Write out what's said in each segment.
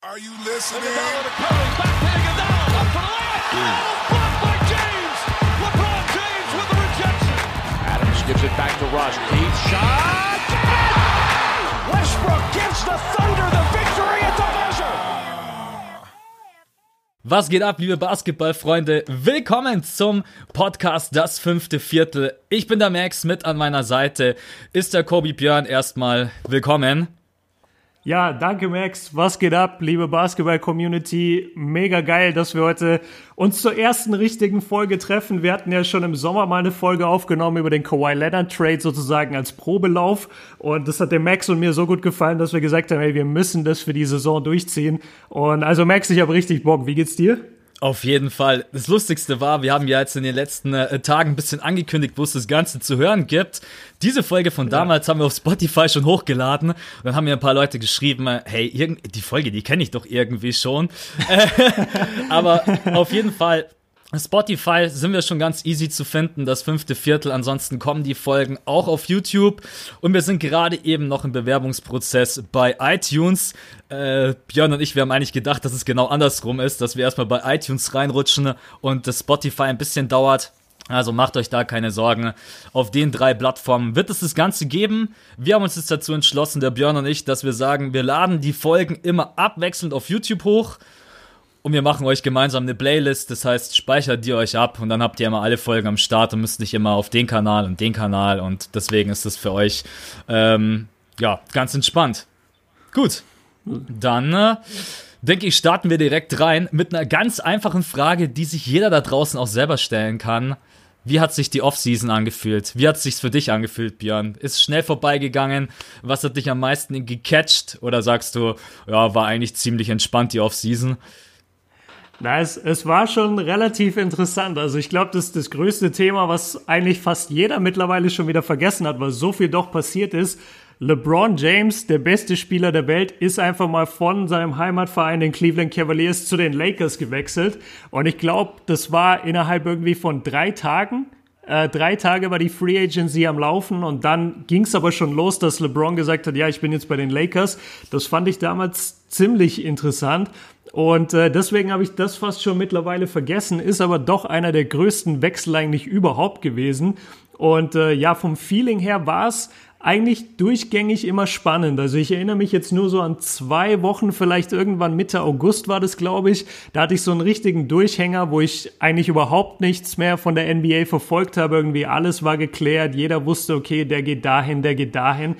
Are you listening? Iguodala to Curry, back to Iguodala, up for the layup. Oh, blocked by James. LeBron James with the rejection. Adams gives it back to Rush. Deep shot. Westbrook gives the Thunder the victory at the. Was geht ab, liebe Basketballfreunde? Willkommen zum Podcast Das fünfte Viertel. Ich bin der Max, mit an meiner Seite ist der Kobi Björn. Erstmal willkommen. Ja, danke Max. Was geht ab, liebe Basketball-Community? Mega geil, dass wir heute uns zur ersten richtigen Folge treffen. Wir hatten ja schon im Sommer mal eine Folge aufgenommen über den Kawhi Leonard Trade sozusagen als Probelauf. Und das hat dem Max und mir so gut gefallen, dass wir gesagt haben, hey, wir müssen das für die Saison durchziehen. Und also Max, ich habe richtig Bock. Wie geht's dir? Auf jeden Fall. Das Lustigste war, wir haben ja jetzt in den letzten äh, Tagen ein bisschen angekündigt, wo es das Ganze zu hören gibt. Diese Folge von damals ja. haben wir auf Spotify schon hochgeladen. Und dann haben mir ein paar Leute geschrieben, äh, hey, die Folge, die kenne ich doch irgendwie schon. Aber auf jeden Fall Spotify sind wir schon ganz easy zu finden, das fünfte Viertel. Ansonsten kommen die Folgen auch auf YouTube. Und wir sind gerade eben noch im Bewerbungsprozess bei iTunes. Äh, Björn und ich, wir haben eigentlich gedacht, dass es genau andersrum ist, dass wir erstmal bei iTunes reinrutschen und das Spotify ein bisschen dauert. Also macht euch da keine Sorgen. Auf den drei Plattformen wird es das Ganze geben. Wir haben uns jetzt dazu entschlossen, der Björn und ich, dass wir sagen, wir laden die Folgen immer abwechselnd auf YouTube hoch und wir machen euch gemeinsam eine Playlist. Das heißt, speichert die euch ab und dann habt ihr immer alle Folgen am Start und müsst nicht immer auf den Kanal und den Kanal und deswegen ist das für euch ähm, ja ganz entspannt. Gut, dann äh, denke ich, starten wir direkt rein mit einer ganz einfachen Frage, die sich jeder da draußen auch selber stellen kann. Wie hat sich die Offseason angefühlt? Wie hat es sich für dich angefühlt, Björn? Ist schnell vorbeigegangen? Was hat dich am meisten gecatcht? Oder sagst du, ja, war eigentlich ziemlich entspannt die Offseason? Na, es, es war schon relativ interessant. Also ich glaube, das das größte Thema, was eigentlich fast jeder mittlerweile schon wieder vergessen hat, weil so viel doch passiert ist. LeBron James, der beste Spieler der Welt, ist einfach mal von seinem Heimatverein, den Cleveland Cavaliers, zu den Lakers gewechselt. Und ich glaube, das war innerhalb irgendwie von drei Tagen. Äh, drei Tage war die Free Agency am Laufen und dann ging es aber schon los, dass LeBron gesagt hat, ja, ich bin jetzt bei den Lakers. Das fand ich damals ziemlich interessant. Und äh, deswegen habe ich das fast schon mittlerweile vergessen, ist aber doch einer der größten Wechsel eigentlich überhaupt gewesen. Und äh, ja, vom Feeling her war es eigentlich durchgängig immer spannend. Also ich erinnere mich jetzt nur so an zwei Wochen, vielleicht irgendwann Mitte August war das, glaube ich. Da hatte ich so einen richtigen Durchhänger, wo ich eigentlich überhaupt nichts mehr von der NBA verfolgt habe. Irgendwie alles war geklärt. Jeder wusste, okay, der geht dahin, der geht dahin.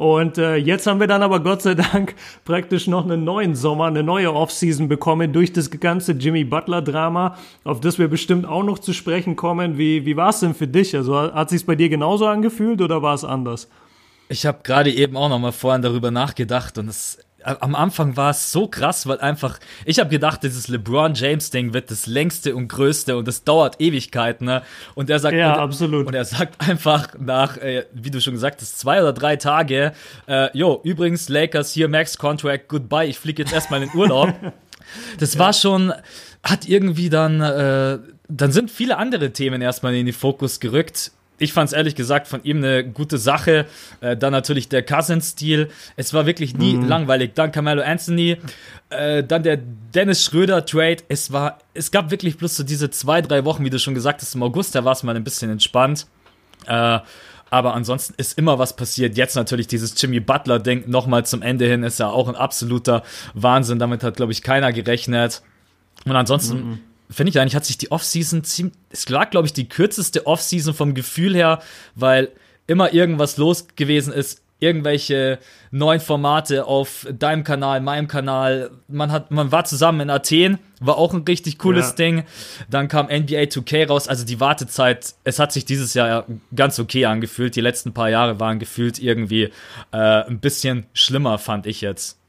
Und äh, jetzt haben wir dann aber Gott sei Dank praktisch noch einen neuen Sommer, eine neue Offseason bekommen durch das ganze Jimmy Butler-Drama, auf das wir bestimmt auch noch zu sprechen kommen. Wie, wie war es denn für dich? Also hat sich bei dir genauso angefühlt oder war es anders? Ich habe gerade eben auch noch mal vorhin darüber nachgedacht und es am Anfang war es so krass, weil einfach, ich habe gedacht, dieses LeBron James Ding wird das längste und größte und das dauert Ewigkeiten, ne? Und er sagt, ja, und, absolut. Und er sagt einfach nach, äh, wie du schon gesagt hast, zwei oder drei Tage, äh, jo, übrigens Lakers hier Max Contract, goodbye, ich fliege jetzt erstmal in Urlaub. das war schon, hat irgendwie dann, äh, dann sind viele andere Themen erstmal in den Fokus gerückt ich fand es ehrlich gesagt von ihm eine gute Sache. Äh, dann natürlich der Cousins-Stil. Es war wirklich nie mhm. langweilig. Dann Carmelo Anthony, äh, dann der Dennis Schröder-Trade. Es war, es gab wirklich bloß so diese zwei, drei Wochen, wie du schon gesagt hast, im August, da war es mal ein bisschen entspannt. Äh, aber ansonsten ist immer was passiert. Jetzt natürlich dieses Jimmy Butler-Ding nochmal zum Ende hin ist ja auch ein absoluter Wahnsinn. Damit hat, glaube ich, keiner gerechnet. Und ansonsten mhm finde ich eigentlich, hat sich die Offseason ziemlich, es war, glaube ich, die kürzeste Offseason vom Gefühl her, weil immer irgendwas los gewesen ist, irgendwelche neuen Formate auf deinem Kanal, meinem Kanal. Man hat, man war zusammen in Athen, war auch ein richtig cooles ja. Ding. Dann kam NBA 2K raus, also die Wartezeit, es hat sich dieses Jahr ganz okay angefühlt. Die letzten paar Jahre waren gefühlt irgendwie äh, ein bisschen schlimmer, fand ich jetzt.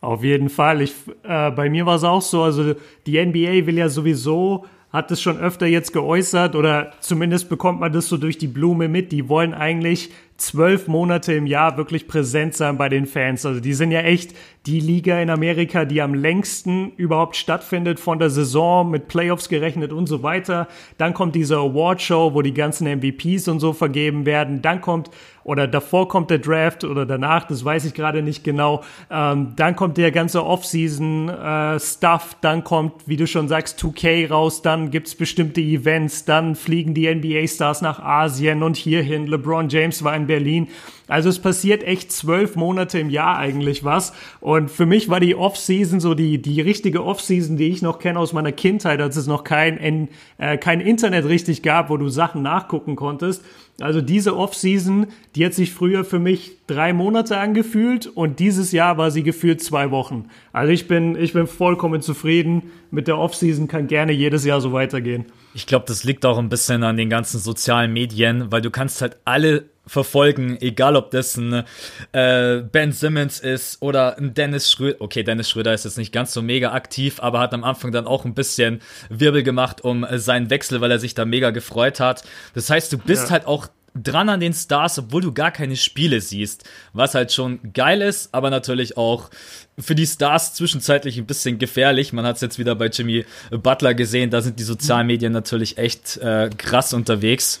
Auf jeden Fall. Ich, äh, bei mir war es auch so, also die NBA will ja sowieso, hat es schon öfter jetzt geäußert oder zumindest bekommt man das so durch die Blume mit. Die wollen eigentlich zwölf Monate im Jahr wirklich präsent sein bei den Fans. Also die sind ja echt die Liga in Amerika, die am längsten überhaupt stattfindet von der Saison mit Playoffs gerechnet und so weiter. Dann kommt diese Awardshow, wo die ganzen MVPs und so vergeben werden. Dann kommt oder davor kommt der Draft oder danach, das weiß ich gerade nicht genau. Ähm, dann kommt der ganze Off-Season-Stuff, äh, dann kommt, wie du schon sagst, 2K raus, dann gibt's bestimmte Events, dann fliegen die NBA-Stars nach Asien und hierhin. LeBron James war in Berlin. Also es passiert echt zwölf Monate im Jahr eigentlich was. Und für mich war die Off-Season so die, die richtige Off-Season, die ich noch kenne aus meiner Kindheit, als es noch kein, äh, kein Internet richtig gab, wo du Sachen nachgucken konntest. Also diese Off-Season, die hat sich früher für mich drei Monate angefühlt und dieses Jahr war sie gefühlt zwei Wochen. Also ich bin, ich bin vollkommen zufrieden mit der Off-Season, kann gerne jedes Jahr so weitergehen. Ich glaube, das liegt auch ein bisschen an den ganzen sozialen Medien, weil du kannst halt alle verfolgen, egal ob das ein äh, Ben Simmons ist oder ein Dennis Schröder. Okay, Dennis Schröder ist jetzt nicht ganz so mega aktiv, aber hat am Anfang dann auch ein bisschen Wirbel gemacht um äh, seinen Wechsel, weil er sich da mega gefreut hat. Das heißt, du bist ja. halt auch dran an den Stars, obwohl du gar keine Spiele siehst, was halt schon geil ist, aber natürlich auch für die Stars zwischenzeitlich ein bisschen gefährlich. Man hat es jetzt wieder bei Jimmy Butler gesehen, da sind die sozialen Medien natürlich echt äh, krass unterwegs.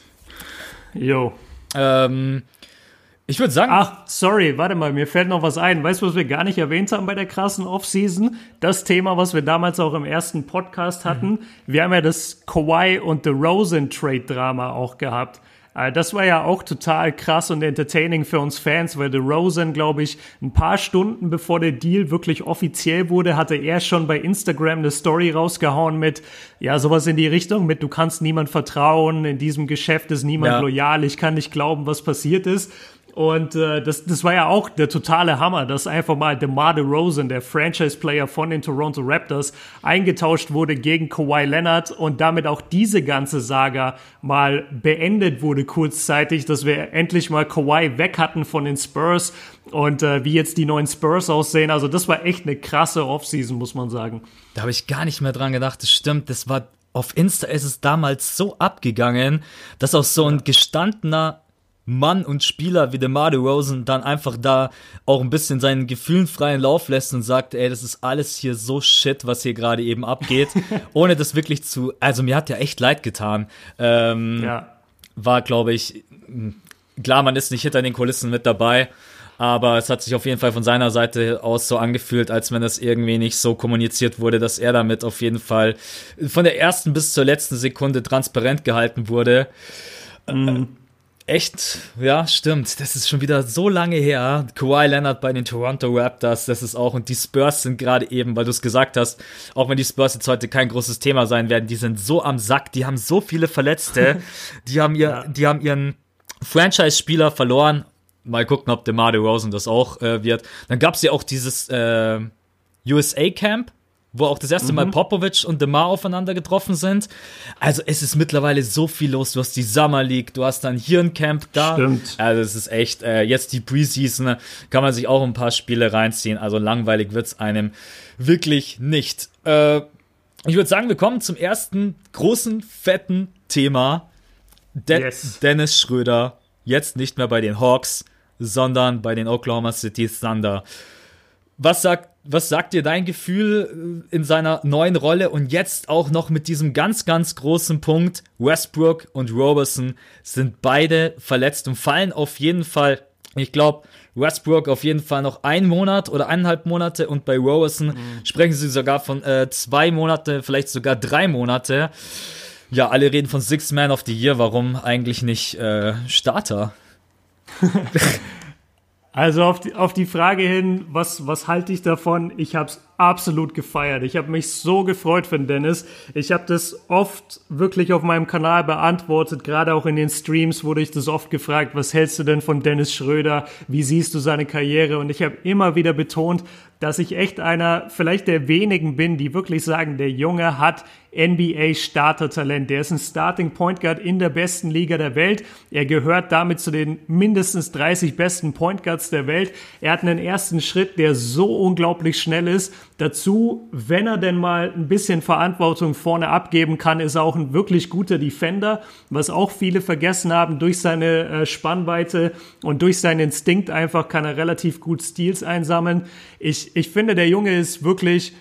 Jo. Ähm, ich würde sagen. Ach, sorry, warte mal, mir fällt noch was ein. Weißt du, was wir gar nicht erwähnt haben bei der krassen Offseason? Das Thema, was wir damals auch im ersten Podcast hatten. Mhm. Wir haben ja das Kawhi und The Rosen Trade Drama auch gehabt. Äh, das war ja auch total krass und entertaining für uns Fans, weil The Rosen, glaube ich, ein paar Stunden bevor der Deal wirklich offiziell wurde, hatte er schon bei Instagram eine Story rausgehauen mit, ja, sowas in die Richtung mit, du kannst niemand vertrauen, in diesem Geschäft ist niemand ja. loyal, ich kann nicht glauben, was passiert ist. Und äh, das, das war ja auch der totale Hammer, dass einfach mal DeMar DeRozan, der Franchise-Player von den Toronto Raptors, eingetauscht wurde gegen Kawhi Leonard und damit auch diese ganze Saga mal beendet wurde kurzzeitig, dass wir endlich mal Kawhi weg hatten von den Spurs und äh, wie jetzt die neuen Spurs aussehen. Also das war echt eine krasse Offseason, muss man sagen. Da habe ich gar nicht mehr dran gedacht. Das stimmt, das war auf Insta ist es damals so abgegangen, dass auch so ein gestandener Mann und Spieler wie DeMar Rosen dann einfach da auch ein bisschen seinen Gefühlen freien Lauf lässt und sagt, ey, das ist alles hier so shit, was hier gerade eben abgeht, ohne das wirklich zu, also mir hat ja echt leid getan. Ähm, ja. War, glaube ich, klar, man ist nicht hinter den Kulissen mit dabei, aber es hat sich auf jeden Fall von seiner Seite aus so angefühlt, als wenn das irgendwie nicht so kommuniziert wurde, dass er damit auf jeden Fall von der ersten bis zur letzten Sekunde transparent gehalten wurde. Mhm. Echt, ja, stimmt. Das ist schon wieder so lange her. Kawhi Leonard bei den Toronto Raptors, das ist auch, und die Spurs sind gerade eben, weil du es gesagt hast, auch wenn die Spurs jetzt heute kein großes Thema sein werden, die sind so am Sack, die haben so viele Verletzte, die haben ihr, ja. die haben ihren Franchise-Spieler verloren. Mal gucken, ob DeMar DeRozan das auch äh, wird. Dann gab es ja auch dieses äh, USA-Camp, wo auch das erste mhm. Mal Popovic und DeMar aufeinander getroffen sind. Also es ist mittlerweile so viel los. Du hast die Summer League, du hast dann hier ein Camp da. Stimmt. Also es ist echt, äh, jetzt die Preseason, kann man sich auch ein paar Spiele reinziehen. Also langweilig wird's einem wirklich nicht. Äh, ich würde sagen, wir kommen zum ersten großen, fetten Thema. De yes. Dennis Schröder, jetzt nicht mehr bei den Hawks, sondern bei den Oklahoma City Thunder. Was sagt was sagt dir dein Gefühl äh, in seiner neuen Rolle und jetzt auch noch mit diesem ganz, ganz großen Punkt? Westbrook und Roberson sind beide verletzt und fallen auf jeden Fall. Ich glaube, Westbrook auf jeden Fall noch ein Monat oder eineinhalb Monate und bei Roberson mhm. sprechen sie sogar von äh, zwei Monate, vielleicht sogar drei Monate. Ja, alle reden von Six Man of the Year. Warum eigentlich nicht äh, Starter? Also auf die, auf die Frage hin, was, was halte ich davon? Ich habe es absolut gefeiert. Ich habe mich so gefreut für Dennis. Ich habe das oft wirklich auf meinem Kanal beantwortet, gerade auch in den Streams wurde ich das oft gefragt, was hältst du denn von Dennis Schröder? Wie siehst du seine Karriere? Und ich habe immer wieder betont, dass ich echt einer vielleicht der wenigen bin, die wirklich sagen, der Junge hat NBA-Startertalent. Der ist ein Starting Point Guard in der besten Liga der Welt. Er gehört damit zu den mindestens 30 besten Point Guards der Welt. Er hat einen ersten Schritt, der so unglaublich schnell ist. Dazu, wenn er denn mal ein bisschen Verantwortung vorne abgeben kann, ist er auch ein wirklich guter Defender, was auch viele vergessen haben. Durch seine äh, Spannweite und durch seinen Instinkt einfach kann er relativ gut Steals einsammeln. Ich, ich, finde, der Junge ist wirklich,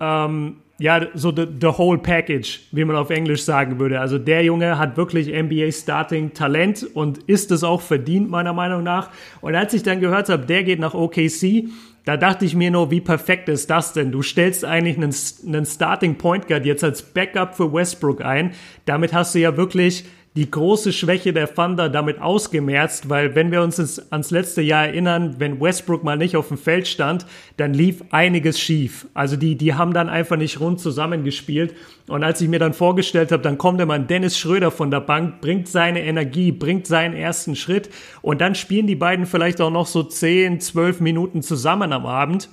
ähm, ja, so the, the whole package, wie man auf Englisch sagen würde. Also der Junge hat wirklich NBA Starting Talent und ist es auch verdient, meiner Meinung nach. Und als ich dann gehört habe, der geht nach OKC, da dachte ich mir nur, wie perfekt ist das denn? Du stellst eigentlich einen, einen Starting Point Guard jetzt als Backup für Westbrook ein. Damit hast du ja wirklich die große Schwäche der Thunder damit ausgemerzt, weil wenn wir uns ans letzte Jahr erinnern, wenn Westbrook mal nicht auf dem Feld stand, dann lief einiges schief. Also die, die haben dann einfach nicht rund zusammengespielt. Und als ich mir dann vorgestellt habe, dann kommt immer ein Dennis Schröder von der Bank, bringt seine Energie, bringt seinen ersten Schritt und dann spielen die beiden vielleicht auch noch so 10, 12 Minuten zusammen am Abend.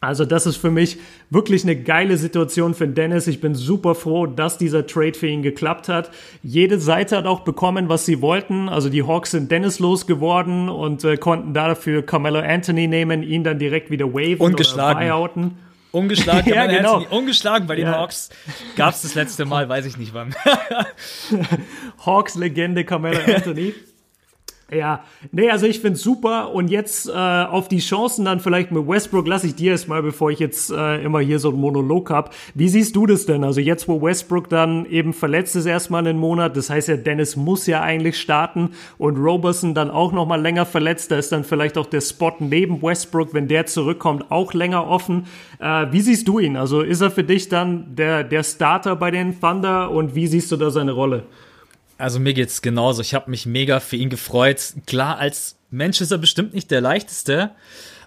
Also das ist für mich wirklich eine geile Situation für Dennis. Ich bin super froh, dass dieser Trade für ihn geklappt hat. Jede Seite hat auch bekommen, was sie wollten. Also die Hawks sind Dennis losgeworden und äh, konnten dafür Carmelo Anthony nehmen, ihn dann direkt wieder waven Ungeschlagen. oder buyouten. Ungeschlagen, ja, genau. Anthony, ungeschlagen bei den ja. Hawks. Gab es das letzte Mal, weiß ich nicht wann. Hawks-Legende Carmelo Anthony. Ja, nee, also ich find's super und jetzt äh, auf die Chancen dann vielleicht mit Westbrook lasse ich dir erstmal, bevor ich jetzt äh, immer hier so einen Monolog hab. Wie siehst du das denn? Also jetzt, wo Westbrook dann eben verletzt ist erstmal einen Monat, das heißt ja, Dennis muss ja eigentlich starten und Roberson dann auch nochmal länger verletzt, da ist dann vielleicht auch der Spot neben Westbrook, wenn der zurückkommt, auch länger offen. Äh, wie siehst du ihn? Also ist er für dich dann der, der Starter bei den Thunder und wie siehst du da seine Rolle? Also mir geht's genauso. Ich habe mich mega für ihn gefreut. Klar, als Mensch ist er bestimmt nicht der leichteste.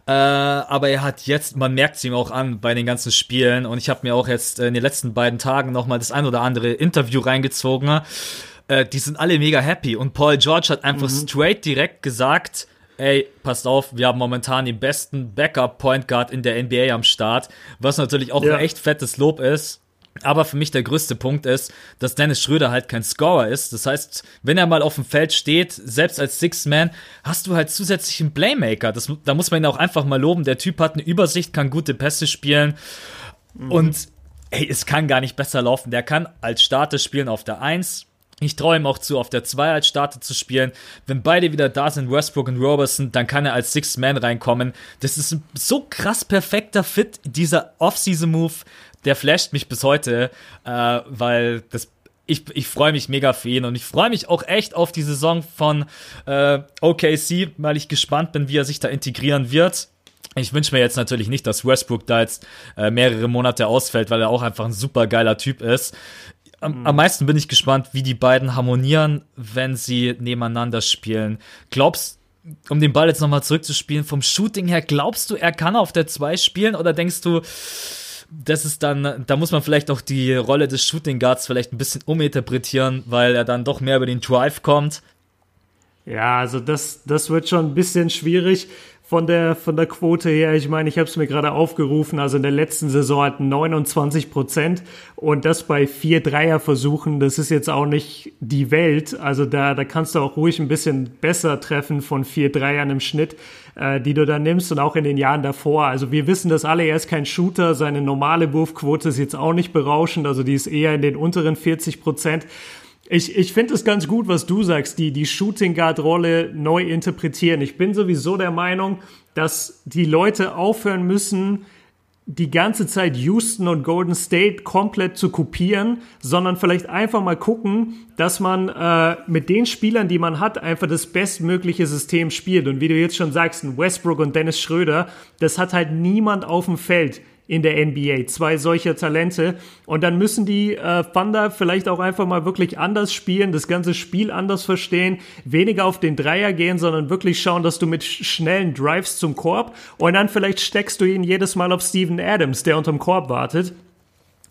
Äh, aber er hat jetzt, man merkt es ihm auch an bei den ganzen Spielen. Und ich habe mir auch jetzt in den letzten beiden Tagen nochmal das ein oder andere Interview reingezogen. Äh, die sind alle mega happy. Und Paul George hat einfach mhm. straight direkt gesagt, ey, passt auf, wir haben momentan den besten Backup Point Guard in der NBA am Start, was natürlich auch ja. ein echt fettes Lob ist. Aber für mich der größte Punkt ist, dass Dennis Schröder halt kein Scorer ist. Das heißt, wenn er mal auf dem Feld steht, selbst als Six-Man, hast du halt zusätzlich einen Playmaker. Das, da muss man ihn auch einfach mal loben. Der Typ hat eine Übersicht, kann gute Pässe spielen. Mhm. Und ey, es kann gar nicht besser laufen. Der kann als Starter spielen auf der 1. Ich traue ihm auch zu, auf der 2 als Starter zu spielen. Wenn beide wieder da sind, Westbrook und Robertson, dann kann er als Six-Man reinkommen. Das ist ein so krass perfekter Fit, dieser Off-Season-Move der flasht mich bis heute, äh, weil das ich, ich freue mich mega für ihn und ich freue mich auch echt auf die Saison von äh, OKC, weil ich gespannt bin, wie er sich da integrieren wird. Ich wünsche mir jetzt natürlich nicht, dass Westbrook da jetzt äh, mehrere Monate ausfällt, weil er auch einfach ein super geiler Typ ist. Am, am meisten bin ich gespannt, wie die beiden harmonieren, wenn sie nebeneinander spielen. Glaubst um den Ball jetzt nochmal zurückzuspielen, vom Shooting her, glaubst du, er kann auf der 2 spielen oder denkst du, das ist dann, da muss man vielleicht auch die Rolle des Shooting Guards vielleicht ein bisschen uminterpretieren, weil er dann doch mehr über den Drive kommt. Ja, also das, das wird schon ein bisschen schwierig von der, von der Quote her. Ich meine, ich habe es mir gerade aufgerufen. Also in der letzten Saison hatten 29 Prozent und das bei vier Dreierversuchen. Das ist jetzt auch nicht die Welt. Also da, da kannst du auch ruhig ein bisschen besser treffen von vier Dreiern im Schnitt, äh, die du da nimmst und auch in den Jahren davor. Also wir wissen das alle. Er ist kein Shooter. Seine normale Wurfquote ist jetzt auch nicht berauschend. Also die ist eher in den unteren 40 Prozent. Ich, ich finde es ganz gut, was du sagst, die, die Shooting Guard Rolle neu interpretieren. Ich bin sowieso der Meinung, dass die Leute aufhören müssen, die ganze Zeit Houston und Golden State komplett zu kopieren, sondern vielleicht einfach mal gucken, dass man äh, mit den Spielern, die man hat, einfach das bestmögliche System spielt. Und wie du jetzt schon sagst, Westbrook und Dennis Schröder, das hat halt niemand auf dem Feld in der NBA. Zwei solcher Talente. Und dann müssen die äh, Thunder vielleicht auch einfach mal wirklich anders spielen, das ganze Spiel anders verstehen, weniger auf den Dreier gehen, sondern wirklich schauen, dass du mit schnellen Drives zum Korb und dann vielleicht steckst du ihn jedes Mal auf Steven Adams, der unterm Korb wartet.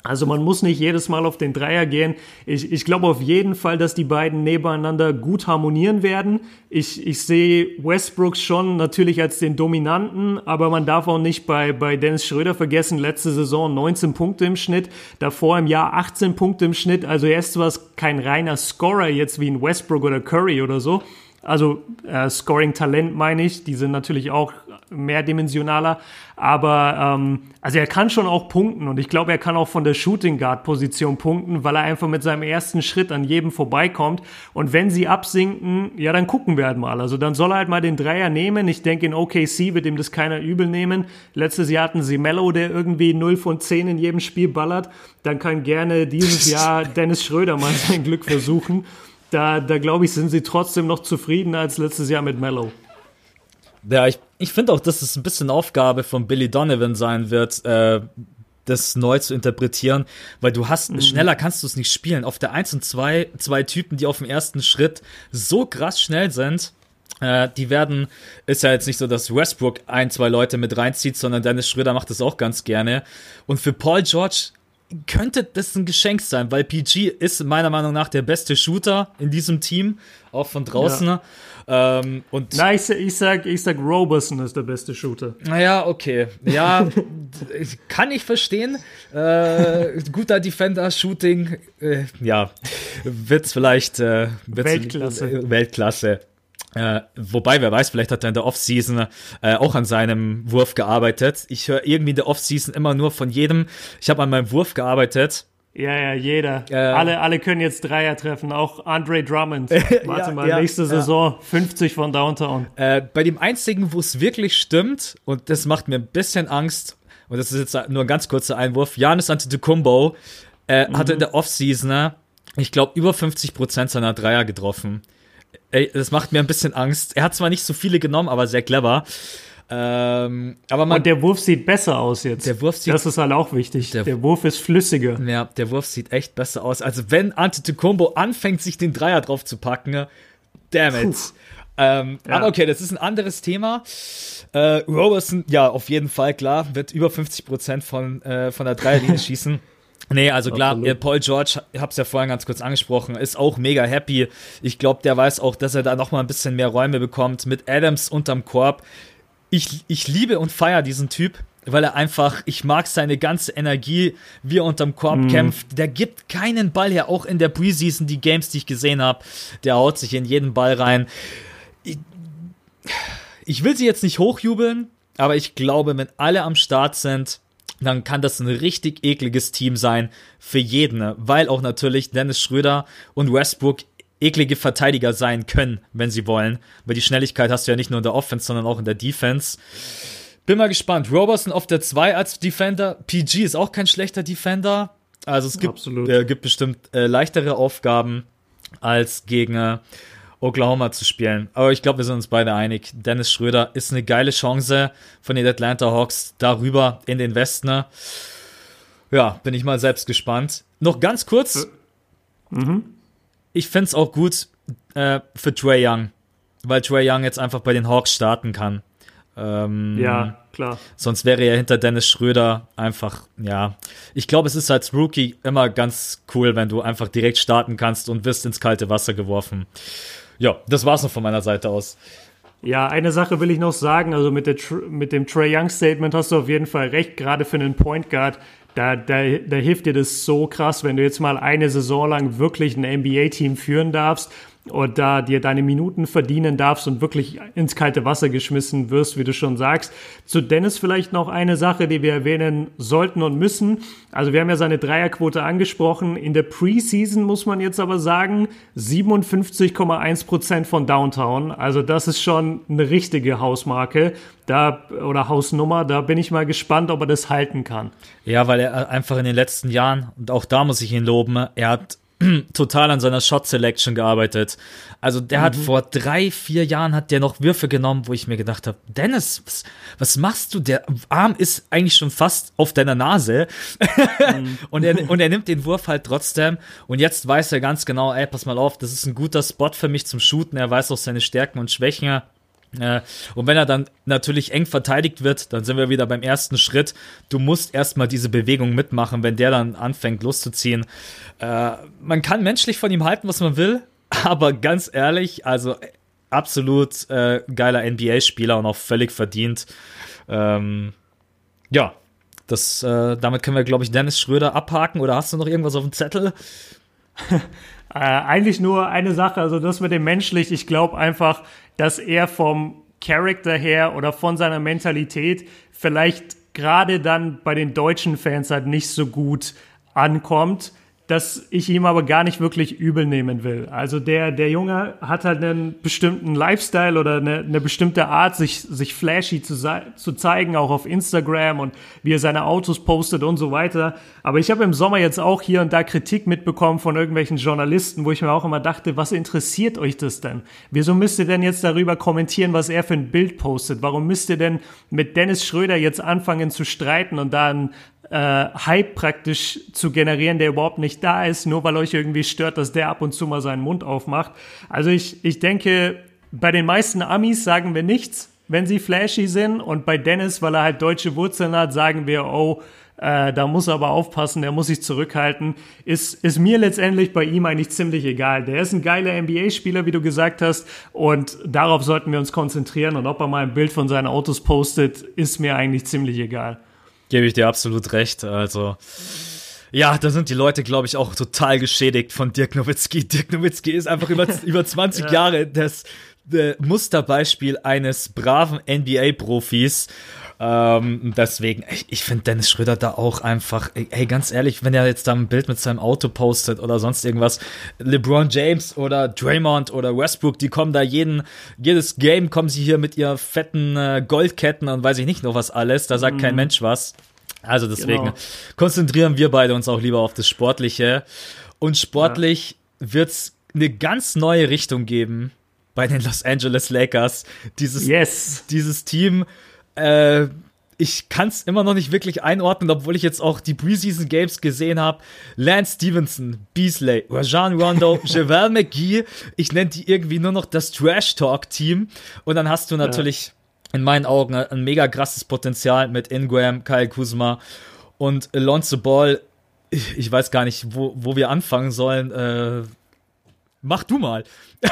Also man muss nicht jedes Mal auf den Dreier gehen. Ich, ich glaube auf jeden Fall, dass die beiden nebeneinander gut harmonieren werden. Ich, ich sehe Westbrooks schon natürlich als den Dominanten, aber man darf auch nicht bei, bei Dennis Schröder vergessen, letzte Saison 19 Punkte im Schnitt, davor im Jahr 18 Punkte im Schnitt. Also er ist zwar kein reiner Scorer jetzt wie ein Westbrook oder Curry oder so. Also äh, Scoring-Talent meine ich, die sind natürlich auch mehrdimensionaler. Aber ähm, also er kann schon auch punkten und ich glaube, er kann auch von der Shooting Guard Position punkten, weil er einfach mit seinem ersten Schritt an jedem vorbeikommt. Und wenn sie absinken, ja, dann gucken wir halt mal. Also dann soll er halt mal den Dreier nehmen. Ich denke, in OKC wird ihm das keiner übel nehmen. Letztes Jahr hatten sie Mello, der irgendwie 0 von 10 in jedem Spiel ballert. Dann kann gerne dieses Jahr Dennis Schröder mal sein Glück versuchen. Da, da glaube ich, sind sie trotzdem noch zufriedener als letztes Jahr mit Mello. Ja, ich, ich finde auch, dass es ein bisschen Aufgabe von Billy Donovan sein wird, äh, das neu zu interpretieren, weil du hast, mhm. schneller kannst du es nicht spielen. Auf der 1 und 2, zwei Typen, die auf dem ersten Schritt so krass schnell sind, äh, die werden, ist ja jetzt nicht so, dass Westbrook ein, zwei Leute mit reinzieht, sondern Dennis Schröder macht das auch ganz gerne. Und für Paul George könnte das ein Geschenk sein, weil PG ist meiner Meinung nach der beste Shooter in diesem Team, auch von draußen. Ja. Ähm, und Na, ich, ich, sag, ich sag, Roberson ist der beste Shooter. Naja, okay. Ja, kann ich verstehen. Äh, guter Defender, Shooting, äh, ja, wird's vielleicht äh, wird's Weltklasse. Weltklasse. Äh, wobei, wer weiß, vielleicht hat er in der Offseason äh, auch an seinem Wurf gearbeitet. Ich höre irgendwie in der Offseason immer nur von jedem, ich habe an meinem Wurf gearbeitet. Ja, ja, jeder. Äh, alle, alle können jetzt Dreier treffen, auch Andre Drummond. Warte ja, mal, ja, nächste Saison ja. 50 von Downtown. Äh, bei dem einzigen, wo es wirklich stimmt, und das macht mir ein bisschen Angst, und das ist jetzt nur ein ganz kurzer Einwurf, Janis Antetokounmpo äh, mhm. hatte in der Offseason, ich glaube, über 50 Prozent seiner Dreier getroffen. Ey, das macht mir ein bisschen Angst. Er hat zwar nicht so viele genommen, aber sehr clever. Ähm, aber man, Und der Wurf sieht besser aus jetzt. Der Wurf sieht, das ist halt auch wichtig. Der, der Wurf ist flüssiger. Ja, der Wurf sieht echt besser aus. Also wenn Antetokounmpo anfängt, sich den Dreier drauf zu packen, damn it. Ähm, ja. Aber okay, das ist ein anderes Thema. Äh, Roberson, ja, auf jeden Fall, klar, wird über 50 Prozent von, äh, von der Dreierlinie schießen. Nee, also klar, Absolut. Paul George, ich hab's ja vorhin ganz kurz angesprochen, ist auch mega happy. Ich glaube, der weiß auch, dass er da noch mal ein bisschen mehr Räume bekommt mit Adams unterm Korb. Ich, ich liebe und feiere diesen Typ, weil er einfach, ich mag seine ganze Energie, wie er unterm Korb mm. kämpft. Der gibt keinen Ball her, auch in der Preseason, die Games, die ich gesehen habe. Der haut sich in jeden Ball rein. Ich, ich will sie jetzt nicht hochjubeln, aber ich glaube, wenn alle am Start sind, dann kann das ein richtig ekliges Team sein für jeden, weil auch natürlich Dennis Schröder und Westbrook eklige Verteidiger sein können, wenn sie wollen, weil die Schnelligkeit hast du ja nicht nur in der Offense, sondern auch in der Defense. Bin mal gespannt. Robertson auf der 2 als Defender. PG ist auch kein schlechter Defender. Also es gibt, äh, gibt bestimmt äh, leichtere Aufgaben als gegen äh, Oklahoma zu spielen. Aber ich glaube, wir sind uns beide einig. Dennis Schröder ist eine geile Chance von den Atlanta Hawks darüber in den Westen. Ja, bin ich mal selbst gespannt. Noch ganz kurz. Äh, mhm. Ich finde es auch gut äh, für Trey Young, weil Trey Young jetzt einfach bei den Hawks starten kann. Ähm, ja, klar. Sonst wäre er hinter Dennis Schröder einfach, ja. Ich glaube, es ist als Rookie immer ganz cool, wenn du einfach direkt starten kannst und wirst ins kalte Wasser geworfen. Ja, das war's noch von meiner Seite aus. Ja, eine Sache will ich noch sagen. Also mit, der, mit dem Trey Young Statement hast du auf jeden Fall recht. Gerade für einen Point Guard, da, da, da hilft dir das so krass, wenn du jetzt mal eine Saison lang wirklich ein NBA-Team führen darfst und da dir deine Minuten verdienen darfst und wirklich ins kalte Wasser geschmissen wirst, wie du schon sagst. Zu Dennis vielleicht noch eine Sache, die wir erwähnen sollten und müssen. Also wir haben ja seine Dreierquote angesprochen. In der Preseason muss man jetzt aber sagen, 57,1 Prozent von Downtown. Also das ist schon eine richtige Hausmarke. Da, oder Hausnummer, da bin ich mal gespannt, ob er das halten kann. Ja, weil er einfach in den letzten Jahren, und auch da muss ich ihn loben, er hat total an seiner Shot Selection gearbeitet. Also der mhm. hat vor drei, vier Jahren hat der noch Würfe genommen, wo ich mir gedacht habe, Dennis, was, was machst du? Der Arm ist eigentlich schon fast auf deiner Nase. Mhm. und, er, und er nimmt den Wurf halt trotzdem. Und jetzt weiß er ganz genau, ey, pass mal auf, das ist ein guter Spot für mich zum Shooten. Er weiß auch seine Stärken und Schwächen. Äh, und wenn er dann natürlich eng verteidigt wird, dann sind wir wieder beim ersten Schritt. Du musst erstmal diese Bewegung mitmachen, wenn der dann anfängt loszuziehen. Äh, man kann menschlich von ihm halten, was man will, aber ganz ehrlich, also absolut äh, geiler NBA-Spieler und auch völlig verdient. Ähm, ja, das, damit können wir, glaube ich, Dennis Schröder abhaken. Oder hast du noch irgendwas auf dem Zettel? Äh, eigentlich nur eine Sache, also das mit dem menschlich. Ich glaube einfach, dass er vom Charakter her oder von seiner Mentalität vielleicht gerade dann bei den deutschen Fans halt nicht so gut ankommt das ich ihm aber gar nicht wirklich übel nehmen will. Also der, der Junge hat halt einen bestimmten Lifestyle oder eine, eine bestimmte Art, sich, sich flashy zu, zu zeigen, auch auf Instagram und wie er seine Autos postet und so weiter. Aber ich habe im Sommer jetzt auch hier und da Kritik mitbekommen von irgendwelchen Journalisten, wo ich mir auch immer dachte, was interessiert euch das denn? Wieso müsst ihr denn jetzt darüber kommentieren, was er für ein Bild postet? Warum müsst ihr denn mit Dennis Schröder jetzt anfangen zu streiten und da ein, äh, Hype praktisch zu generieren, der überhaupt nicht da ist, nur weil euch irgendwie stört, dass der ab und zu mal seinen Mund aufmacht. Also ich, ich denke, bei den meisten Amis sagen wir nichts, wenn sie flashy sind. Und bei Dennis, weil er halt deutsche Wurzeln hat, sagen wir, oh, äh, da muss er aber aufpassen, der muss sich zurückhalten. Ist, ist mir letztendlich bei ihm eigentlich ziemlich egal. Der ist ein geiler NBA-Spieler, wie du gesagt hast, und darauf sollten wir uns konzentrieren. Und ob er mal ein Bild von seinen Autos postet, ist mir eigentlich ziemlich egal. Gebe ich dir absolut recht. Also, ja, da sind die Leute, glaube ich, auch total geschädigt von Dirk Nowitzki. Dirk Nowitzki ist einfach über, über 20 ja. Jahre das äh, Musterbeispiel eines braven NBA-Profis. Ähm, deswegen, ich, ich finde Dennis Schröder da auch einfach, ey, ganz ehrlich, wenn er jetzt da ein Bild mit seinem Auto postet oder sonst irgendwas, LeBron James oder Draymond oder Westbrook, die kommen da jeden, jedes Game kommen sie hier mit ihr fetten äh, Goldketten und weiß ich nicht noch was alles, da sagt mhm. kein Mensch was. Also deswegen genau. konzentrieren wir beide uns auch lieber auf das Sportliche. Und sportlich ja. wird's eine ganz neue Richtung geben bei den Los Angeles Lakers. Dieses, yes. dieses Team äh, ich kann es immer noch nicht wirklich einordnen, obwohl ich jetzt auch die Preseason Games gesehen habe. Lance Stevenson, Beasley, Rajan Rondo, Javel McGee. Ich nenne die irgendwie nur noch das Trash Talk Team. Und dann hast du natürlich ja. in meinen Augen ein mega krasses Potenzial mit Ingram, Kyle Kuzma und Alonso Ball. Ich weiß gar nicht, wo, wo wir anfangen sollen. Äh, Mach du mal.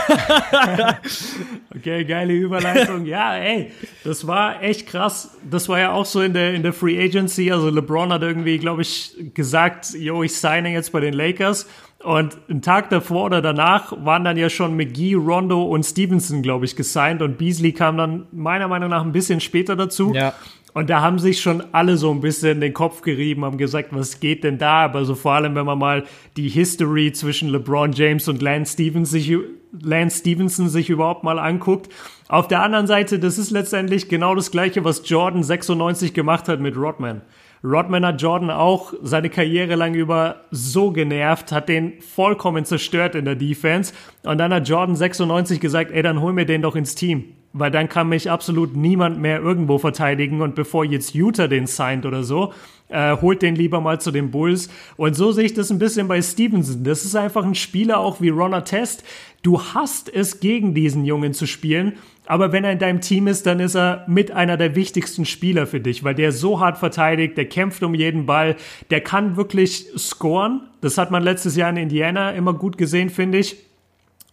okay, geile Überleitung. Ja, ey, das war echt krass. Das war ja auch so in der, in der Free Agency. Also LeBron hat irgendwie, glaube ich, gesagt, yo, ich signe jetzt bei den Lakers. Und einen Tag davor oder danach waren dann ja schon McGee, Rondo und Stevenson, glaube ich, gesigned. Und Beasley kam dann meiner Meinung nach ein bisschen später dazu. Ja. Und da haben sich schon alle so ein bisschen den Kopf gerieben, haben gesagt, was geht denn da? Aber so vor allem, wenn man mal die History zwischen LeBron James und Lance Stevenson sich, Lance Stevenson sich überhaupt mal anguckt. Auf der anderen Seite, das ist letztendlich genau das Gleiche, was Jordan 96 gemacht hat mit Rodman. Rodman hat Jordan auch seine Karriere lang über so genervt, hat den vollkommen zerstört in der Defense. Und dann hat Jordan 96 gesagt, ey, dann hol mir den doch ins Team weil dann kann mich absolut niemand mehr irgendwo verteidigen und bevor jetzt Utah den signed oder so, äh, holt den lieber mal zu den Bulls. Und so sehe ich das ein bisschen bei Stevenson. Das ist einfach ein Spieler auch wie Ron Test. Du hast es gegen diesen Jungen zu spielen, aber wenn er in deinem Team ist, dann ist er mit einer der wichtigsten Spieler für dich, weil der so hart verteidigt, der kämpft um jeden Ball, der kann wirklich scoren. Das hat man letztes Jahr in Indiana immer gut gesehen, finde ich.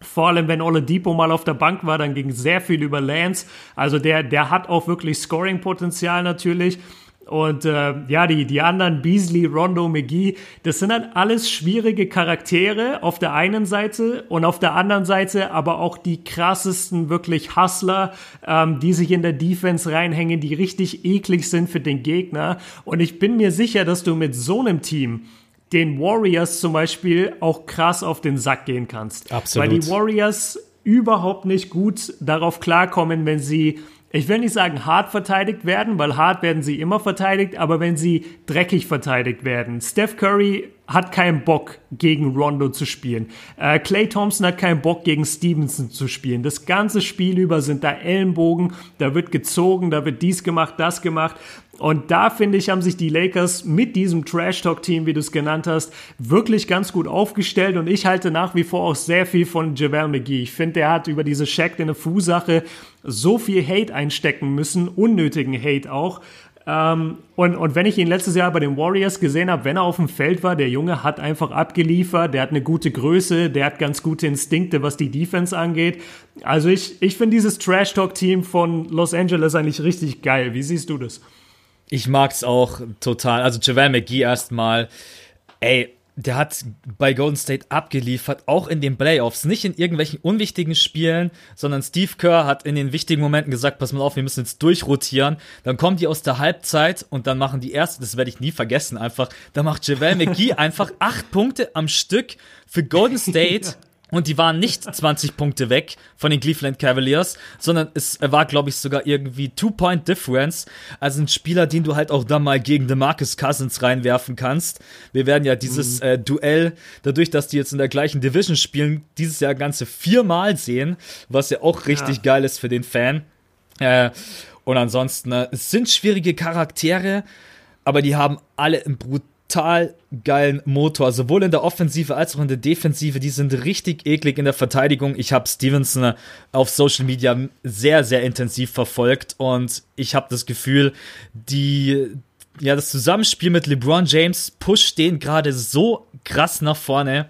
Vor allem, wenn Oladipo mal auf der Bank war, dann ging sehr viel über Lance. Also der, der hat auch wirklich Scoring-Potenzial natürlich. Und äh, ja, die, die anderen, Beasley, Rondo, McGee, das sind dann alles schwierige Charaktere auf der einen Seite und auf der anderen Seite aber auch die krassesten wirklich Hustler, ähm, die sich in der Defense reinhängen, die richtig eklig sind für den Gegner. Und ich bin mir sicher, dass du mit so einem Team den Warriors zum Beispiel auch krass auf den Sack gehen kannst. Absolut. Weil die Warriors überhaupt nicht gut darauf klarkommen, wenn sie, ich will nicht sagen hart verteidigt werden, weil hart werden sie immer verteidigt, aber wenn sie dreckig verteidigt werden. Steph Curry hat keinen Bock gegen Rondo zu spielen. Äh, Clay Thompson hat keinen Bock gegen Stevenson zu spielen. Das ganze Spiel über sind da Ellenbogen, da wird gezogen, da wird dies gemacht, das gemacht. Und da finde ich, haben sich die Lakers mit diesem Trash-Talk-Team, wie du es genannt hast, wirklich ganz gut aufgestellt. Und ich halte nach wie vor auch sehr viel von JaVale McGee. Ich finde, der hat über diese Shaq in der Fu-Sache so viel Hate einstecken müssen, unnötigen Hate auch. Ähm, und, und wenn ich ihn letztes Jahr bei den Warriors gesehen habe, wenn er auf dem Feld war, der Junge hat einfach abgeliefert, der hat eine gute Größe, der hat ganz gute Instinkte, was die Defense angeht. Also ich, ich finde dieses Trash-Talk-Team von Los Angeles eigentlich richtig geil. Wie siehst du das? Ich mag's auch total. Also Javel McGee erstmal. Ey, der hat bei Golden State abgeliefert, auch in den Playoffs, nicht in irgendwelchen unwichtigen Spielen, sondern Steve Kerr hat in den wichtigen Momenten gesagt, pass mal auf, wir müssen jetzt durchrotieren. Dann kommen die aus der Halbzeit und dann machen die erste, das werde ich nie vergessen, einfach, da macht Javel McGee einfach acht Punkte am Stück für Golden State. Und die waren nicht 20 Punkte weg von den Cleveland Cavaliers, sondern es war, glaube ich, sogar irgendwie Two-Point-Difference. Also ein Spieler, den du halt auch dann mal gegen DeMarcus Cousins reinwerfen kannst. Wir werden ja dieses mhm. äh, Duell, dadurch, dass die jetzt in der gleichen Division spielen, dieses Jahr ganze viermal sehen, was ja auch richtig ja. geil ist für den Fan. Äh, und ansonsten, äh, es sind schwierige Charaktere, aber die haben alle ein brutal total geilen Motor, sowohl in der Offensive als auch in der Defensive. Die sind richtig eklig in der Verteidigung. Ich habe Stevenson auf Social Media sehr, sehr intensiv verfolgt und ich habe das Gefühl, die, ja, das Zusammenspiel mit LeBron James pusht den gerade so krass nach vorne.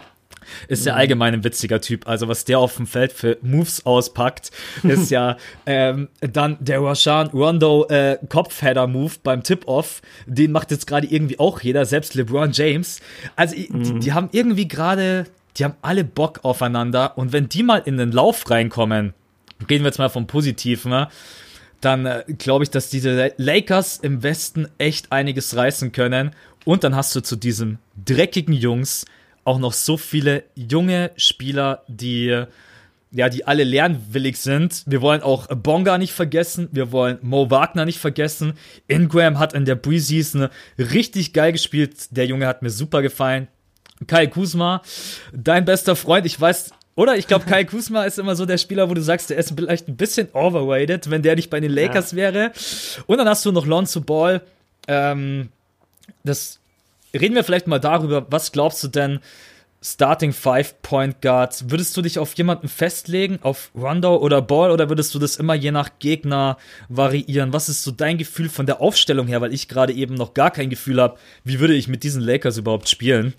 Ist ja mhm. allgemein ein witziger Typ. Also, was der auf dem Feld für Moves auspackt, ist ja ähm, dann der Rashan Rondo äh, Kopfheader-Move beim Tip-Off. Den macht jetzt gerade irgendwie auch jeder, selbst LeBron James. Also, mhm. die, die haben irgendwie gerade, die haben alle Bock aufeinander. Und wenn die mal in den Lauf reinkommen, reden wir jetzt mal vom Positiven, ne? dann äh, glaube ich, dass diese Lakers im Westen echt einiges reißen können. Und dann hast du zu diesen dreckigen Jungs auch noch so viele junge Spieler, die ja, die alle lernwillig sind. Wir wollen auch Bonga nicht vergessen. Wir wollen Mo Wagner nicht vergessen. Ingram hat in der Preseason richtig geil gespielt. Der Junge hat mir super gefallen. Kai Kuzma, dein bester Freund. Ich weiß, oder? Ich glaube, Kai Kuzma ist immer so der Spieler, wo du sagst, der ist vielleicht ein bisschen overrated, wenn der nicht bei den Lakers ja. wäre. Und dann hast du noch Lonzo Ball. Ähm, das reden wir vielleicht mal darüber, was glaubst du denn, Starting Five Point Guards, würdest du dich auf jemanden festlegen, auf Rondo oder Ball, oder würdest du das immer je nach Gegner variieren? Was ist so dein Gefühl von der Aufstellung her, weil ich gerade eben noch gar kein Gefühl habe, wie würde ich mit diesen Lakers überhaupt spielen?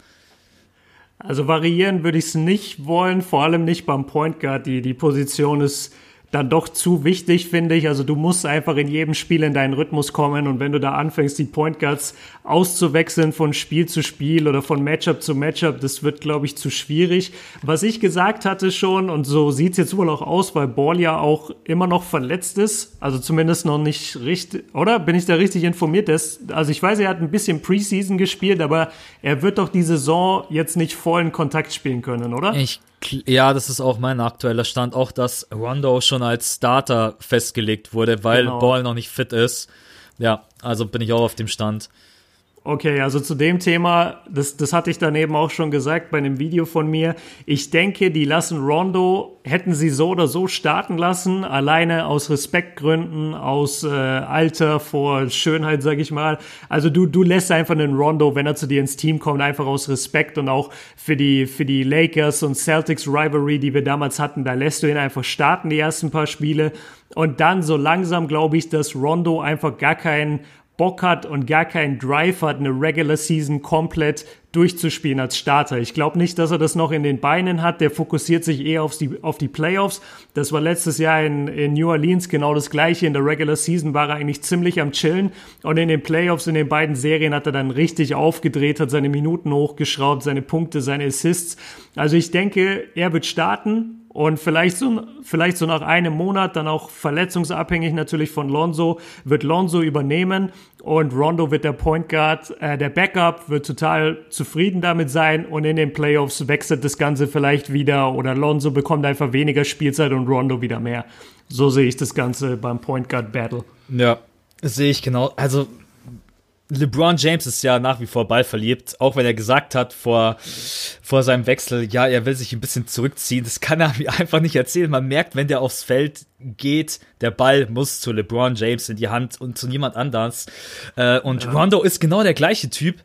Also variieren würde ich es nicht wollen, vor allem nicht beim Point Guard. Die, die Position ist dann doch zu wichtig, finde ich. Also du musst einfach in jedem Spiel in deinen Rhythmus kommen und wenn du da anfängst, die Point Guards auszuwechseln von Spiel zu Spiel oder von Matchup zu Matchup, das wird, glaube ich, zu schwierig. Was ich gesagt hatte schon, und so sieht's jetzt wohl auch aus, weil Ball ja auch immer noch verletzt ist, also zumindest noch nicht richtig, oder? Bin ich da richtig informiert? Das, also ich weiß, er hat ein bisschen Preseason gespielt, aber er wird doch die Saison jetzt nicht vollen Kontakt spielen können, oder? Ich ja, das ist auch mein aktueller Stand. Auch, dass Rondo schon als Starter festgelegt wurde, weil genau. Ball noch nicht fit ist. Ja, also bin ich auch auf dem Stand. Okay, also zu dem Thema, das, das hatte ich daneben auch schon gesagt bei einem Video von mir. Ich denke, die lassen Rondo, hätten sie so oder so starten lassen, alleine aus Respektgründen, aus äh, Alter vor Schönheit, sag ich mal. Also du, du lässt einfach einen Rondo, wenn er zu dir ins Team kommt, einfach aus Respekt und auch für die, für die Lakers und Celtics Rivalry, die wir damals hatten, da lässt du ihn einfach starten, die ersten paar Spiele. Und dann so langsam glaube ich, dass Rondo einfach gar keinen Bock hat und gar keinen Drive hat, eine Regular Season komplett durchzuspielen als Starter. Ich glaube nicht, dass er das noch in den Beinen hat. Der fokussiert sich eher auf die, auf die Playoffs. Das war letztes Jahr in, in New Orleans genau das gleiche. In der Regular Season war er eigentlich ziemlich am Chillen. Und in den Playoffs, in den beiden Serien hat er dann richtig aufgedreht, hat seine Minuten hochgeschraubt, seine Punkte, seine Assists. Also ich denke, er wird starten und vielleicht so, vielleicht so nach einem Monat, dann auch verletzungsabhängig natürlich von Lonzo, wird Lonzo übernehmen und Rondo wird der Point Guard, äh, der Backup, wird total zufrieden damit sein und in den Playoffs wechselt das Ganze vielleicht wieder oder Lonzo bekommt einfach weniger Spielzeit und Rondo wieder mehr. So sehe ich das Ganze beim Point Guard Battle. Ja, sehe ich genau. Also LeBron James ist ja nach wie vor ballverliebt, auch wenn er gesagt hat vor, vor seinem Wechsel, ja, er will sich ein bisschen zurückziehen. Das kann er mir einfach nicht erzählen. Man merkt, wenn der aufs Feld geht, der Ball muss zu LeBron James in die Hand und zu niemand anders. Äh, und ja. Rondo ist genau der gleiche Typ.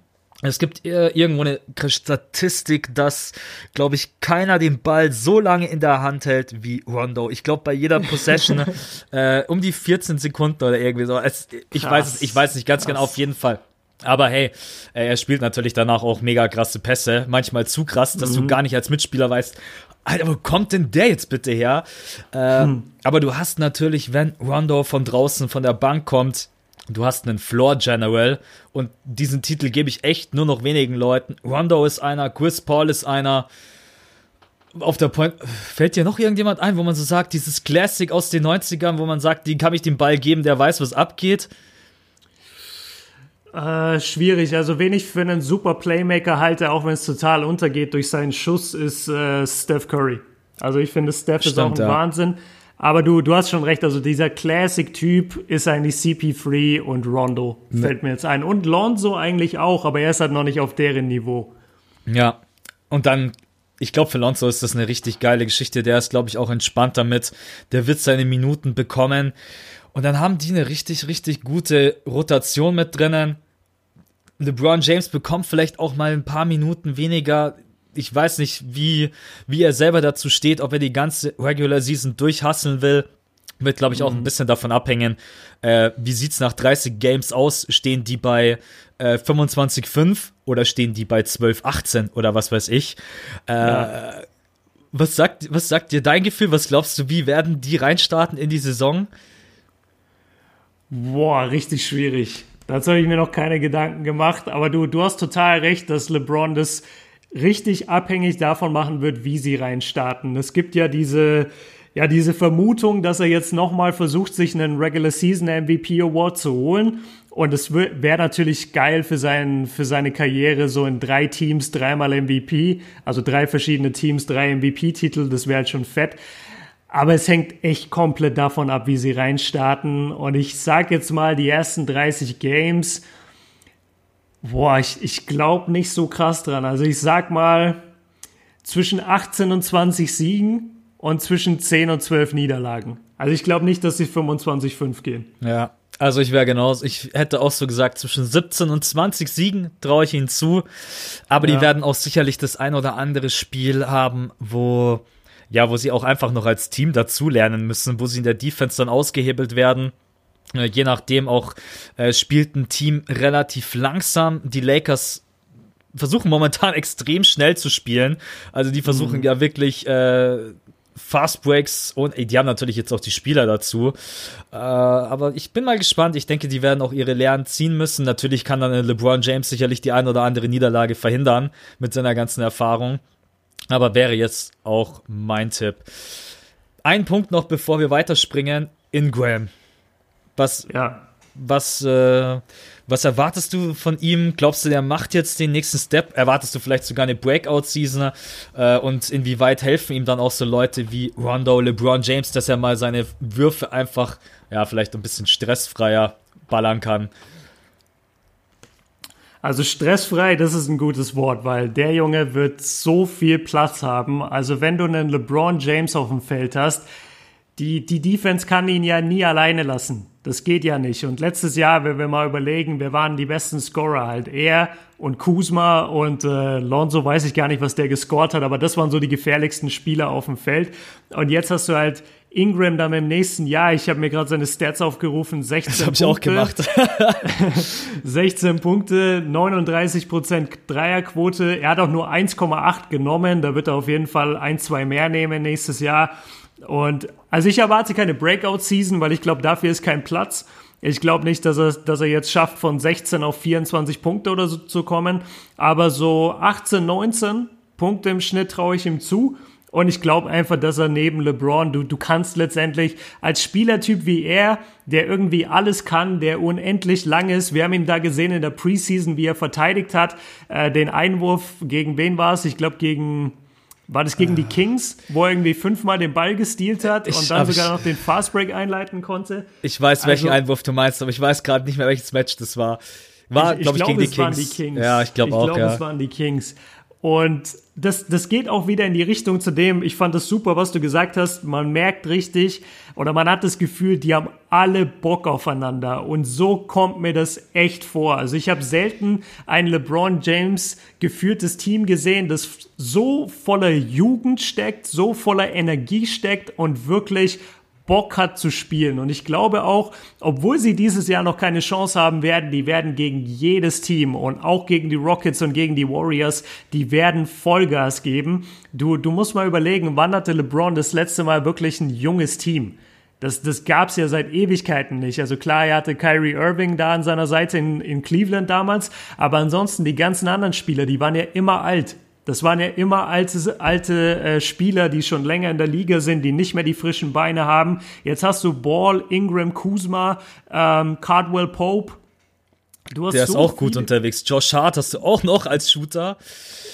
Es gibt äh, irgendwo eine Statistik, dass, glaube ich, keiner den Ball so lange in der Hand hält wie Rondo. Ich glaube, bei jeder Possession äh, um die 14 Sekunden oder irgendwie so. Es, ich krass, weiß es, ich weiß nicht ganz genau, krass. genau, auf jeden Fall. Aber hey, äh, er spielt natürlich danach auch mega krasse Pässe, manchmal zu krass, dass mhm. du gar nicht als Mitspieler weißt, Alter, wo kommt denn der jetzt bitte her? Äh, hm. Aber du hast natürlich, wenn Rondo von draußen von der Bank kommt, Du hast einen Floor General und diesen Titel gebe ich echt nur noch wenigen Leuten. Rondo ist einer, Chris Paul ist einer. Auf der Point, fällt dir noch irgendjemand ein, wo man so sagt, dieses Classic aus den 90ern, wo man sagt, die kann ich den Ball geben, der weiß, was abgeht? Äh, schwierig. Also, wen ich für einen super Playmaker halte, auch wenn es total untergeht durch seinen Schuss, ist äh, Steph Curry. Also, ich finde, Steph Stimmt, ist auch ein ja. Wahnsinn. Aber du, du hast schon recht, also dieser Classic-Typ ist eigentlich CP3 und Rondo, fällt mir jetzt ein. Und Lonzo eigentlich auch, aber er ist halt noch nicht auf deren Niveau. Ja, und dann, ich glaube, für Lonzo ist das eine richtig geile Geschichte. Der ist, glaube ich, auch entspannt damit. Der wird seine Minuten bekommen. Und dann haben die eine richtig, richtig gute Rotation mit drinnen. LeBron James bekommt vielleicht auch mal ein paar Minuten weniger. Ich weiß nicht, wie, wie er selber dazu steht, ob er die ganze Regular Season durchhasseln will. Wird, glaube ich, auch ein mhm. bisschen davon abhängen, äh, wie sieht's nach 30 Games aus? Stehen die bei äh, 25-5 oder stehen die bei 12-18 oder was weiß ich? Äh, ja. was, sagt, was sagt dir dein Gefühl? Was glaubst du, wie werden die reinstarten in die Saison? Boah, richtig schwierig. Dazu habe ich mir noch keine Gedanken gemacht, aber du, du hast total recht, dass LeBron das richtig abhängig davon machen wird, wie sie reinstarten. Es gibt ja diese, ja, diese Vermutung, dass er jetzt nochmal versucht, sich einen Regular Season MVP Award zu holen. Und es wäre natürlich geil für, seinen, für seine Karriere, so in drei Teams dreimal MVP, also drei verschiedene Teams, drei MVP-Titel, das wäre halt schon fett. Aber es hängt echt komplett davon ab, wie sie reinstarten. Und ich sag jetzt mal, die ersten 30 Games, boah, ich, ich glaube nicht so krass dran. Also ich sag mal, zwischen 18 und 20 Siegen und zwischen 10 und 12 Niederlagen. Also ich glaube nicht, dass sie 25-5 gehen. Ja, also ich wäre genauso, ich hätte auch so gesagt, zwischen 17 und 20 Siegen traue ich ihnen zu. Aber ja. die werden auch sicherlich das ein oder andere Spiel haben, wo ja, wo sie auch einfach noch als Team dazulernen müssen, wo sie in der Defense dann ausgehebelt werden. Äh, je nachdem auch äh, spielt ein Team relativ langsam. Die Lakers versuchen momentan extrem schnell zu spielen. Also die versuchen mhm. ja wirklich äh, Fast Breaks und ey, die haben natürlich jetzt auch die Spieler dazu. Äh, aber ich bin mal gespannt. Ich denke, die werden auch ihre Lehren ziehen müssen. Natürlich kann dann LeBron James sicherlich die ein oder andere Niederlage verhindern mit seiner ganzen Erfahrung. Aber wäre jetzt auch mein Tipp. Ein Punkt noch, bevor wir weiterspringen. Ingram. Was, ja. was, äh, was erwartest du von ihm? Glaubst du, der macht jetzt den nächsten Step? Erwartest du vielleicht sogar eine Breakout-Season? Äh, und inwieweit helfen ihm dann auch so Leute wie Rondo, LeBron James, dass er mal seine Würfe einfach, ja, vielleicht ein bisschen stressfreier ballern kann? Also stressfrei, das ist ein gutes Wort, weil der Junge wird so viel Platz haben. Also wenn du einen LeBron James auf dem Feld hast, die, die Defense kann ihn ja nie alleine lassen. Das geht ja nicht. Und letztes Jahr, wenn wir mal überlegen, wer waren die besten Scorer halt? Er und Kuzma und äh, Lonzo weiß ich gar nicht, was der gescored hat, aber das waren so die gefährlichsten Spieler auf dem Feld. Und jetzt hast du halt Ingram dann im nächsten Jahr, ich habe mir gerade seine Stats aufgerufen, 16 das hab Punkte. ich auch gemacht. 16 Punkte, 39 Prozent Dreierquote. Er hat auch nur 1,8 genommen. Da wird er auf jeden Fall ein, zwei mehr nehmen nächstes Jahr. Und also ich erwarte keine Breakout-Season, weil ich glaube, dafür ist kein Platz. Ich glaube nicht, dass er, dass er jetzt schafft, von 16 auf 24 Punkte oder so zu kommen. Aber so 18, 19 Punkte im Schnitt traue ich ihm zu. Und ich glaube einfach, dass er neben LeBron, du, du kannst letztendlich als Spielertyp wie er, der irgendwie alles kann, der unendlich lang ist, wir haben ihn da gesehen in der Preseason, wie er verteidigt hat, äh, den Einwurf, gegen wen war es? Ich glaube gegen, war das gegen die Kings, wo er irgendwie fünfmal den Ball gestealt hat ich, und dann sogar ich, noch den Fastbreak einleiten konnte? Ich weiß, welchen also, Einwurf du meinst, aber ich weiß gerade nicht mehr, welches Match das war. War, glaube ich, glaub, gegen die Kings. die Kings. Ja, ich glaube auch, Ich glaube, es waren die Kings. Und das, das geht auch wieder in die Richtung zu dem, ich fand das super, was du gesagt hast. Man merkt richtig oder man hat das Gefühl, die haben alle Bock aufeinander. Und so kommt mir das echt vor. Also ich habe selten ein LeBron James geführtes Team gesehen, das so voller Jugend steckt, so voller Energie steckt und wirklich Bock hat zu spielen. Und ich glaube auch, obwohl sie dieses Jahr noch keine Chance haben werden, die werden gegen jedes Team und auch gegen die Rockets und gegen die Warriors, die werden Vollgas geben. Du, du musst mal überlegen, wann hatte LeBron das letzte Mal wirklich ein junges Team? Das, das gab's ja seit Ewigkeiten nicht. Also klar, er hatte Kyrie Irving da an seiner Seite in, in Cleveland damals, aber ansonsten die ganzen anderen Spieler, die waren ja immer alt. Das waren ja immer alte, alte äh, Spieler, die schon länger in der Liga sind, die nicht mehr die frischen Beine haben. Jetzt hast du Ball, Ingram, Kuzma, ähm, Cardwell Pope. Der ist auch gut unterwegs. Josh Hart hast du auch noch als Shooter.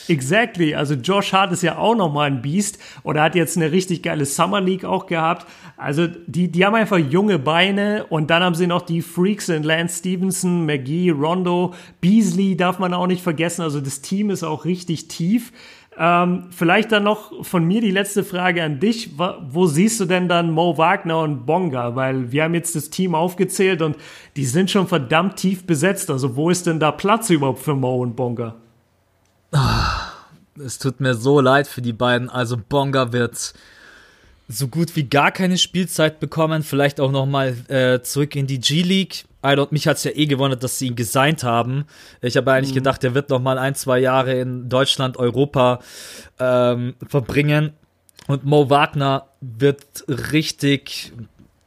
Exactly. Also Josh Hart ist ja auch nochmal ein Biest oder hat jetzt eine richtig geile Summer League auch gehabt. Also die, die haben einfach junge Beine und dann haben sie noch die Freaks in Lance Stevenson, McGee, Rondo, Beasley darf man auch nicht vergessen. Also das Team ist auch richtig tief. Ähm, vielleicht dann noch von mir die letzte Frage an dich. Wo siehst du denn dann Mo Wagner und Bonga? Weil wir haben jetzt das Team aufgezählt und die sind schon verdammt tief besetzt. Also wo ist denn da Platz überhaupt für Mo und Bonga? Es tut mir so leid für die beiden. Also Bonga wird so gut wie gar keine Spielzeit bekommen. Vielleicht auch noch mal äh, zurück in die G-League. Also, mich hat's ja eh gewundert, dass sie ihn gesigned haben. Ich habe eigentlich mhm. gedacht, er wird noch mal ein, zwei Jahre in Deutschland, Europa ähm, verbringen. Und Mo Wagner wird richtig,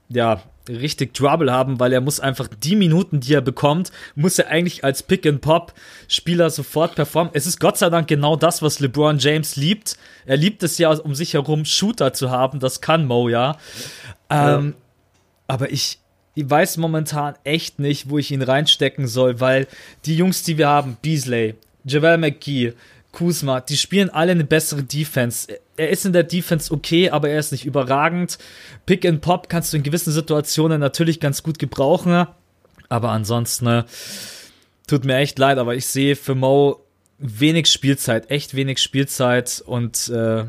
ja, richtig Trouble haben, weil er muss einfach die Minuten, die er bekommt, muss er eigentlich als Pick-and-Pop-Spieler sofort performen. Es ist Gott sei Dank genau das, was LeBron James liebt. Er liebt es ja, um sich herum Shooter zu haben. Das kann Mo ja. Ähm, ja. Aber ich, ich weiß momentan echt nicht, wo ich ihn reinstecken soll, weil die Jungs, die wir haben, Beasley, Javel McGee, Kuzma, die spielen alle eine bessere Defense. Er ist in der Defense okay, aber er ist nicht überragend. Pick and Pop kannst du in gewissen Situationen natürlich ganz gut gebrauchen, aber ansonsten ne, tut mir echt leid, aber ich sehe für Mo wenig Spielzeit, echt wenig Spielzeit und äh,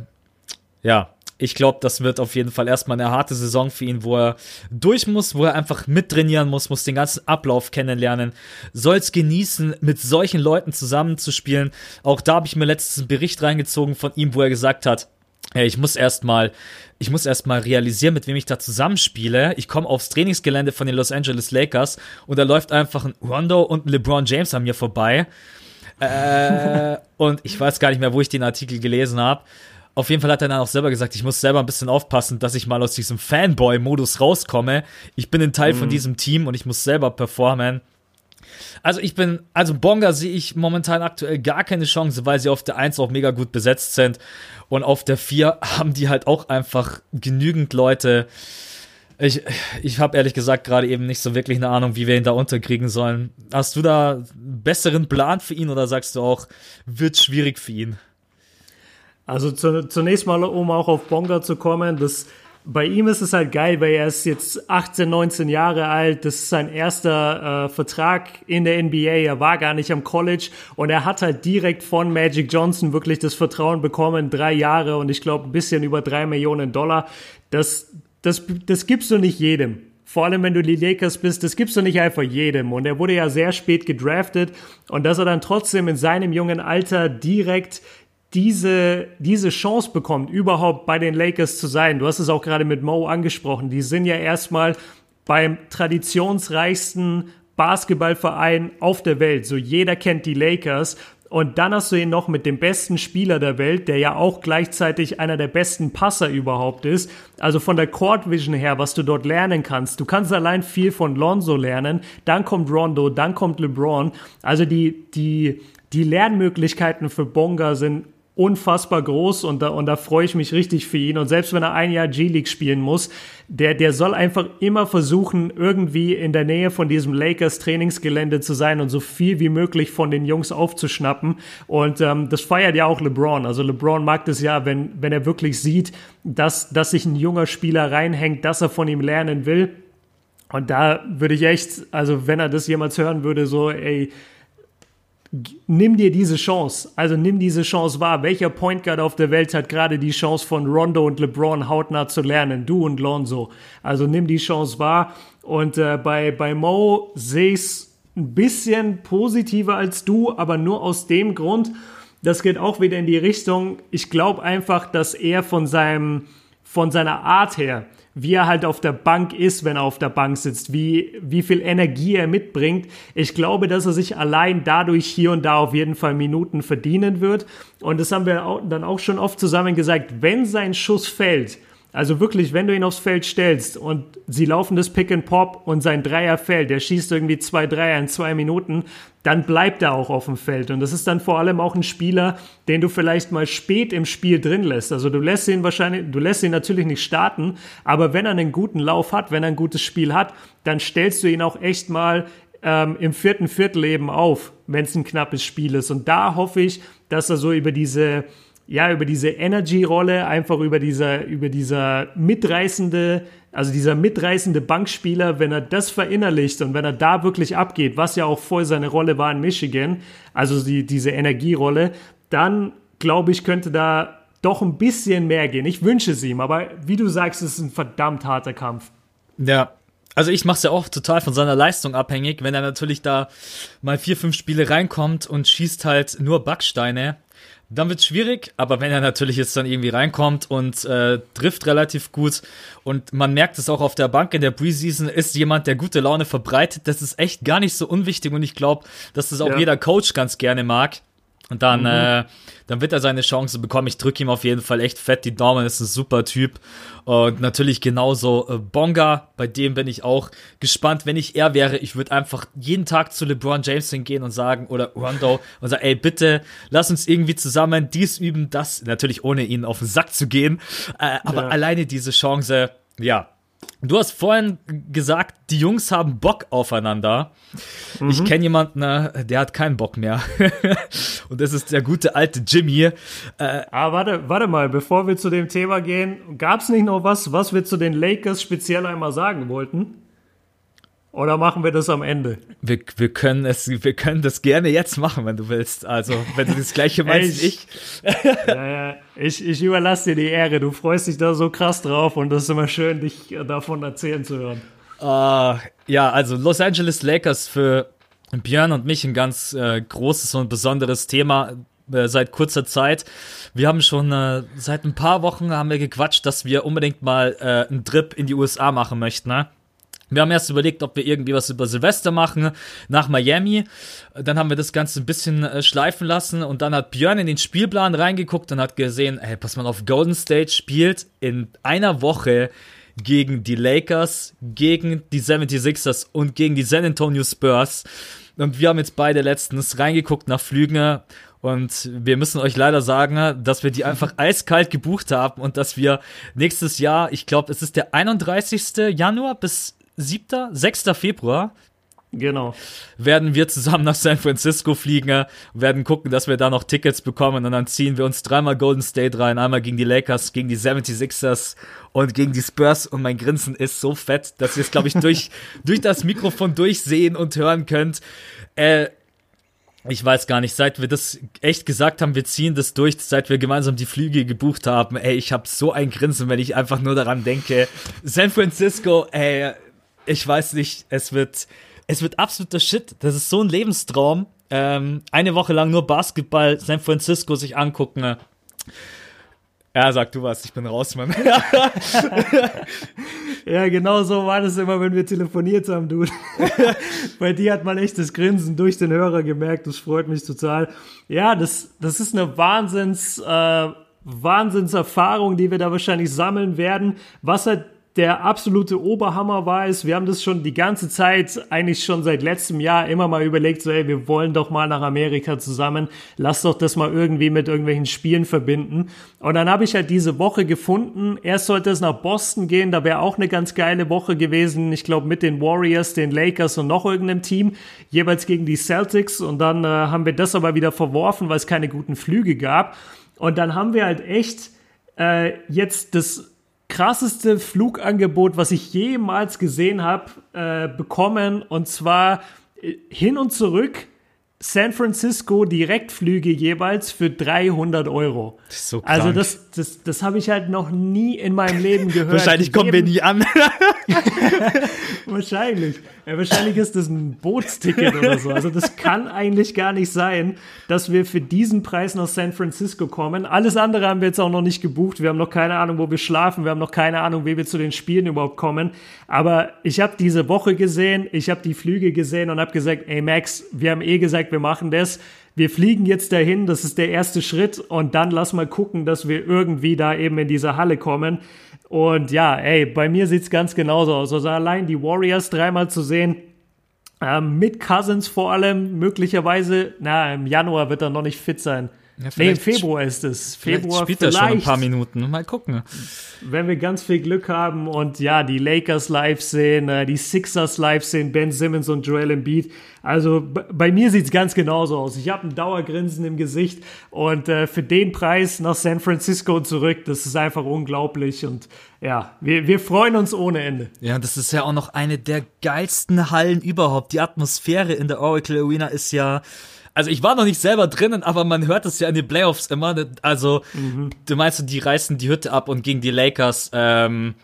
ja, ich glaube, das wird auf jeden Fall erstmal eine harte Saison für ihn, wo er durch muss, wo er einfach mittrainieren muss, muss den ganzen Ablauf kennenlernen, soll es genießen, mit solchen Leuten zusammenzuspielen. Auch da habe ich mir letztens einen Bericht reingezogen von ihm, wo er gesagt hat, hey, ich muss erstmal ich muss erstmal realisieren, mit wem ich da zusammenspiele. Ich komme aufs Trainingsgelände von den Los Angeles Lakers und da läuft einfach ein Rondo und ein LeBron James an mir vorbei. äh, und ich weiß gar nicht mehr, wo ich den Artikel gelesen habe. Auf jeden Fall hat er dann auch selber gesagt, ich muss selber ein bisschen aufpassen, dass ich mal aus diesem Fanboy-Modus rauskomme. Ich bin ein Teil mhm. von diesem Team und ich muss selber performen. Also ich bin, also Bonga sehe ich momentan aktuell gar keine Chance, weil sie auf der 1 auch mega gut besetzt sind. Und auf der 4 haben die halt auch einfach genügend Leute. Ich, ich habe ehrlich gesagt gerade eben nicht so wirklich eine Ahnung, wie wir ihn da unterkriegen sollen. Hast du da einen besseren Plan für ihn oder sagst du auch, wird schwierig für ihn? Also zu, zunächst mal, um auch auf Bonga zu kommen, das, bei ihm ist es halt geil, weil er ist jetzt 18, 19 Jahre alt. Das ist sein erster äh, Vertrag in der NBA. Er war gar nicht am College und er hat halt direkt von Magic Johnson wirklich das Vertrauen bekommen. Drei Jahre und ich glaube ein bisschen über drei Millionen Dollar. Das, das, das gibst du nicht jedem. Vor allem, wenn du die Lakers bist, das gibst du nicht einfach jedem. Und er wurde ja sehr spät gedraftet. Und dass er dann trotzdem in seinem jungen Alter direkt diese, diese Chance bekommt, überhaupt bei den Lakers zu sein. Du hast es auch gerade mit Mo angesprochen. Die sind ja erstmal beim traditionsreichsten Basketballverein auf der Welt. So jeder kennt die Lakers. Und dann hast du ihn noch mit dem besten Spieler der Welt, der ja auch gleichzeitig einer der besten Passer überhaupt ist. Also von der Court Vision her, was du dort lernen kannst. Du kannst allein viel von Lonzo lernen. Dann kommt Rondo, dann kommt LeBron. Also die, die, die Lernmöglichkeiten für Bonga sind unfassbar groß und da, und da freue ich mich richtig für ihn. Und selbst wenn er ein Jahr G-League spielen muss, der, der soll einfach immer versuchen, irgendwie in der Nähe von diesem Lakers Trainingsgelände zu sein und so viel wie möglich von den Jungs aufzuschnappen. Und ähm, das feiert ja auch LeBron. Also LeBron mag das ja, wenn, wenn er wirklich sieht, dass, dass sich ein junger Spieler reinhängt, dass er von ihm lernen will. Und da würde ich echt, also wenn er das jemals hören würde, so, ey, nimm dir diese Chance. Also nimm diese Chance wahr. Welcher Point Guard auf der Welt hat gerade die Chance von Rondo und LeBron hautnah zu lernen? Du und Lonzo. Also nimm die Chance wahr. Und äh, bei, bei Mo sehe ich ein bisschen positiver als du, aber nur aus dem Grund, das geht auch wieder in die Richtung, ich glaube einfach, dass er von seinem, von seiner Art her, wie er halt auf der Bank ist, wenn er auf der Bank sitzt, wie, wie viel Energie er mitbringt. Ich glaube, dass er sich allein dadurch hier und da auf jeden Fall Minuten verdienen wird. Und das haben wir dann auch schon oft zusammen gesagt, wenn sein Schuss fällt, Also wirklich, wenn du ihn aufs Feld stellst und sie laufen das Pick and Pop und sein Dreier fällt, der schießt irgendwie zwei Dreier in zwei Minuten, dann bleibt er auch auf dem Feld. Und das ist dann vor allem auch ein Spieler, den du vielleicht mal spät im Spiel drin lässt. Also du lässt ihn wahrscheinlich, du lässt ihn natürlich nicht starten, aber wenn er einen guten Lauf hat, wenn er ein gutes Spiel hat, dann stellst du ihn auch echt mal ähm, im vierten Viertel eben auf, wenn es ein knappes Spiel ist. Und da hoffe ich, dass er so über diese ja, über diese Energy-Rolle, einfach über dieser, über dieser mitreißende, also dieser mitreißende Bankspieler, wenn er das verinnerlicht und wenn er da wirklich abgeht, was ja auch voll seine Rolle war in Michigan, also die, diese Energierolle, dann glaube ich, könnte da doch ein bisschen mehr gehen. Ich wünsche es ihm, aber wie du sagst, es ist ein verdammt harter Kampf. Ja, also ich mache es ja auch total von seiner Leistung abhängig, wenn er natürlich da mal vier, fünf Spiele reinkommt und schießt halt nur Backsteine, dann wird es schwierig, aber wenn er natürlich jetzt dann irgendwie reinkommt und äh, trifft relativ gut und man merkt es auch auf der Bank in der Preseason, ist jemand, der gute Laune verbreitet, das ist echt gar nicht so unwichtig und ich glaube, dass das auch ja. jeder Coach ganz gerne mag. Und dann, mhm. äh, dann wird er seine Chance bekommen. Ich drücke ihm auf jeden Fall echt fett die Daumen. Ist ein super Typ. Und natürlich genauso äh, Bonga. Bei dem bin ich auch gespannt. Wenn ich er wäre, ich würde einfach jeden Tag zu LeBron James hingehen und sagen, oder Rondo, und sagen, ey, bitte, lass uns irgendwie zusammen dies üben, das. Natürlich ohne ihn auf den Sack zu gehen. Äh, aber ja. alleine diese Chance, ja, Du hast vorhin gesagt, die Jungs haben Bock aufeinander. Mhm. Ich kenne jemanden, der hat keinen Bock mehr. Und das ist der gute alte Jimmy. Äh, ah, warte, warte mal, bevor wir zu dem Thema gehen, gab es nicht noch was, was wir zu den Lakers speziell einmal sagen wollten? Oder machen wir das am Ende? Wir, wir, können es, wir können das gerne jetzt machen, wenn du willst. Also, wenn du das Gleiche meinst, ich. ja, ja, ich, ich überlasse dir die Ehre. Du freust dich da so krass drauf und das ist immer schön, dich davon erzählen zu hören. Uh, ja, also Los Angeles Lakers für Björn und mich ein ganz äh, großes und besonderes Thema äh, seit kurzer Zeit. Wir haben schon äh, seit ein paar Wochen haben wir gequatscht, dass wir unbedingt mal äh, einen Trip in die USA machen möchten. Ne? Wir haben erst überlegt, ob wir irgendwie was über Silvester machen, nach Miami. Dann haben wir das Ganze ein bisschen äh, schleifen lassen und dann hat Björn in den Spielplan reingeguckt und hat gesehen, hey, pass mal auf, Golden State spielt in einer Woche gegen die Lakers, gegen die 76ers und gegen die San Antonio Spurs. Und wir haben jetzt beide letztens reingeguckt nach Flügen und wir müssen euch leider sagen, dass wir die einfach eiskalt gebucht haben und dass wir nächstes Jahr, ich glaube, es ist der 31. Januar bis 7., 6. Februar Genau. Werden wir zusammen nach San Francisco fliegen, werden gucken, dass wir da noch Tickets bekommen und dann ziehen wir uns dreimal Golden State rein, einmal gegen die Lakers, gegen die 76ers und gegen die Spurs und mein Grinsen ist so fett, dass ihr es, glaube ich, durch, durch das Mikrofon durchsehen und hören könnt. Äh, ich weiß gar nicht, seit wir das echt gesagt haben, wir ziehen das durch, seit wir gemeinsam die Flüge gebucht haben, ey, ich habe so ein Grinsen, wenn ich einfach nur daran denke. San Francisco, ey, ich weiß nicht, es wird, es wird absoluter Shit. Das ist so ein Lebenstraum. Ähm, eine Woche lang nur Basketball, San Francisco sich angucken. Ja, sag du was, ich bin raus, Mann. ja, genau so war das immer, wenn wir telefoniert haben, du. Bei dir hat man echt das Grinsen durch den Hörer gemerkt, das freut mich total. Ja, das, das ist eine Wahnsinns, äh, Wahnsinnserfahrung, die wir da wahrscheinlich sammeln werden. Was halt der absolute Oberhammer war es, wir haben das schon die ganze Zeit, eigentlich schon seit letztem Jahr immer mal überlegt, so ey, wir wollen doch mal nach Amerika zusammen, lass doch das mal irgendwie mit irgendwelchen Spielen verbinden. Und dann habe ich halt diese Woche gefunden, erst sollte es nach Boston gehen, da wäre auch eine ganz geile Woche gewesen, ich glaube mit den Warriors, den Lakers und noch irgendeinem Team, jeweils gegen die Celtics. Und dann äh, haben wir das aber wieder verworfen, weil es keine guten Flüge gab. Und dann haben wir halt echt äh, jetzt das krasseste Flugangebot, was ich jemals gesehen habe, äh, bekommen. Und zwar äh, hin und zurück San Francisco Direktflüge jeweils für 300 Euro. Das so krank. Also das, das, das habe ich halt noch nie in meinem Leben gehört. Wahrscheinlich kommen wir nie an. wahrscheinlich. Ja, wahrscheinlich ist das ein Bootsticket oder so. Also das kann eigentlich gar nicht sein, dass wir für diesen Preis nach San Francisco kommen. Alles andere haben wir jetzt auch noch nicht gebucht. Wir haben noch keine Ahnung, wo wir schlafen. Wir haben noch keine Ahnung, wie wir zu den Spielen überhaupt kommen. Aber ich habe diese Woche gesehen, ich habe die Flüge gesehen und habe gesagt, ey Max, wir haben eh gesagt, wir machen das wir fliegen jetzt dahin, das ist der erste Schritt und dann lass mal gucken, dass wir irgendwie da eben in diese Halle kommen. Und ja, ey, bei mir sieht's ganz genauso aus. Also allein die Warriors dreimal zu sehen, ähm, mit Cousins vor allem, möglicherweise, na, im Januar wird er noch nicht fit sein. Ja, nee, Februar ist es. Februar spielt er schon ein paar Minuten. Mal gucken. Wenn wir ganz viel Glück haben und ja, die Lakers live sehen, äh, die Sixers live sehen, Ben Simmons und Joel Embiid. Also bei mir sieht's ganz genauso aus. Ich habe ein Dauergrinsen im Gesicht und äh, für den Preis nach San Francisco zurück, das ist einfach unglaublich und ja, wir, wir freuen uns ohne Ende. Ja, das ist ja auch noch eine der geilsten Hallen überhaupt. Die Atmosphäre in der Oracle Arena ist ja also ich war noch nicht selber drinnen, aber man hört es ja in den Playoffs immer. Also, mhm. du meinst, die reißen die Hütte ab und gegen die Lakers, ähm,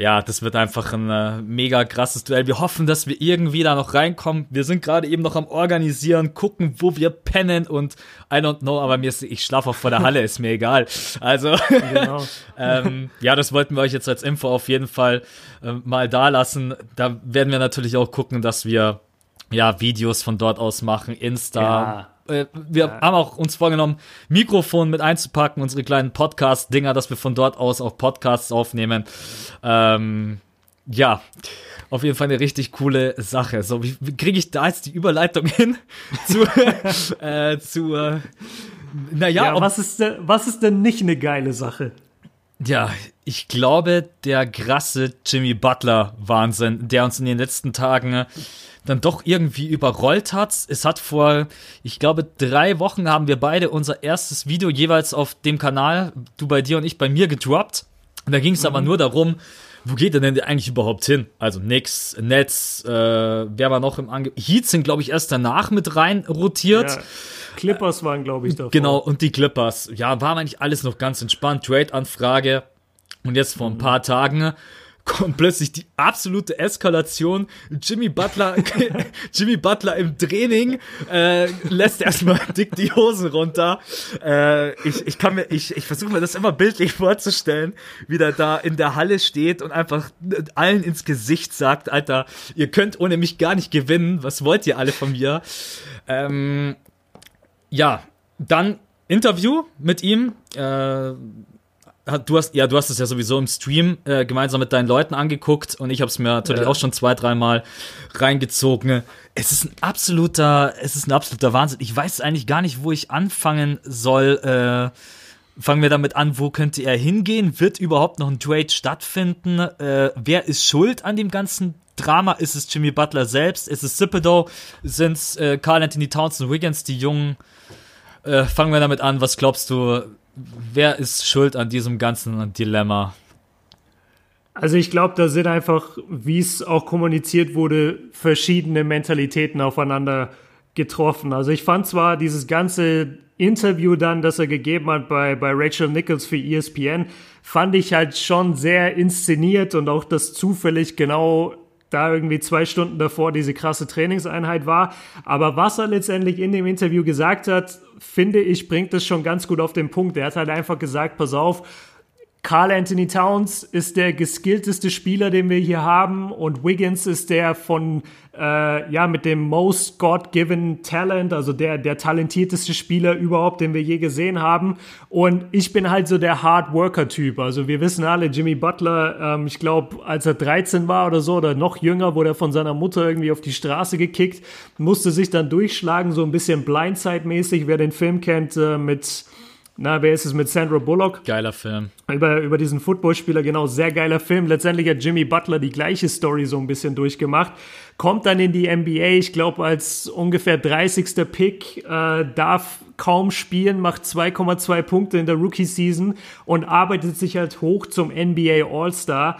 ja, das wird einfach ein äh, mega krasses Duell. Wir hoffen, dass wir irgendwie da noch reinkommen. Wir sind gerade eben noch am Organisieren, gucken, wo wir pennen und I don't know, aber mir ist, ich schlafe auch vor der Halle, ist mir egal. Also, genau. ähm, ja, das wollten wir euch jetzt als Info auf jeden Fall äh, mal da lassen. Da werden wir natürlich auch gucken, dass wir ja, Videos von dort aus machen, Insta. Ja. Äh, wir ja. haben auch uns vorgenommen, Mikrofon mit einzupacken, unsere kleinen Podcast-Dinger, dass wir von dort aus auch Podcasts aufnehmen. Ähm, ja, auf jeden Fall eine richtig coole Sache. So, wie, wie kriege ich da jetzt die Überleitung hin zu, äh, zu äh, naja, ja, was ist, denn, was ist denn nicht eine geile Sache? Ja, ich glaube, der krasse Jimmy Butler-Wahnsinn, der uns in den letzten Tagen dann doch irgendwie überrollt hat. Es hat vor, ich glaube, drei Wochen haben wir beide unser erstes Video jeweils auf dem Kanal, du bei dir und ich bei mir gedroppt. Und da ging es mhm. aber nur darum, wo geht er denn eigentlich überhaupt hin? Also nix, Netz, äh, wer war noch im Angebot? Heat sind, glaube ich, erst danach mit rein rotiert. Ja. Clippers waren, glaube ich, davor. Genau, und die Clippers. Ja, war eigentlich alles noch ganz entspannt. Trade-Anfrage. Und jetzt vor ein paar Tagen kommt plötzlich die absolute Eskalation. Jimmy Butler, Jimmy Butler im Training äh, lässt erstmal dick die Hosen runter. Äh, ich, ich kann mir, ich, ich versuche mir das immer bildlich vorzustellen, wie der da in der Halle steht und einfach allen ins Gesicht sagt, Alter, ihr könnt ohne mich gar nicht gewinnen. Was wollt ihr alle von mir? Ähm, ja, dann Interview mit ihm. Äh, du hast, ja, du hast es ja sowieso im Stream äh, gemeinsam mit deinen Leuten angeguckt und ich habe es mir natürlich ja. auch schon zwei, dreimal reingezogen. Es ist ein absoluter, es ist ein absoluter Wahnsinn. Ich weiß eigentlich gar nicht, wo ich anfangen soll. Äh, fangen wir damit an, wo könnte er hingehen? Wird überhaupt noch ein Trade stattfinden? Äh, wer ist schuld an dem ganzen Drama? Ist es Jimmy Butler selbst? Ist es Thibodeau? Sind es äh, Carl Anthony Towns und Wiggins, die Jungen? Äh, fangen wir damit an. Was glaubst du? Wer ist schuld an diesem ganzen Dilemma? Also ich glaube, da sind einfach, wie es auch kommuniziert wurde, verschiedene Mentalitäten aufeinander getroffen. Also ich fand zwar dieses ganze Interview dann, das er gegeben hat bei, bei Rachel Nichols für ESPN, fand ich halt schon sehr inszeniert und auch das zufällig genau da irgendwie zwei Stunden davor diese krasse Trainingseinheit war. Aber was er letztendlich in dem Interview gesagt hat, finde ich, bringt es schon ganz gut auf den Punkt. Er hat halt einfach gesagt, pass auf, Carl Anthony Towns ist der geskillteste Spieler, den wir hier haben und Wiggins ist der von äh, ja mit dem most God-given Talent, also der der talentierteste Spieler überhaupt, den wir je gesehen haben. Und ich bin halt so der Hard Worker Typ. Also wir wissen alle, Jimmy Butler, ähm, ich glaube, als er 13 war oder so oder noch jünger, wurde er von seiner Mutter irgendwie auf die Straße gekickt, musste sich dann durchschlagen, so ein bisschen Blindside-mäßig. Wer den Film kennt äh, mit na, wer ist es mit Sandra Bullock? Geiler Film. Über, über diesen Footballspieler, genau, sehr geiler Film. Letztendlich hat Jimmy Butler die gleiche Story so ein bisschen durchgemacht. Kommt dann in die NBA, ich glaube, als ungefähr 30. Pick, äh, darf kaum spielen, macht 2,2 Punkte in der Rookie-Season und arbeitet sich halt hoch zum NBA All-Star.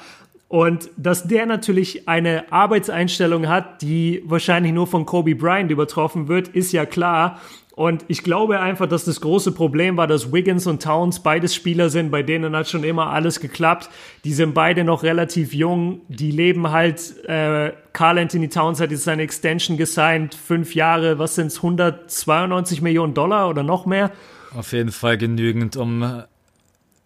Und dass der natürlich eine Arbeitseinstellung hat, die wahrscheinlich nur von Kobe Bryant übertroffen wird, ist ja klar. Und ich glaube einfach, dass das große Problem war, dass Wiggins und Towns beides Spieler sind, bei denen hat schon immer alles geklappt. Die sind beide noch relativ jung. Die leben halt, äh, Carl Anthony Towns hat jetzt seine Extension gesigned, fünf Jahre, was sind's, 192 Millionen Dollar oder noch mehr? Auf jeden Fall genügend, um äh,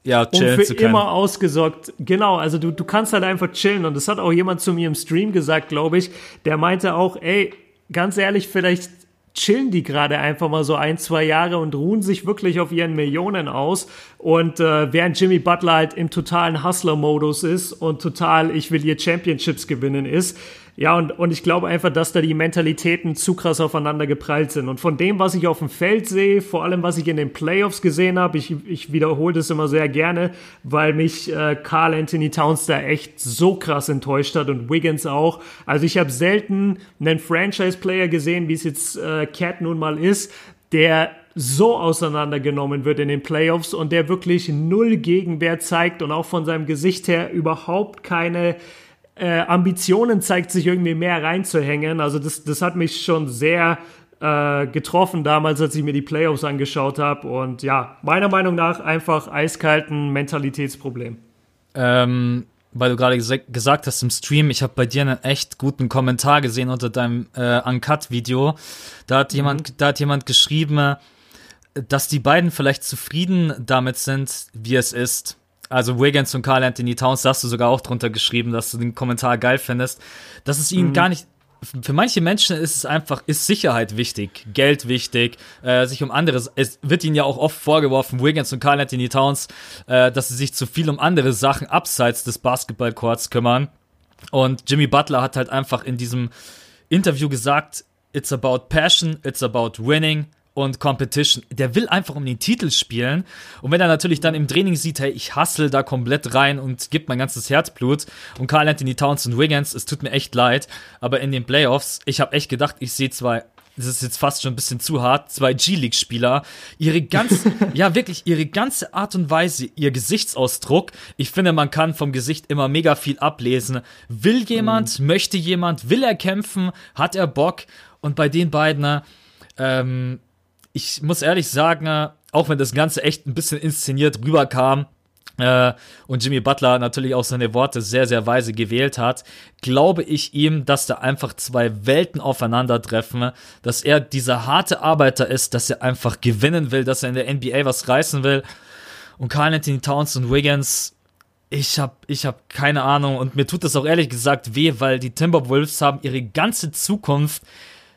ja, chillen und für zu können. immer ausgesorgt. Genau, also du, du kannst halt einfach chillen. Und das hat auch jemand zu mir im Stream gesagt, glaube ich. Der meinte auch, ey, ganz ehrlich, vielleicht chillen die gerade einfach mal so ein, zwei Jahre und ruhen sich wirklich auf ihren Millionen aus. Und äh, während Jimmy Butler halt im totalen Hustler-Modus ist und total, ich will hier Championships gewinnen ist, ja, und, und ich glaube einfach, dass da die Mentalitäten zu krass aufeinander geprallt sind. Und von dem, was ich auf dem Feld sehe, vor allem was ich in den Playoffs gesehen habe, ich, ich wiederhole das immer sehr gerne, weil mich äh, Carl Anthony Towns da echt so krass enttäuscht hat und Wiggins auch. Also ich habe selten einen Franchise-Player gesehen, wie es jetzt äh, Cat nun mal ist, der so auseinandergenommen wird in den Playoffs und der wirklich null Gegenwehr zeigt und auch von seinem Gesicht her überhaupt keine äh, Ambitionen zeigt, sich irgendwie mehr reinzuhängen. Also das, das hat mich schon sehr äh, getroffen damals, als ich mir die Playoffs angeschaut habe. Und ja, meiner Meinung nach einfach eiskalten Mentalitätsproblem. Ähm, weil du gerade ges gesagt hast im Stream, ich habe bei dir einen echt guten Kommentar gesehen unter deinem äh, Uncut-Video. Da hat mhm. jemand, da hat jemand geschrieben, dass die beiden vielleicht zufrieden damit sind, wie es ist. Also Wiggins und Carl Anthony Towns, da hast du sogar auch drunter geschrieben, dass du den Kommentar geil findest. Dass es ihnen mhm. gar nicht. Für manche Menschen ist es einfach, ist Sicherheit wichtig, Geld wichtig, äh, sich um anderes. Es wird ihnen ja auch oft vorgeworfen, Wiggins und Carl Anthony Towns, äh, dass sie sich zu viel um andere Sachen abseits des Basketballcourts kümmern. Und Jimmy Butler hat halt einfach in diesem Interview gesagt, it's about passion, it's about winning, und Competition. Der will einfach um den Titel spielen. Und wenn er natürlich dann im Training sieht, hey, ich hustle da komplett rein und gebe mein ganzes Herzblut und Carl Anthony Towns und Wiggins, es tut mir echt leid, aber in den Playoffs, ich habe echt gedacht, ich sehe zwei das ist jetzt fast schon ein bisschen zu hart, zwei G-League-Spieler, ihre ganze, ja wirklich, ihre ganze Art und Weise, ihr Gesichtsausdruck, ich finde, man kann vom Gesicht immer mega viel ablesen. Will jemand, mhm. möchte jemand, will er kämpfen, hat er Bock? Und bei den beiden, ähm, ich muss ehrlich sagen, auch wenn das Ganze echt ein bisschen inszeniert rüberkam, äh, und Jimmy Butler natürlich auch seine Worte sehr, sehr weise gewählt hat, glaube ich ihm, dass da einfach zwei Welten aufeinandertreffen, dass er dieser harte Arbeiter ist, dass er einfach gewinnen will, dass er in der NBA was reißen will. Und Carl Anthony Towns und Wiggins, ich habe ich hab keine Ahnung und mir tut das auch ehrlich gesagt weh, weil die Timberwolves haben ihre ganze Zukunft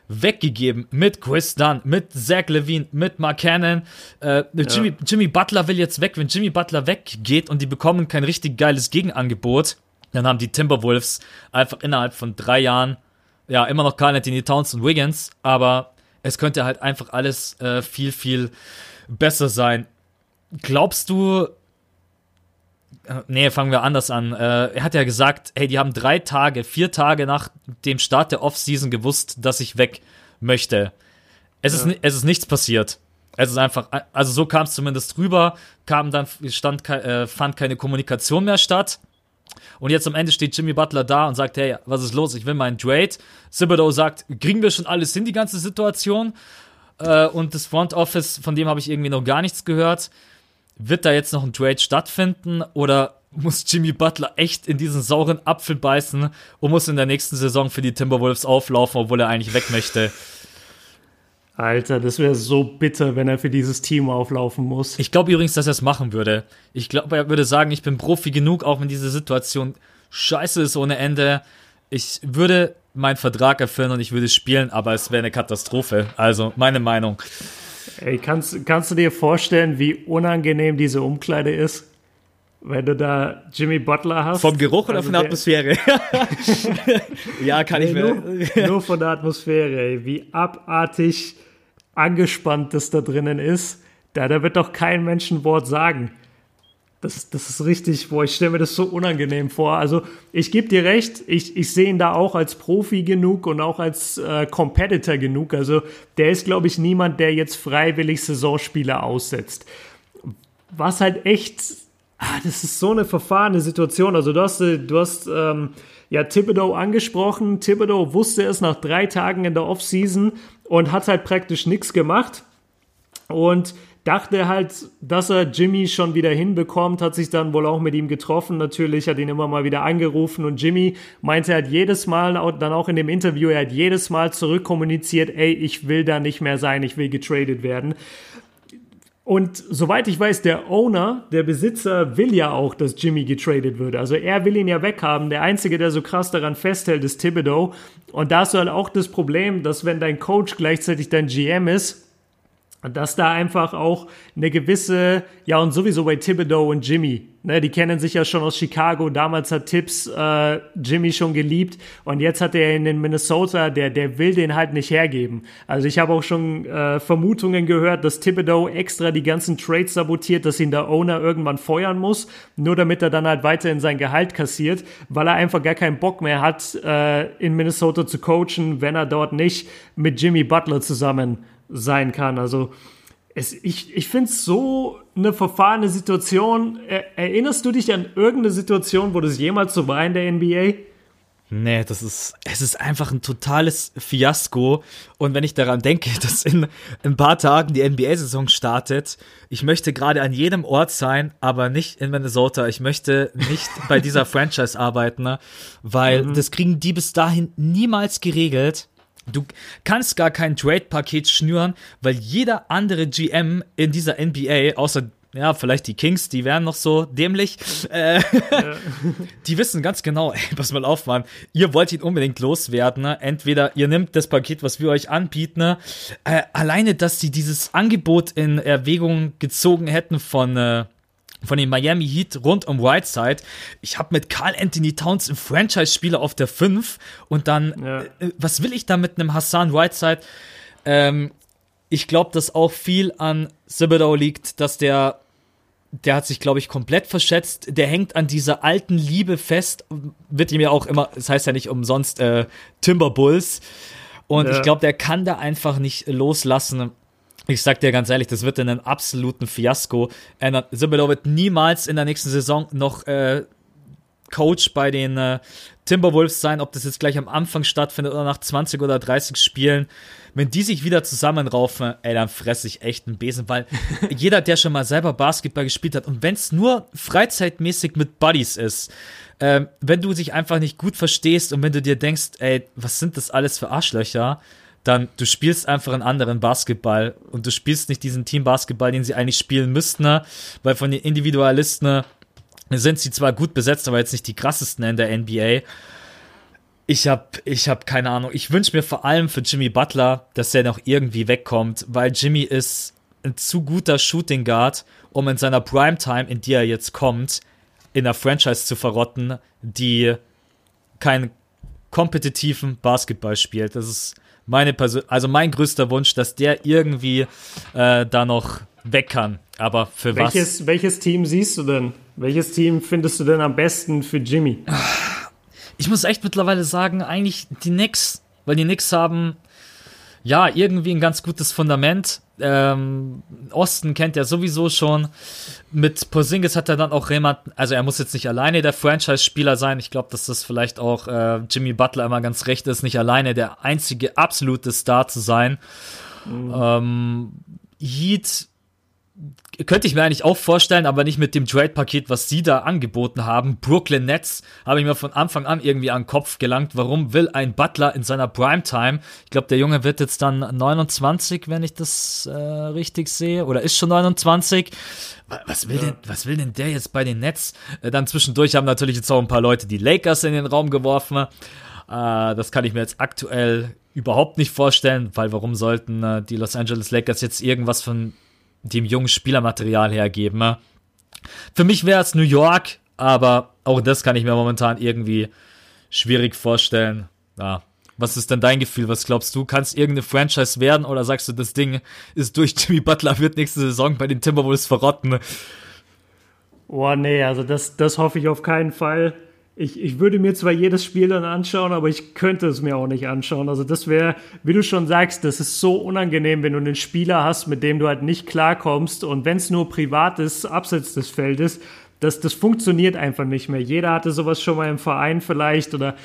weggegeben mit Chris Dunn, mit Zach Levine, mit Mark Cannon. Äh, Jimmy, ja. Jimmy Butler will jetzt weg. Wenn Jimmy Butler weggeht und die bekommen kein richtig geiles Gegenangebot, dann haben die Timberwolves einfach innerhalb von drei Jahren, ja, immer noch Carl Anthony Towns und Wiggins, aber es könnte halt einfach alles äh, viel, viel besser sein. Glaubst du, nee, fangen wir anders an. Äh, er hat ja gesagt, hey, die haben drei Tage, vier Tage nach dem Start der Offseason gewusst, dass ich weg möchte. Es, ja. ist, es ist nichts passiert. Es ist einfach, also so kam es zumindest rüber, kam dann, stand, äh, fand keine Kommunikation mehr statt. Und jetzt am Ende steht Jimmy Butler da und sagt, hey, was ist los? Ich will meinen Trade. Thibodeau sagt, kriegen wir schon alles hin, die ganze Situation? Äh, und das Front Office, von dem habe ich irgendwie noch gar nichts gehört. Wird da jetzt noch ein Trade stattfinden oder muss Jimmy Butler echt in diesen sauren Apfel beißen und muss in der nächsten Saison für die Timberwolves auflaufen, obwohl er eigentlich weg möchte? Alter, das wäre so bitter, wenn er für dieses Team auflaufen muss. Ich glaube übrigens, dass er es machen würde. Ich glaube, er würde sagen, ich bin Profi genug, auch wenn diese Situation scheiße ist ohne Ende. Ich würde meinen Vertrag erfüllen und ich würde spielen, aber es wäre eine Katastrophe. Also, meine Meinung. Ey, kannst, kannst du dir vorstellen, wie unangenehm diese Umkleide ist? Wenn du da Jimmy Butler hast. Vom Geruch oder also von der Atmosphäre? ja, kann nee, ich mir. Nur, nur, von der Atmosphäre, ey. Wie abartig angespannt das da drinnen ist. Da, da wird doch kein Menschenwort sagen. Das, das ist richtig, boah, ich stelle mir das so unangenehm vor. Also ich gebe dir recht, ich, ich sehe ihn da auch als Profi genug und auch als äh, Competitor genug. Also der ist, glaube ich, niemand, der jetzt freiwillig Saisonspiele aussetzt. Was halt echt, ah, das ist so eine verfahrene Situation. Also du hast, äh, du hast ähm, ja Thibodeau angesprochen. Thibodeau wusste es nach drei Tagen in der Offseason und hat halt praktisch nichts gemacht. Und dachte halt, dass er Jimmy schon wieder hinbekommt, hat sich dann wohl auch mit ihm getroffen natürlich, hat ihn immer mal wieder angerufen und Jimmy meinte, er hat jedes Mal, dann auch in dem Interview, er hat jedes Mal zurückkommuniziert, ey, ich will da nicht mehr sein, ich will getradet werden. Und soweit ich weiß, der Owner, der Besitzer, will ja auch, dass Jimmy getradet wird. Also er will ihn ja weghaben. Der Einzige, der so krass daran festhält, ist Thibodeau. Und da ist halt auch das Problem, dass wenn dein Coach gleichzeitig dein GM ist, dass da einfach auch eine gewisse, ja und sowieso bei Thibodeau und Jimmy, ne, die kennen sich ja schon aus Chicago, damals hat Tips äh, Jimmy schon geliebt und jetzt hat er in den Minnesota, der, der will den halt nicht hergeben. Also ich habe auch schon äh, Vermutungen gehört, dass Thibodeau extra die ganzen Trades sabotiert, dass ihn der Owner irgendwann feuern muss, nur damit er dann halt weiterhin sein Gehalt kassiert, weil er einfach gar keinen Bock mehr hat, äh, in Minnesota zu coachen, wenn er dort nicht mit Jimmy Butler zusammen sein kann. Also es, ich, ich finde es so eine verfahrene Situation. Er, erinnerst du dich an irgendeine Situation, wo das jemals so war in der NBA? Nee, das ist, es ist einfach ein totales Fiasko. Und wenn ich daran denke, dass in, ein paar Tagen die NBA-Saison startet, ich möchte gerade an jedem Ort sein, aber nicht in Minnesota. Ich möchte nicht bei dieser Franchise arbeiten, ne? weil mhm. das kriegen die bis dahin niemals geregelt. Du kannst gar kein Trade-Paket schnüren, weil jeder andere GM in dieser NBA, außer ja, vielleicht die Kings, die wären noch so dämlich. Äh, ja. Die wissen ganz genau, ey, pass mal auf, Mann. Ihr wollt ihn unbedingt loswerden. Ne? Entweder ihr nehmt das Paket, was wir euch anbieten. Ne? Äh, alleine, dass sie dieses Angebot in Erwägung gezogen hätten von äh, von den Miami Heat rund um Whiteside. Ich habe mit Carl Anthony Towns einen Franchise-Spieler auf der 5 und dann, ja. äh, was will ich da mit einem Hassan Whiteside? Ähm, ich glaube, dass auch viel an Thibodeau liegt, dass der, der hat sich, glaube ich, komplett verschätzt. Der hängt an dieser alten Liebe fest, wird ihm ja auch immer, das heißt ja nicht umsonst äh, Timberwolves. Und ja. ich glaube, der kann da einfach nicht loslassen. Ich sag dir ganz ehrlich, das wird in einem absoluten Fiasko. Thibodeau wird niemals in der nächsten Saison noch äh, Coach bei den äh, Timberwolves sein, ob das jetzt gleich am Anfang stattfindet oder nach 20 oder 30 Spielen. Wenn die sich wieder zusammenraufen, ey, dann fresse ich echt einen Besen, weil jeder, der schon mal selber Basketball gespielt hat und wenn es nur freizeitmäßig mit Buddies ist, äh, wenn du dich einfach nicht gut verstehst und wenn du dir denkst, ey, was sind das alles für Arschlöcher, dann du spielst einfach einen anderen Basketball und du spielst nicht diesen Team-Basketball, den sie eigentlich spielen müssten, ne? weil von den Individualisten ne, sind sie zwar gut besetzt, aber jetzt nicht die krassesten in der NBA. Ich hab, ich hab keine Ahnung. Ich wünsche mir vor allem für Jimmy Butler, dass er noch irgendwie wegkommt, weil Jimmy ist ein zu guter Shooting Guard, um in seiner Primetime, in die er jetzt kommt, in einer Franchise zu verrotten, die keinen kompetitiven Basketball spielt. Das ist meine Person, also mein größter Wunsch, dass der irgendwie äh, da noch weg kann. Aber für welches, was? Welches Team siehst du denn? Welches Team findest du denn am besten für Jimmy? Ich muss echt mittlerweile sagen, eigentlich die Knicks, weil die Knicks haben ja irgendwie ein ganz gutes Fundament ähm, Osten kennt er sowieso schon. Mit Porzingis hat er dann auch jemand, also er muss jetzt nicht alleine der Franchise-Spieler sein. Ich glaube, dass das vielleicht auch äh, Jimmy Butler immer ganz recht ist, nicht alleine der einzige absolute Star zu sein. Mhm. Ähm, Heat könnte ich mir eigentlich auch vorstellen, aber nicht mit dem Trade-Paket, was sie da angeboten haben. Brooklyn Nets habe ich mir von Anfang an irgendwie an den Kopf gelangt. Warum will ein Butler in seiner Primetime? Ich glaube, der Junge wird jetzt dann 29, wenn ich das äh, richtig sehe, oder ist schon 29. Was will, ja. denn, was will denn der jetzt bei den Nets? Äh, dann zwischendurch haben natürlich jetzt auch ein paar Leute die Lakers in den Raum geworfen. Äh, das kann ich mir jetzt aktuell überhaupt nicht vorstellen, weil warum sollten äh, die Los Angeles Lakers jetzt irgendwas von dem jungen Spielermaterial hergeben. Für mich wäre es New York, aber auch das kann ich mir momentan irgendwie schwierig vorstellen. Ja. Was ist denn dein Gefühl? Was glaubst du? Kann es irgendeine Franchise werden oder sagst du, das Ding ist durch Jimmy Butler, wird nächste Saison bei den Timberwolves verrotten? Oh nee, also das, das hoffe ich auf keinen Fall ich, ich würde mir zwar jedes Spiel dann anschauen, aber ich könnte es mir auch nicht anschauen. Also das wäre, wie du schon sagst, das ist so unangenehm, wenn du einen Spieler hast, mit dem du halt nicht klarkommst und wenn es nur privat ist, abseits des Feldes, das, das funktioniert einfach nicht mehr. Jeder hatte sowas schon mal im Verein vielleicht oder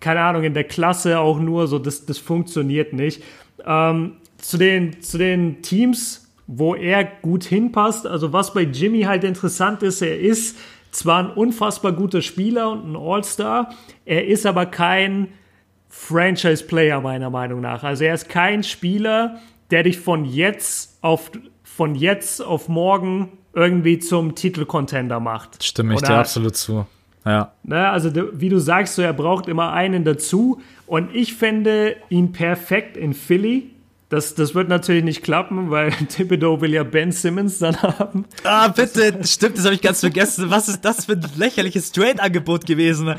keine Ahnung, in der Klasse auch nur, so das, das funktioniert nicht. Ähm, zu, den, zu den Teams, wo er gut hinpasst, also was bei Jimmy halt interessant ist, er ist zwar ein unfassbar guter Spieler und ein All-Star, er ist aber kein Franchise-Player meiner Meinung nach. Also er ist kein Spieler, der dich von jetzt auf von jetzt auf morgen irgendwie zum Titelcontender macht. Stimme ich Oder- dir absolut zu. Ja. Ne, also wie du sagst, so, er braucht immer einen dazu. Und ich fände ihn perfekt in Philly. Das, das wird natürlich nicht klappen, weil Thibodeau will ja Ben Simmons dann haben. Ah, bitte, stimmt, das habe ich ganz vergessen. Was ist das für ein lächerliches Trade-Angebot gewesen?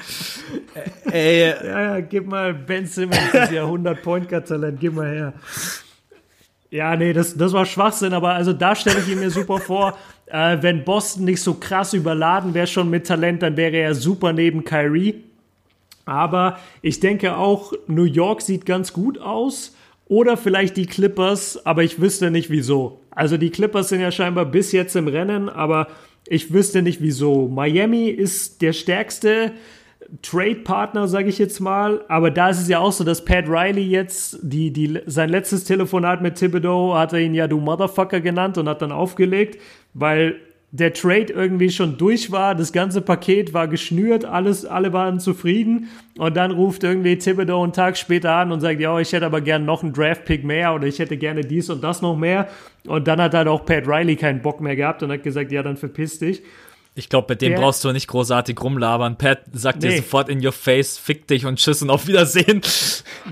Ey, Ja, ja, gib mal Ben Simmons, das ist ja 100-Point-Talent, gib mal her. Ja, nee, das, das war Schwachsinn, aber also da stelle ich ihn mir super vor. Äh, wenn Boston nicht so krass überladen wäre schon mit Talent, dann wäre er super neben Kyrie. Aber ich denke auch, New York sieht ganz gut aus. Oder vielleicht die Clippers, aber ich wüsste nicht wieso. Also die Clippers sind ja scheinbar bis jetzt im Rennen, aber ich wüsste nicht wieso. Miami ist der stärkste Trade-Partner, sage ich jetzt mal. Aber da ist es ja auch so, dass Pat Riley jetzt die, die, sein letztes Telefonat mit Thibodeau hat er ihn ja du Motherfucker genannt und hat dann aufgelegt, weil der Trade irgendwie schon durch war, das ganze Paket war geschnürt, alles, alle waren zufrieden und dann ruft irgendwie Thibodeau einen Tag später an und sagt, ja, ich hätte aber gern noch einen Draft-Pick mehr oder ich hätte gerne dies und das noch mehr und dann hat halt auch Pat Riley keinen Bock mehr gehabt und hat gesagt, ja, dann verpiss dich. ich glaube, bei dem Der- brauchst du nicht großartig rumlabern. Pat sagt dir Nee. sofort in your face, fick dich und tschüss und auf Wiedersehen.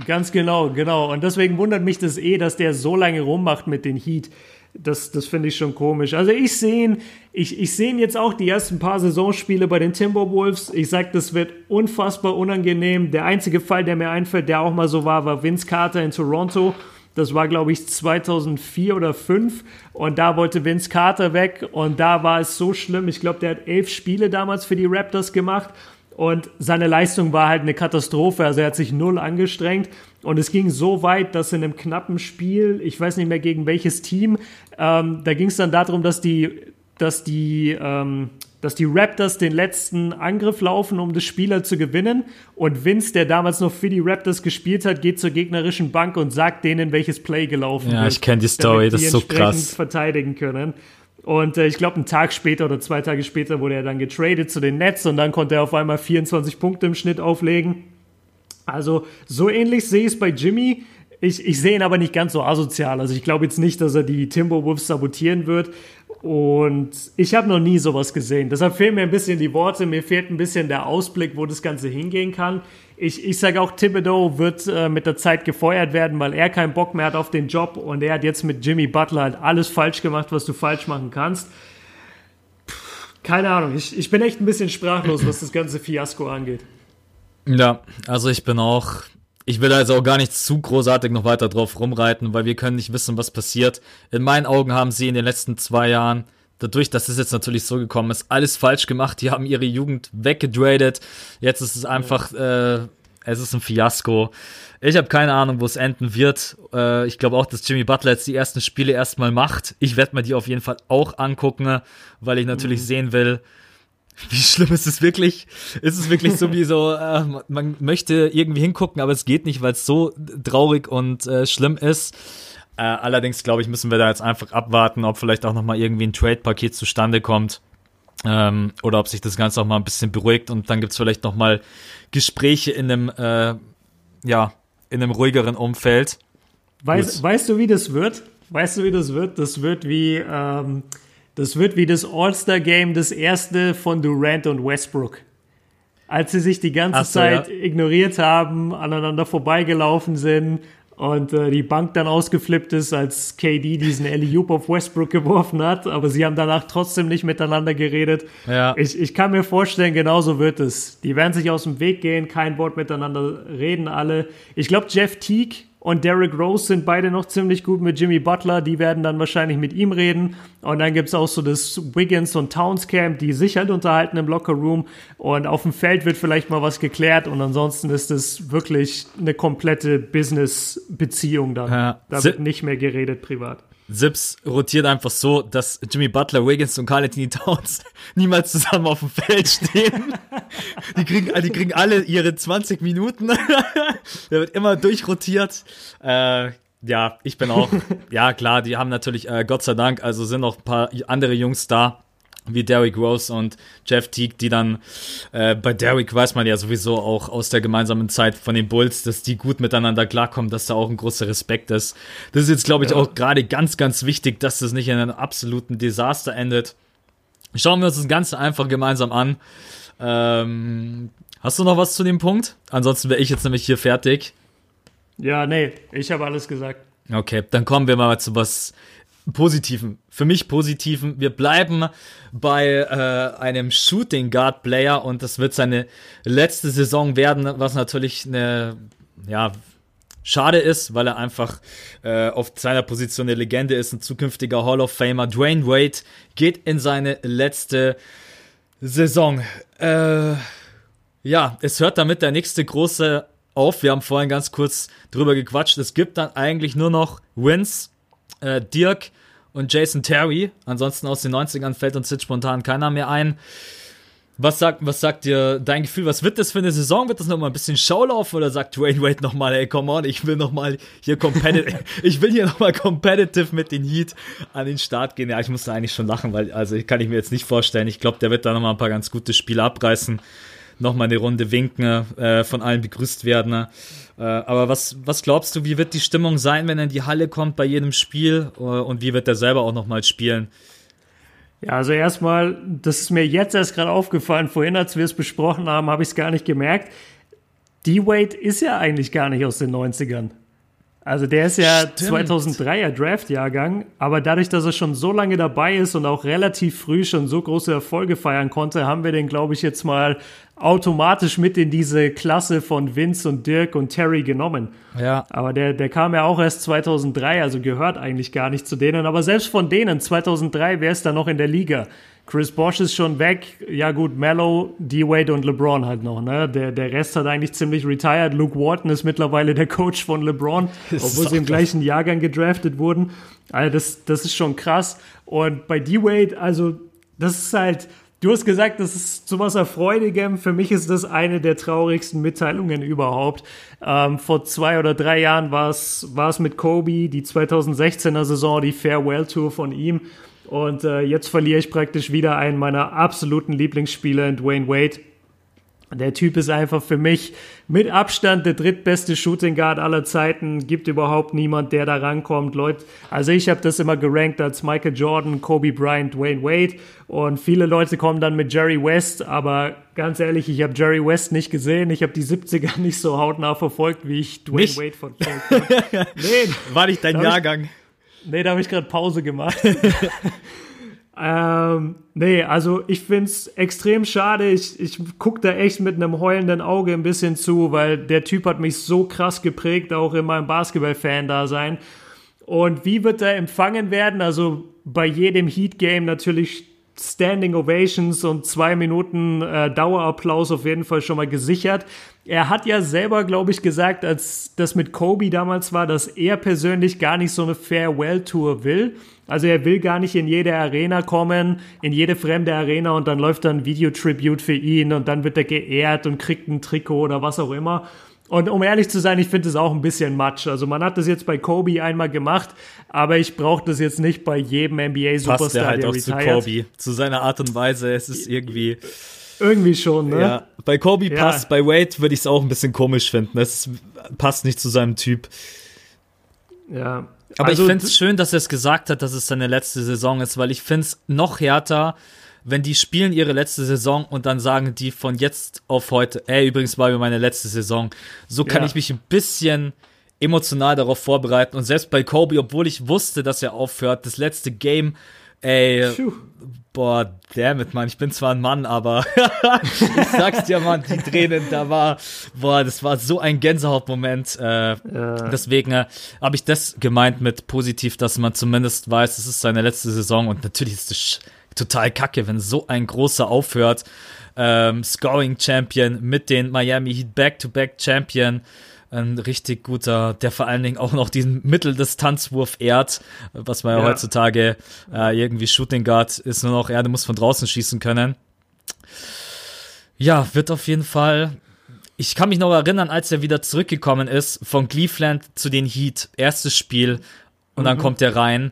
Ganz genau, genau. Und deswegen wundert mich das eh, dass der so lange rummacht mit den Heat. Das, das finde ich schon komisch. Also ich sehe ich, ich ihn jetzt auch die ersten paar Saisonspiele bei den Timberwolves. Ich sag, das wird unfassbar unangenehm. Der einzige Fall, der mir einfällt, der auch mal so war, war Vince Carter in Toronto. Das war, glaube ich, 2004 oder 2005. Und da wollte Vince Carter weg. Und da war es so schlimm. Ich glaube, der hat elf Spiele damals für die Raptors gemacht. Und seine Leistung war halt eine Katastrophe. Also er hat sich null angestrengt. Und es ging so weit, dass in einem knappen Spiel, ich weiß nicht mehr gegen welches Team, ähm, da ging es dann darum, dass die, dass die, ähm, dass die Raptors den letzten Angriff laufen, um das Spieler zu gewinnen. Und Vince, der damals noch für die Raptors gespielt hat, geht zur gegnerischen Bank und sagt denen, welches Play gelaufen Ja, wird. ich kenn die Story, das die ist so krass. verteidigen können. Und äh, ich glaube, einen Tag später oder zwei Tage später wurde er dann getradet zu den Nets und dann konnte er auf einmal 24 Punkte im Schnitt auflegen. Also so ähnlich sehe ich es bei Jimmy. Ich, ich sehe ihn aber nicht ganz so asozial. Also ich glaube jetzt nicht, dass er die Timberwolves sabotieren wird. Und ich habe noch nie sowas gesehen. Deshalb fehlen mir ein bisschen die Worte, mir fehlt ein bisschen der Ausblick, wo das Ganze hingehen kann. Ich, ich sage auch, Thibodeau wird äh, mit der Zeit gefeuert werden, weil er keinen Bock mehr hat auf den Job und er hat jetzt mit Jimmy Butler halt alles falsch gemacht, was du falsch machen kannst. Pff, keine Ahnung, ich, ich bin echt ein bisschen sprachlos, was das ganze Fiasko angeht. Ja, also ich bin auch. Ich will also auch gar nicht zu großartig noch weiter drauf rumreiten, weil wir können nicht wissen, was passiert. In meinen Augen haben sie in den letzten zwei Jahren, dadurch, dass es jetzt natürlich so gekommen ist, alles falsch gemacht. Die haben ihre Jugend weggedradet. Jetzt ist es einfach, äh, es ist ein Fiasko. Ich habe keine Ahnung, wo es enden wird. Äh, ich glaube auch, dass Jimmy Butler jetzt die ersten Spiele erstmal macht. Ich werde mir die auf jeden Fall auch angucken, weil ich natürlich sehen will, wie schlimm ist es wirklich? Ist es wirklich so wie so, äh, man möchte irgendwie hingucken, aber es geht nicht, weil es so traurig und äh, schlimm ist. Äh, allerdings, glaube ich, müssen wir da jetzt einfach abwarten, ob vielleicht auch nochmal irgendwie ein Trade-Paket zustande kommt. Ähm, oder ob sich das Ganze auch mal ein bisschen beruhigt und dann gibt's vielleicht nochmal Gespräche in einem, äh, ja, in einem ruhigeren Umfeld. Weiß, weißt du, wie das wird? Weißt du, wie das wird? Das wird wie, ähm, das wird wie das All-Star-Game, das erste von Durant und Westbrook. Als sie sich die ganze Ach Zeit ja. ignoriert haben, aneinander vorbeigelaufen sind und äh, die Bank dann ausgeflippt ist, als KD diesen Alley-Oop auf Westbrook geworfen hat, aber sie haben danach trotzdem nicht miteinander geredet. Ja. Ich, ich kann mir vorstellen, genauso wird es. Die werden sich aus dem Weg gehen, kein Wort miteinander reden alle. Ich glaube, Jeff Teague und Derrick Rose sind beide noch ziemlich gut mit Jimmy Butler. Die werden dann wahrscheinlich mit ihm reden. Und dann gibt's auch so das Wiggins und Towns Camp, die sich halt unterhalten im Locker Room. Und auf dem Feld wird vielleicht mal was geklärt. Und ansonsten ist es wirklich eine komplette Business-Beziehung dann. Ja. Da wird nicht mehr geredet privat. Sips rotiert einfach so, dass Jimmy Butler, Wiggins und Carl Anthony Towns niemals zusammen auf dem Feld stehen. Die kriegen, die kriegen alle ihre 20 Minuten. Der wird immer durchrotiert. Äh, ja, ich bin auch, ja klar, die haben natürlich, äh, Gott sei Dank, also sind noch ein paar andere Jungs da. Wie Derrick Rose und Jeff Teague, die dann äh, bei Derrick weiß man ja sowieso auch aus der gemeinsamen Zeit von den Bulls, dass die gut miteinander klarkommen, dass da auch ein großer Respekt ist. Das ist jetzt, glaube ich, ja. auch gerade ganz, ganz wichtig, dass das nicht in einem absoluten Desaster endet. Schauen wir uns das Ganze einfach gemeinsam an. Ähm, hast du noch was zu dem Punkt? Ansonsten wäre ich jetzt nämlich hier fertig. Ja, nee, ich habe alles gesagt. Okay, dann kommen wir mal zu was Positiven. Für mich Positiven. Wir bleiben bei äh, einem Shooting Guard Player und das wird seine letzte Saison werden, was natürlich eine, ja, schade ist, weil er einfach äh, auf seiner Position eine Legende ist, ein zukünftiger Hall of Famer. Dwayne Wade geht in seine letzte Saison. Äh, ja, es hört damit der nächste große auf. Wir haben vorhin ganz kurz drüber gequatscht. Es gibt dann eigentlich nur noch Wins. Äh, Dirk und Jason Terry. Ansonsten aus den 90ern fällt uns jetzt spontan keiner mehr ein. Was sagt, was sagt dir dein Gefühl? Was wird das für eine Saison? Wird das nochmal ein bisschen Schaulaufen oder sagt Dwayne Wade nochmal, ey, come on, ich will nochmal hier competitive, ich will hier nochmal competitive mit den Heat an den Start gehen. Ja, ich musste eigentlich schon lachen, weil, also, kann ich mir jetzt nicht vorstellen. Ich glaube, der wird da nochmal ein paar ganz gute Spiele abreißen nochmal eine Runde winken, äh, von allen begrüßt werden. Äh, aber was, was glaubst du, wie wird die Stimmung sein, wenn er in die Halle kommt bei jedem Spiel äh, und wie wird er selber auch nochmal spielen? Ja, also erstmal, das ist mir jetzt erst gerade aufgefallen. Vorhin, als wir es besprochen haben, habe ich es gar nicht gemerkt. D-Wade ist ja eigentlich gar nicht aus den 90ern. Also der ist ja Stimmt. 2003er Draft-Jahrgang, aber dadurch, dass er schon so lange dabei ist und auch relativ früh schon so große Erfolge feiern konnte, haben wir den, glaube ich, jetzt mal automatisch mit in diese Klasse von Vince und Dirk und Terry genommen. Ja. Aber der, der kam ja auch erst 2003, also gehört eigentlich gar nicht zu denen. Aber selbst von denen, 2003 wäre es da noch in der Liga. Chris Bosch ist schon weg. Ja gut, Mello, D-Wade und LeBron halt noch. Ne? Der, der Rest hat eigentlich ziemlich retired. Luke Walton ist mittlerweile der Coach von LeBron, obwohl sie im gleichen Jahrgang gedraftet wurden. Also das, das ist schon krass. Und bei D-Wade, also das ist halt, du hast gesagt, das ist zu was Erfreudigem. Für mich ist das eine der traurigsten Mitteilungen überhaupt. Ähm, vor zwei oder drei Jahren war es mit Kobe, die 2016er Saison, die Farewell Tour von ihm. Und äh, jetzt verliere ich praktisch wieder einen meiner absoluten Lieblingsspieler in Dwayne Wade. Der Typ ist einfach für mich mit Abstand der drittbeste Shooting Guard aller Zeiten. Gibt überhaupt niemand, der da rankommt. Leute, also ich habe das immer gerankt als Michael Jordan, Kobe Bryant, Dwayne Wade. Und viele Leute kommen dann mit Jerry West. Aber ganz ehrlich, ich habe Jerry West nicht gesehen. Ich habe die 70er nicht so hautnah verfolgt, wie ich Dwayne nicht? Wade verfolgt habe. nee, War nicht dein Jahrgang. Ich, Nee, da habe ich gerade Pause gemacht. ähm, nee, also ich finde es extrem schade. Ich, ich gucke da echt mit einem heulenden Auge ein bisschen zu, weil der Typ hat mich so krass geprägt, auch in meinem Basketball-Fan-Dasein. Und wie wird er empfangen werden? Also bei jedem Heat-Game natürlich Standing Ovations und zwei Minuten äh, Dauerapplaus auf jeden Fall schon mal gesichert. Er hat ja selber, glaube ich, gesagt, als das mit Kobe damals war, dass er persönlich gar nicht so eine Farewell-Tour will. Also er will gar nicht in jede Arena kommen, in jede fremde Arena und dann läuft dann Videotribute für ihn und dann wird er geehrt und kriegt ein Trikot oder was auch immer. Und um ehrlich zu sein, ich finde es auch ein bisschen matsch. Also man hat das jetzt bei Kobe einmal gemacht, aber ich brauche das jetzt nicht bei jedem NBA-Superstar, Passt der halt der auch retired. zu Kobe, zu seiner Art und Weise. Es ist irgendwie irgendwie schon, ne? Ja, bei Kobe ja. passt, bei Wade würde ich es auch ein bisschen komisch finden. Es passt nicht zu seinem Typ. Ja. Aber also, ich finde es schön, dass er es gesagt hat, dass es seine letzte Saison ist, weil ich finde es noch härter, wenn die spielen ihre letzte Saison und dann sagen die von jetzt auf heute, ey, übrigens war mir meine letzte Saison. So kann ja. ich mich ein bisschen emotional darauf vorbereiten. Und selbst bei Kobe, obwohl ich wusste, dass er aufhört, das letzte Game, ey, Puh. boah, damit, Mann, ich bin zwar ein Mann, aber ich sag's dir, Mann, die Tränen, da war, boah, das war so ein Gänsehautmoment. Äh, ja. Deswegen äh, habe ich das gemeint mit positiv, dass man zumindest weiß, es ist seine letzte Saison und natürlich ist das total kacke, wenn so ein großer aufhört. Ähm, Scoring Champion mit den Miami Heat Back-to-Back Champion. Ein richtig guter, der vor allen Dingen auch noch diesen Mitteldistanzwurf ehrt, was man ja, ja heutzutage äh, irgendwie Shooting Guard ist nur noch, er muss von draußen schießen können. Ja, wird auf jeden Fall. Ich kann mich noch erinnern, als er wieder zurückgekommen ist von Cleveland zu den Heat, erstes Spiel, und mhm. dann kommt er rein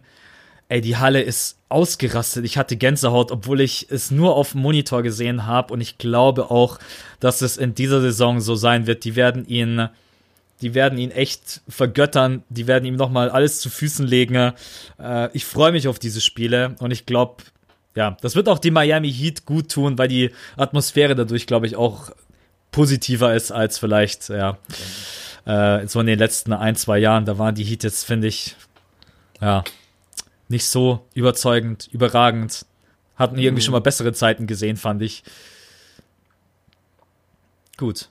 ey, die Halle ist ausgerastet. Ich hatte Gänsehaut, obwohl ich es nur auf dem Monitor gesehen habe. Und ich glaube auch, dass es in dieser Saison so sein wird. Die werden ihn, die werden ihn echt vergöttern. Die werden ihm nochmal alles zu Füßen legen. Äh, ich freue mich auf diese Spiele und ich glaube, ja, das wird auch die Miami Heat gut tun, weil die Atmosphäre dadurch, glaube ich, auch positiver ist als vielleicht, ja, äh, so in den letzten ein, zwei Jahren. Da waren die Heat jetzt, finde ich, ja, nicht so überzeugend, überragend. Hatten irgendwie mhm. schon mal bessere Zeiten gesehen, fand ich. Gut.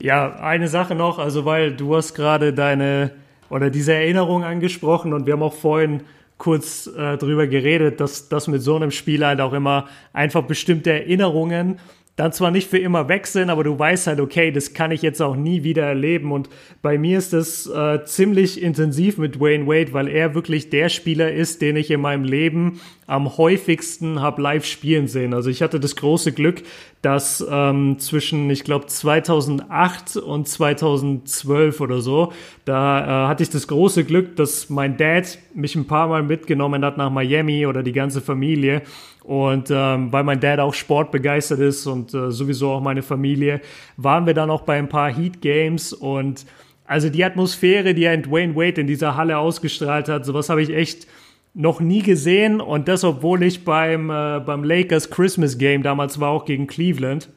Ja, eine Sache noch, also weil du hast gerade deine oder diese Erinnerung angesprochen und wir haben auch vorhin kurz äh, drüber geredet, dass das mit so einem Spiel halt auch immer einfach bestimmte Erinnerungen dann zwar nicht für immer weg sind, aber du weißt halt, okay, das kann ich jetzt auch nie wieder erleben. Und bei mir ist das äh, ziemlich intensiv mit Wayne Wade, weil er wirklich der Spieler ist, den ich in meinem Leben am häufigsten habe live spielen sehen. Also ich hatte das große Glück, dass ähm, zwischen, ich glaube, 2008 und 2012 oder so, da äh, hatte ich das große Glück, dass mein Dad mich ein paar Mal mitgenommen hat nach Miami oder die ganze Familie. Und ähm, weil mein Dad auch sportbegeistert ist und äh, sowieso auch meine Familie, waren wir dann auch bei ein paar Heat Games und also die Atmosphäre, die ein Dwayne Wade in dieser Halle ausgestrahlt hat, sowas habe ich echt noch nie gesehen und das, obwohl ich beim, äh, beim Lakers Christmas Game damals war, auch gegen Cleveland.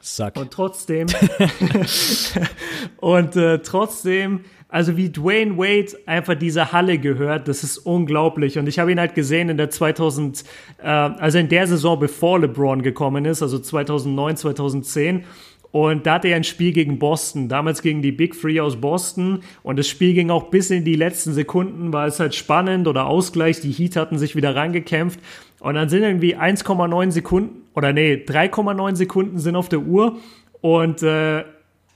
Suck. Und trotzdem, und äh, trotzdem also wie Dwayne Wade einfach diese Halle gehört, das ist unglaublich. Und ich habe ihn halt gesehen in der 2000, äh, also in der Saison, bevor LeBron gekommen ist, also 2009, 2010. Und da hatte er ein Spiel gegen Boston, damals gegen die Big Three aus Boston. Und das Spiel ging auch bis in die letzten Sekunden, war es halt spannend oder Ausgleich. Die Heat hatten sich wieder reingekämpft. Und dann sind irgendwie 1,9 Sekunden, oder nee, 3,9 Sekunden sind auf der Uhr. Und äh,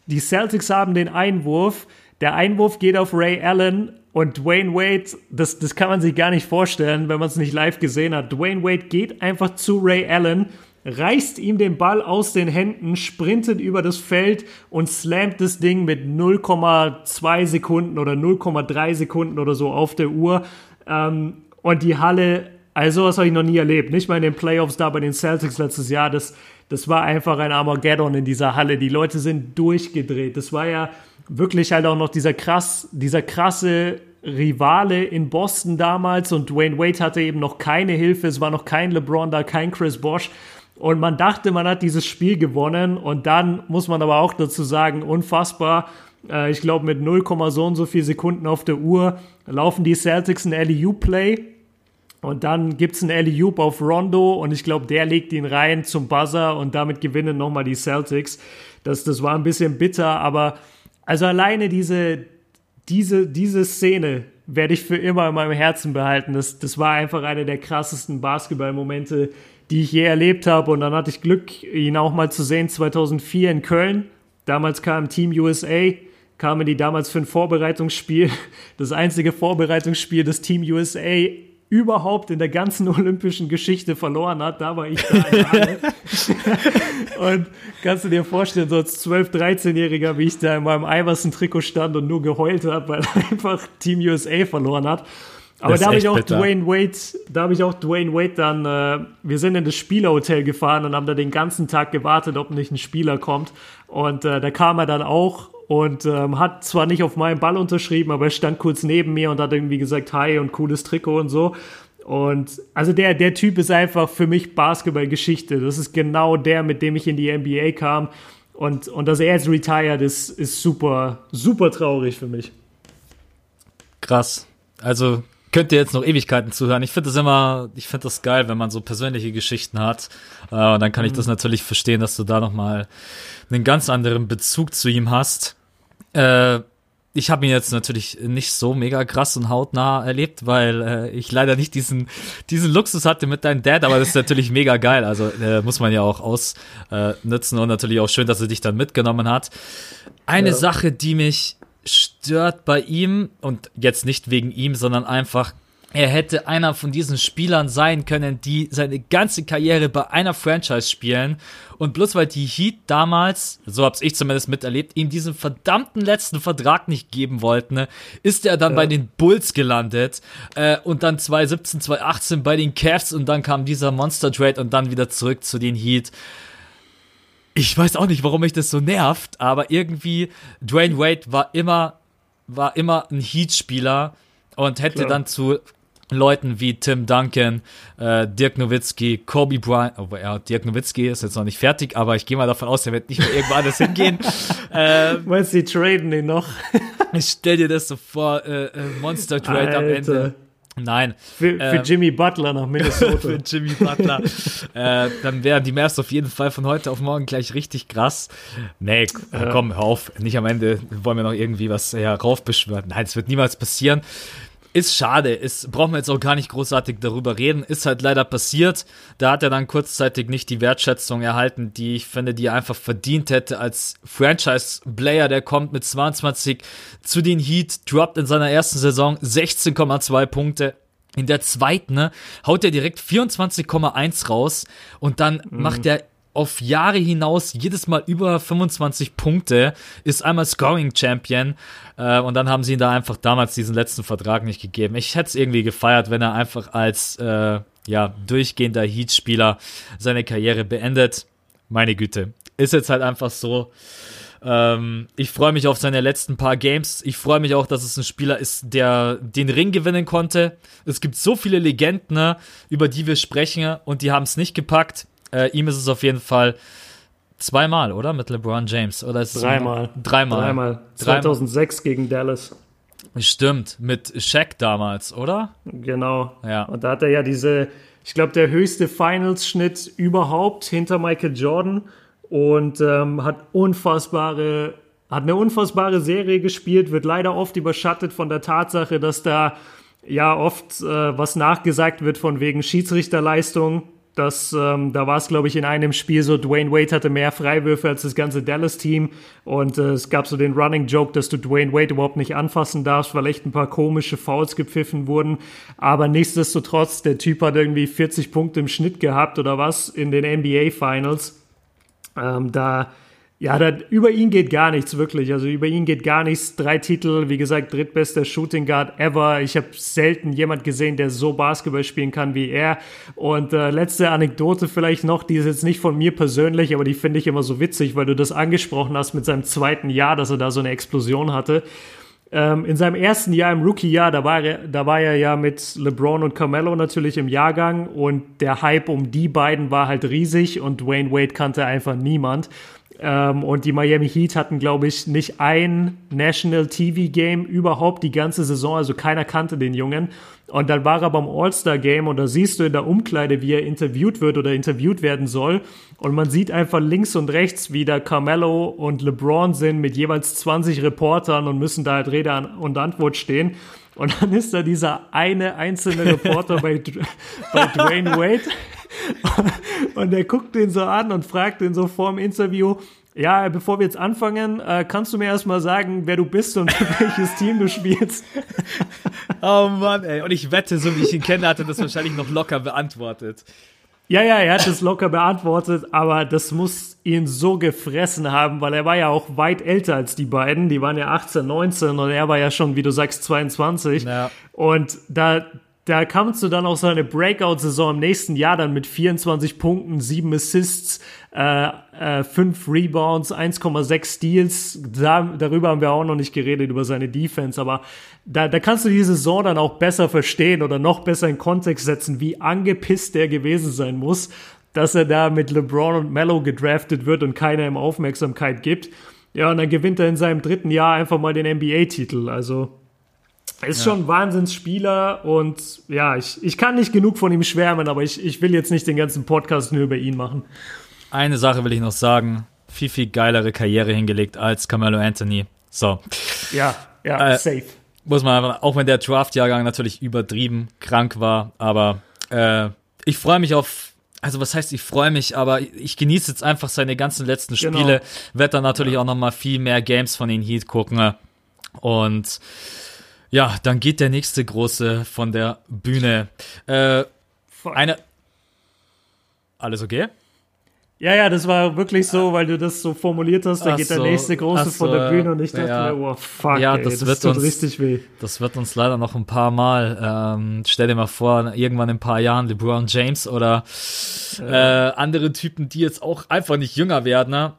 die Celtics haben den Einwurf der Einwurf geht auf Ray Allen und Dwayne Wade, das, das kann man sich gar nicht vorstellen, wenn man es nicht live gesehen hat. Dwayne Wade geht einfach zu Ray Allen, reißt ihm den Ball aus den Händen, sprintet über das Feld und slammt das Ding mit 0,2 Sekunden oder 0,3 Sekunden oder so auf der Uhr. Ähm, und die Halle, also was habe ich noch nie erlebt. Nicht mal in den Playoffs da bei den Celtics letztes Jahr. Das, das war einfach ein Armageddon in dieser Halle. Die Leute sind durchgedreht. Das war ja wirklich halt auch noch dieser krass, dieser krasse Rivale in Boston damals und Dwayne Wade hatte eben noch keine Hilfe, es war noch kein LeBron da, kein Chris Bosch und man dachte, man hat dieses Spiel gewonnen. Und dann muss man aber auch dazu sagen, unfassbar, äh, ich glaube mit 0, so und so viel Sekunden auf der Uhr laufen die Celtics ein LEU-Play und dann gibt's einen alley auf Rondo. Und ich glaube, der legt ihn rein zum Buzzer. Und damit gewinnen nochmal die Celtics. Das, das war ein bisschen bitter, aber also alleine diese, diese, diese Szene werde ich für immer in meinem Herzen behalten. Das, das war einfach eine der krassesten Basketballmomente, die ich je erlebt habe. Und dann hatte ich Glück, ihn auch mal zu sehen 2004 in Köln. Damals kam Team USA, kamen die damals für ein Vorbereitungsspiel, das einzige Vorbereitungsspiel des Team USA überhaupt in der ganzen olympischen Geschichte verloren hat. Da war ich da. und kannst du dir vorstellen, so als 12-, 13-Jähriger, wie ich da in meinem Iverson-Trikot stand und nur geheult habe, weil einfach Team USA verloren hat. Aber da habe ich auch bitter. Dwayne Wade, da habe ich auch Dwayne Wade dann, äh, wir sind in das Spielerhotel gefahren und haben da den ganzen Tag gewartet, ob nicht ein Spieler kommt. Und äh, da kam er dann auch und ähm, hat zwar nicht auf meinen Ball unterschrieben, aber er stand kurz neben mir und hat irgendwie gesagt, hi und cooles Trikot und so. Und also der, der Typ ist einfach für mich Basketballgeschichte. Das ist genau der, mit dem ich in die NBA kam. Und, und dass er jetzt retired ist, ist super, super traurig für mich. Krass. Also könnt ihr jetzt noch Ewigkeiten zuhören. Ich finde das immer, ich finde das geil, wenn man so persönliche Geschichten hat. Äh, und dann kann ich das mhm. natürlich verstehen, dass du da nochmal einen ganz anderen Bezug zu ihm hast. Äh, ich habe ihn jetzt natürlich nicht so mega krass und hautnah erlebt, weil äh, ich leider nicht diesen diesen Luxus hatte mit deinem Dad, aber das ist natürlich mega geil. Also äh, muss man ja auch ausnutzen und natürlich auch schön, dass er dich dann mitgenommen hat. Eine ja. Sache, die mich stört bei ihm und jetzt nicht wegen ihm, sondern einfach er hätte einer von diesen Spielern sein können, die seine ganze Karriere bei einer Franchise spielen. Und bloß weil die Heat damals, so hab's ich zumindest miterlebt, ihm diesen verdammten letzten Vertrag nicht geben wollten, ist er dann ja. bei den Bulls gelandet äh, und dann 2017, 2018 bei den Cavs und dann kam dieser Monster Trade und dann wieder zurück zu den Heat. Ich weiß auch nicht, warum mich das so nervt, aber irgendwie Dwayne Wade war immer war immer ein Heat-Spieler und hätte Klar. dann zu Leuten wie Tim Duncan, äh, Dirk Nowitzki, Kobe Bryant, oh, ja, Dirk Nowitzki ist jetzt noch nicht fertig, aber ich gehe mal davon aus, er wird nicht mehr irgendwo anders hingehen. ähm, Meinst du, die traden den noch? ich stell dir das so vor, äh, äh Monster Trade am Ende. Nein. Für, für ähm, Jimmy Butler nach Minnesota. für Jimmy Butler. äh, dann wären die Mavs auf jeden Fall von heute auf morgen gleich richtig krass. Nee, komm, hör auf. Nicht am Ende wollen wir noch irgendwie was ja, raufbeschwören. Nein, das wird niemals passieren. Ist schade, ist, brauchen wir jetzt auch gar nicht großartig darüber reden, ist halt leider passiert. Da hat er dann kurzzeitig nicht die Wertschätzung erhalten, die ich finde, die er einfach verdient hätte als Franchise-Player, der kommt mit 22 zu den Heat, droppt in seiner ersten Saison 16,2 Punkte. In der zweiten ne, haut er direkt 24,1 raus und dann mhm. macht er auf Jahre hinaus jedes Mal über 25 Punkte, ist einmal Scoring Champion äh, und dann haben sie ihn da einfach damals diesen letzten Vertrag nicht gegeben. Ich hätte es irgendwie gefeiert, wenn er einfach als äh, ja, durchgehender Heat-Spieler seine Karriere beendet. Meine Güte. Ist jetzt halt einfach so. Ähm, ich freue mich auf seine letzten paar Games. Ich freue mich auch, dass es ein Spieler ist, der den Ring gewinnen konnte. Es gibt so viele Legenden, ne, über die wir sprechen und die haben es nicht gepackt. Äh, ihm ist es auf jeden Fall zweimal, oder? Mit LeBron James. Oder ist dreimal. Dreimal. Dreimal. 2006 dreimal. gegen Dallas. Stimmt, mit Shaq damals, oder? Genau. Ja. Und da hat er ja diese, ich glaube, der höchste Finals-Schnitt überhaupt hinter Michael Jordan und ähm, hat unfassbare, hat eine unfassbare Serie gespielt, wird leider oft überschattet von der Tatsache, dass da ja oft äh, was nachgesagt wird von wegen Schiedsrichterleistung das, ähm, da war es, glaube ich, in einem Spiel so, Dwayne Wade hatte mehr Freiwürfe als das ganze Dallas-Team und äh, es gab so den Running Joke, dass du Dwayne Wade überhaupt nicht anfassen darfst, weil echt ein paar komische Fouls gepfiffen wurden. Aber nichtsdestotrotz, der Typ hat irgendwie 40 Punkte im Schnitt gehabt oder was in den NBA Finals. Ähm, da ja, da, über ihn geht gar nichts, wirklich. Also über ihn geht gar nichts. Drei Titel, wie gesagt, drittbester Shooting Guard ever. Ich habe selten jemand gesehen, der so Basketball spielen kann wie er. Und äh, letzte Anekdote vielleicht noch, die ist jetzt nicht von mir persönlich, aber die finde ich immer so witzig, weil du das angesprochen hast mit seinem zweiten Jahr, dass er da so eine Explosion hatte. Ähm, in seinem ersten Jahr im Rookie-Jahr, da war, er, da war er ja mit LeBron und Carmelo natürlich im Jahrgang und der Hype um die beiden war halt riesig und Dwayne Wade kannte einfach niemand. Ähm, und die Miami Heat hatten, glaube ich, nicht ein National TV Game überhaupt die ganze Saison. Also keiner kannte den Jungen. Und dann war er beim All-Star Game und da siehst du in der Umkleide, wie er interviewt wird oder interviewt werden soll. Und man sieht einfach links und rechts, wie da Carmelo und LeBron sind mit jeweils 20 Reportern und müssen da halt Rede und Antwort stehen. Und dann ist da dieser eine einzelne Reporter bei, bei Dwayne Wade. Und er guckt den so an und fragt ihn so vor dem Interview, ja, bevor wir jetzt anfangen, äh, kannst du mir erstmal sagen, wer du bist und welches Team du spielst? Oh Mann, ey. Und ich wette, so wie ich ihn kenne, hat er das wahrscheinlich noch locker beantwortet. Ja, ja, er hat es locker beantwortet, aber das muss ihn so gefressen haben, weil er war ja auch weit älter als die beiden. Die waren ja 18, 19 und er war ja schon, wie du sagst, 22. Ja. Und da, da kamst du dann auch so eine Breakout-Saison im nächsten Jahr dann mit 24 Punkten, 7 Assists, äh, äh, 5 Rebounds, 1,6 Steals. Da, darüber haben wir auch noch nicht geredet, über seine Defense, aber da, da kannst du die Saison dann auch besser verstehen oder noch besser in Kontext setzen, wie angepisst der gewesen sein muss, dass er da mit LeBron und Mello gedraftet wird und keiner ihm Aufmerksamkeit gibt. Ja, und dann gewinnt er in seinem dritten Jahr einfach mal den NBA-Titel. Also ist ja. schon ein Wahnsinnsspieler und ja, ich, ich kann nicht genug von ihm schwärmen, aber ich, ich will jetzt nicht den ganzen Podcast nur über ihn machen. Eine Sache will ich noch sagen. Viel, viel geilere Karriere hingelegt als Carmelo Anthony. So. Ja, ja, äh, safe. Muss man einfach, auch wenn der Draft-Jahrgang natürlich übertrieben krank war, aber äh, ich freue mich auf also was heißt, ich freue mich, aber ich genieße jetzt einfach seine ganzen letzten genau. Spiele, genau. werde dann natürlich ja. auch noch mal viel mehr Games von den Heat gucken und Ja, dann geht der nächste große von der Bühne. Äh, eine. Alles okay? Ja, ja, das war wirklich so, weil du das so formuliert hast, da ach geht der nächste große von der Bühne und ich dachte ja, mir, oh fuck, ja, das, ey, das tut uns, richtig weh. Das wird uns leider noch ein paar Mal, ähm, stell dir mal vor, irgendwann in ein paar Jahren LeBron James oder ja. äh, andere Typen, die jetzt auch einfach nicht jünger werden, ne?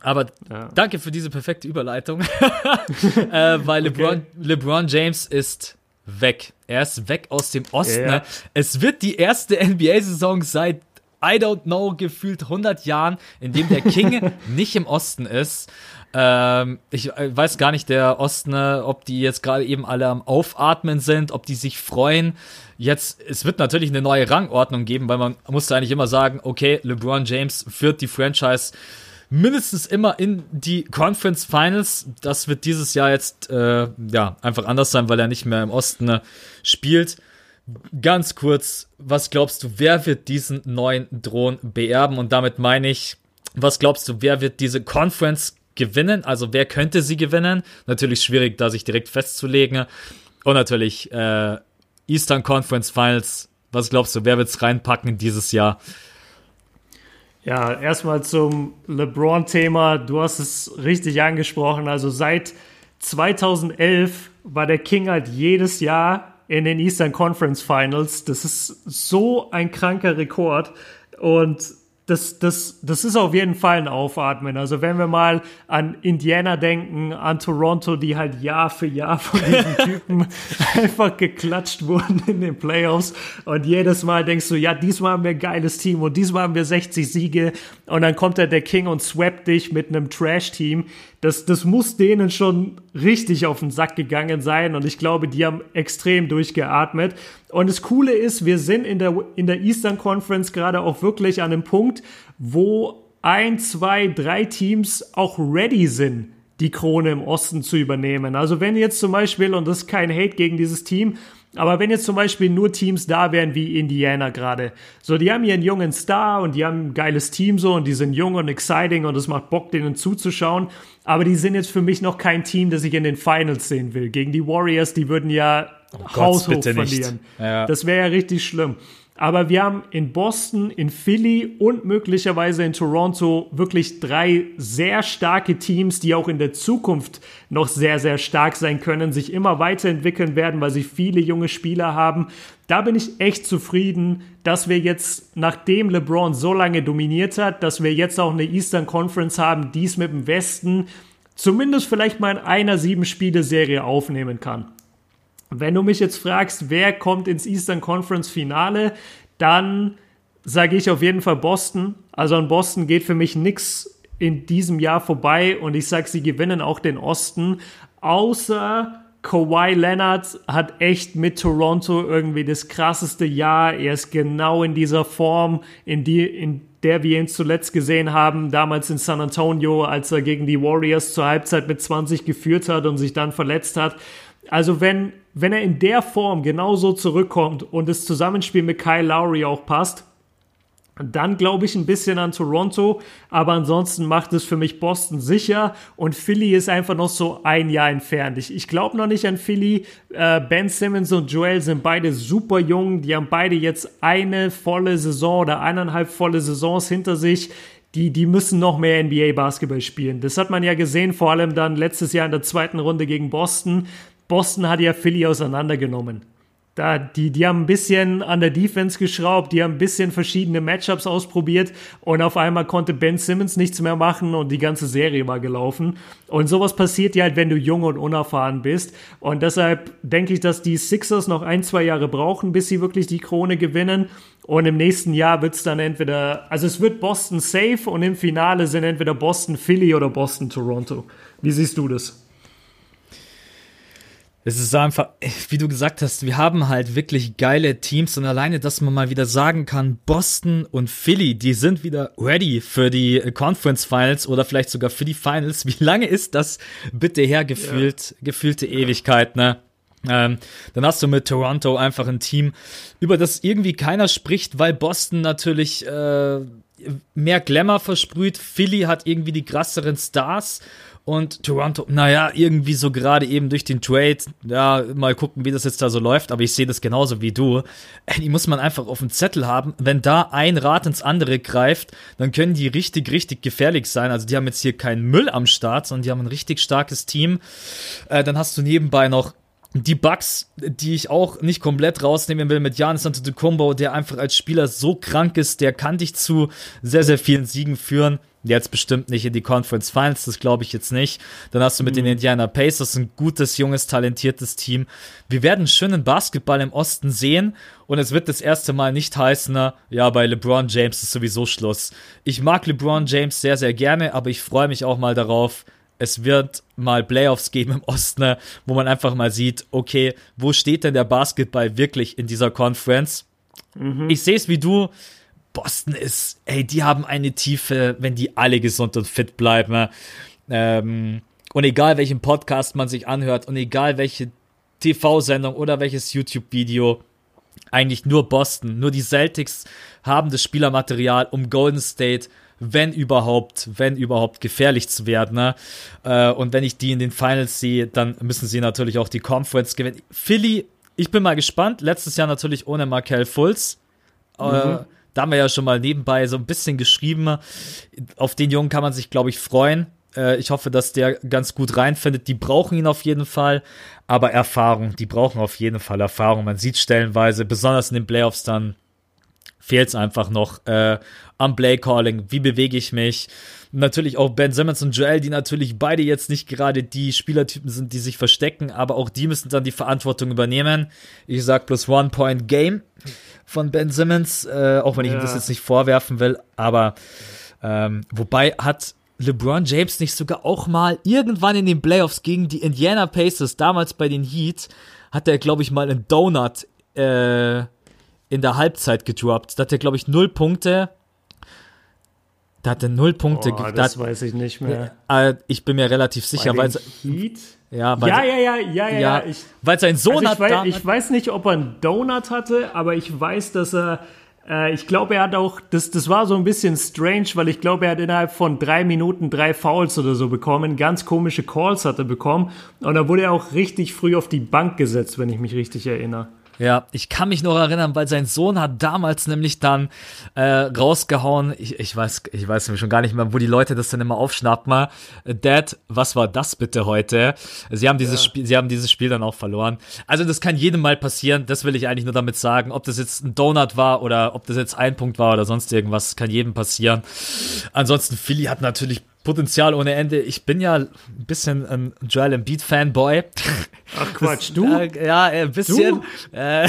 Aber ja. danke für diese perfekte Überleitung, äh, weil okay. LeBron, LeBron James ist weg. Er ist weg aus dem Osten. Ja. Ne? Es wird die erste NBA-Saison seit I don't know, gefühlt 100 Jahren, in dem der King nicht im Osten ist. Ähm, ich äh, weiß gar nicht, der Osten, ob die jetzt gerade eben alle am Aufatmen sind, ob die sich freuen. Jetzt, es wird natürlich eine neue Rangordnung geben, weil man musste eigentlich immer sagen, okay, LeBron James führt die Franchise mindestens immer in die Conference Finals. Das wird dieses Jahr jetzt äh, ja einfach anders sein, weil er nicht mehr im Osten äh, spielt. Ganz kurz, was glaubst du, wer wird diesen neuen Thron beerben? Und damit meine ich, was glaubst du, wer wird diese Conference gewinnen? Also wer könnte sie gewinnen? Natürlich schwierig, da sich direkt festzulegen. Und natürlich äh, Eastern Conference Finals. Was glaubst du, wer wird es reinpacken dieses Jahr? Ja, erstmal zum LeBron-Thema. Du hast es richtig angesprochen. Also seit 2011 war der King halt jedes Jahr in den Eastern Conference Finals. Das ist so ein kranker Rekord. Und das, das, das ist auf jeden Fall ein Aufatmen. Also wenn wir mal an Indiana denken, an Toronto, die halt Jahr für Jahr von diesen Typen einfach geklatscht wurden in den Playoffs und jedes Mal denkst du, ja, diesmal haben wir ein geiles Team und diesmal haben wir 60 Siege und dann kommt da der King und swappt dich mit einem Trash-Team. Das, das muss denen schon richtig auf den Sack gegangen sein und ich glaube, die haben extrem durchgeatmet. Und das Coole ist, wir sind in der, in der Eastern Conference gerade auch wirklich an einem Punkt, wo ein, zwei, drei Teams auch ready sind, die Krone im Osten zu übernehmen. Also wenn jetzt zum Beispiel, und das ist kein Hate gegen dieses Team, aber wenn jetzt zum Beispiel nur Teams da wären wie Indiana gerade, so die haben hier einen jungen Star und die haben ein geiles Team so und die sind jung und exciting und es macht Bock, denen zuzuschauen. Aber die sind jetzt für mich noch kein Team, das ich in den Finals sehen will. Gegen die Warriors, die würden ja oh haushoch verlieren. Ja. Das wäre ja richtig schlimm. Aber wir haben in Boston, in Philly und möglicherweise in Toronto wirklich drei sehr starke Teams, die auch in der Zukunft noch sehr, sehr stark sein können, sich immer weiterentwickeln werden, weil sie viele junge Spieler haben. Da bin ich echt zufrieden, dass wir jetzt, nachdem LeBron so lange dominiert hat, dass wir jetzt auch eine Eastern Conference haben, die es mit dem Westen zumindest vielleicht mal in einer Sieben-Spiele-Serie aufnehmen kann. Wenn du mich jetzt fragst, wer kommt ins Eastern Conference Finale, dann sage ich auf jeden Fall Boston. Also an Boston geht für mich nichts in diesem Jahr vorbei und ich sage, sie gewinnen auch den Osten, außer Kawhi Leonard hat echt mit Toronto irgendwie das krasseste Jahr. Er ist genau in dieser Form, in, die, in der wir ihn zuletzt gesehen haben, damals in San Antonio, als er gegen die Warriors zur Halbzeit mit 20 geführt hat und sich dann verletzt hat. Also wenn, wenn er in der Form genauso zurückkommt und das Zusammenspiel mit Kyle Lowry auch passt, dann glaube ich ein bisschen an Toronto, aber ansonsten macht es für mich Boston sicher und Philly ist einfach noch so ein Jahr entfernt. Ich, ich glaube noch nicht an Philly. Äh, ben Simmons und Joel sind beide super jung. Die haben beide jetzt eine volle Saison oder eineinhalb volle Saisons hinter sich. Die, die müssen noch mehr NBA-Basketball spielen. Das hat man ja gesehen, vor allem dann letztes Jahr in der zweiten Runde gegen Boston. Boston hat ja Philly auseinandergenommen. Da, die, die haben ein bisschen an der Defense geschraubt, die haben ein bisschen verschiedene Matchups ausprobiert und auf einmal konnte Ben Simmons nichts mehr machen und die ganze Serie war gelaufen. Und sowas passiert ja halt, wenn du jung und unerfahren bist. Und deshalb denke ich, dass die Sixers noch ein, zwei Jahre brauchen, bis sie wirklich die Krone gewinnen. Und im nächsten Jahr wird es dann entweder, also es wird Boston safe und im Finale sind entweder Boston Philly oder Boston Toronto. Wie siehst du das? Es ist einfach, wie du gesagt hast, wir haben halt wirklich geile Teams und alleine, dass man mal wieder sagen kann, Boston und Philly, die sind wieder ready für die Conference Finals oder vielleicht sogar für die Finals. Wie lange ist das bitte her gefühlt, ja. gefühlte Ewigkeit, ne? Ähm, dann hast du mit Toronto einfach ein Team, über das irgendwie keiner spricht, weil Boston natürlich äh, mehr Glamour versprüht. Philly hat irgendwie die krasseren Stars Und Toronto, naja, irgendwie so gerade eben durch den Trade, ja, mal gucken, wie das jetzt da so läuft, aber ich sehe das genauso wie du. Die muss man einfach auf dem Zettel haben. Wenn da ein Rad ins andere greift, dann können die richtig, richtig gefährlich sein. Also die haben jetzt hier keinen Müll am Start, sondern die haben ein richtig starkes Team. Äh, dann hast du nebenbei noch die Bugs, die ich auch nicht komplett rausnehmen will mit Janis Antetokounmpo, der einfach als Spieler so krank ist, der kann dich zu sehr, sehr vielen Siegen führen. Jetzt bestimmt nicht in die Conference Finals, das glaube ich jetzt nicht. Dann hast du mit mhm. den Indiana Pacers ein gutes, junges, talentiertes Team. Wir werden schönen Basketball im Osten sehen und es wird das erste Mal nicht heißen, ja, bei LeBron James ist sowieso Schluss. Ich mag LeBron James sehr, sehr gerne, aber ich freue mich auch mal darauf, es wird mal Playoffs geben im Osten, wo man einfach mal sieht, okay, wo steht denn der Basketball wirklich in dieser Conference? Mhm. Ich sehe es wie du. Boston ist, ey, die haben eine Tiefe, wenn die alle gesund und fit bleiben. Ähm, und egal welchen Podcast man sich anhört und egal welche TV-Sendung oder welches YouTube-Video, eigentlich nur Boston, nur die Celtics haben das Spielermaterial, um Golden State, wenn überhaupt, wenn überhaupt gefährlich zu werden. Ne? Äh, und wenn ich die in den Finals sehe, dann müssen sie natürlich auch die Conference gewinnen. Philly, ich bin mal gespannt. Letztes Jahr natürlich ohne Markel Fultz. Äh, mhm. Äh, da haben wir ja schon mal nebenbei so ein bisschen geschrieben. Auf den Jungen kann man sich, glaube ich, freuen. Äh, ich hoffe, dass der ganz gut reinfindet. Die brauchen ihn auf jeden Fall. Aber Erfahrung, die brauchen auf jeden Fall Erfahrung. Man sieht stellenweise, besonders in den Playoffs dann, fehlt es einfach noch äh, am Play-Calling. Wie bewege ich mich? Natürlich auch Ben Simmons und Joel, die natürlich beide jetzt nicht gerade die Spielertypen sind, die sich verstecken, aber auch die müssen dann die Verantwortung übernehmen. Ich sag plus One-Point-Game von Ben Simmons, äh, auch wenn ich ja. ihm das jetzt nicht vorwerfen will, aber ähm, wobei hat LeBron James nicht sogar auch mal irgendwann in den Playoffs gegen die Indiana Pacers, damals bei den Heat, hat er, glaube ich, mal einen Donut äh, in der Halbzeit gedroppt. Da hat er, glaube ich, null Punkte. Da hat er null Punkte. Oh, das da, weiß ich nicht mehr. Äh, ich bin mir relativ sicher, weil Heat? Ja, weil, ja, ja, ja, ja, ja, ja. Ich, weil sein Sohn also hat. Weiß, ich weiß nicht, ob er einen Donut hatte, aber ich weiß, dass er. Äh, ich glaube, er hat auch. Das, das war so ein bisschen strange, weil ich glaube, er hat innerhalb von drei Minuten drei Fouls oder so bekommen. Ganz komische Calls hat er bekommen. Und da wurde er auch richtig früh auf die Bank gesetzt, wenn ich mich richtig erinnere. Ja, ich kann mich noch erinnern, weil sein Sohn hat damals nämlich dann äh, rausgehauen, ich, ich weiß, ich weiß schon gar nicht mehr, wo die Leute das dann immer aufschnappen. Mal, Dad, was war das bitte heute? Sie haben dieses ja. Spiel, sie haben dieses Spiel dann auch verloren. Also das kann jedem mal passieren. Das will ich eigentlich nur damit sagen, ob das jetzt ein Donut war oder ob das jetzt ein Punkt war oder sonst irgendwas, kann jedem passieren. Ansonsten Philly hat natürlich Potenzial ohne Ende. Ich bin ja ein bisschen ein Joel Embiid Fanboy. Ach Quatsch, du? Äh, ja, ein bisschen. Äh,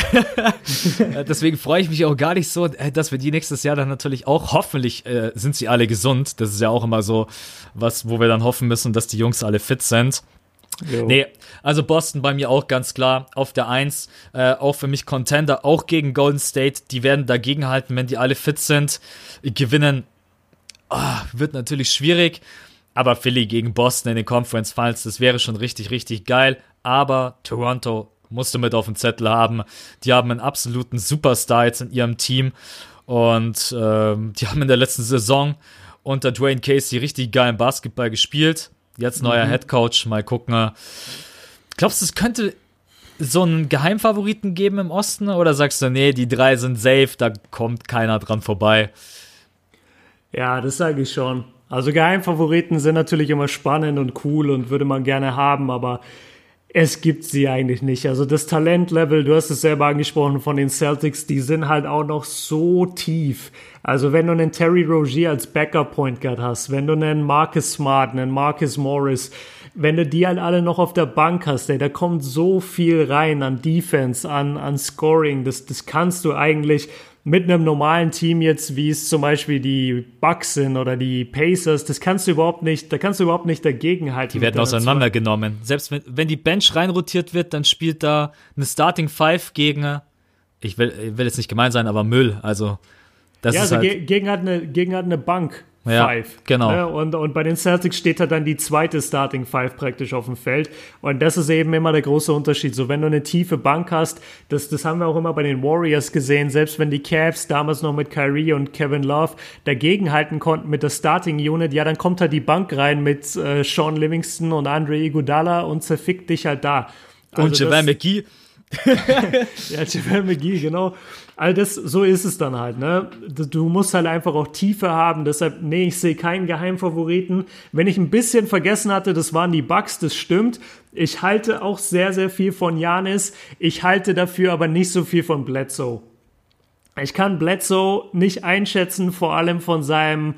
deswegen freue ich mich auch gar nicht so, äh, dass wir die nächstes Jahr dann natürlich auch, hoffentlich äh, sind sie alle gesund. Das ist ja auch immer so was, wo wir dann hoffen müssen, dass die Jungs alle fit sind. Jo. Nee, also Boston bei mir auch ganz klar auf der Eins. Äh, auch für mich Contender, auch gegen Golden State. Die werden dagegen halten, wenn die alle fit sind. Gewinnen oh, wird natürlich schwierig. Aber Philly gegen Boston in den Conference Finals, das wäre schon richtig, richtig geil. Aber Toronto musst du mit auf dem Zettel haben. Die haben einen absoluten Superstar jetzt in ihrem Team. Und ähm, die haben in der letzten Saison unter Dwayne Casey richtig geilen Basketball gespielt. Jetzt neuer mhm. Head Coach. Mal gucken. Glaubst du, es könnte so einen Geheimfavoriten geben im Osten? Oder sagst du, nee, die drei sind safe, da kommt keiner dran vorbei? Ja, das sage ich schon. Also Geheimfavoriten sind natürlich immer spannend und cool und würde man gerne haben, aber es gibt sie eigentlich nicht. Also das Talentlevel, du hast es selber angesprochen von den Celtics, die sind halt auch noch so tief. Also wenn du einen Terry Rogier als Backup Point Guard hast, wenn du einen Marcus Smart, einen Marcus Morris, wenn du die halt alle noch auf der Bank hast, ey, da kommt so viel rein an Defense, an, an Scoring, das, das kannst du eigentlich mit einem normalen Team jetzt, wie es zum Beispiel die Bucks sind oder die Pacers, das kannst du überhaupt nicht, da kannst du überhaupt nicht dagegenhalten. Die werden auseinandergenommen. Selbst wenn, wenn die Bench reinrotiert wird, dann spielt da eine Starting Five gegen, ich will, ich will jetzt nicht gemein sein, aber Müll. Also, das ja, ist also halt, gegen, halt eine, gegen halt eine Bank ja, Five. genau. Ne? Und, und bei den Celtics steht da dann die zweite Starting Five praktisch auf dem Feld. Und das ist eben immer der große Unterschied. So, wenn du eine tiefe Bank hast, das, das haben wir auch immer bei den Warriors gesehen, selbst wenn die Cavs damals noch mit Kyrie und Kevin Love dagegenhalten konnten mit der Starting Unit, ja, dann kommt halt die Bank rein mit äh, Sean Livingston und Andre Iguodala und zerfickt dich halt da. Also und JaVale McGee. ja, JaVale McGee, genau. All das, so ist es dann halt, ne? Du musst halt einfach auch Tiefe haben, deshalb, nee, ich sehe keinen Geheimfavoriten. Wenn ich ein bisschen vergessen hatte, das waren die Bugs, das stimmt. Ich halte auch sehr, sehr viel von Janis. Ich halte dafür aber nicht so viel von Bledsoe. Ich kann Bledsoe nicht einschätzen, vor allem von seinem,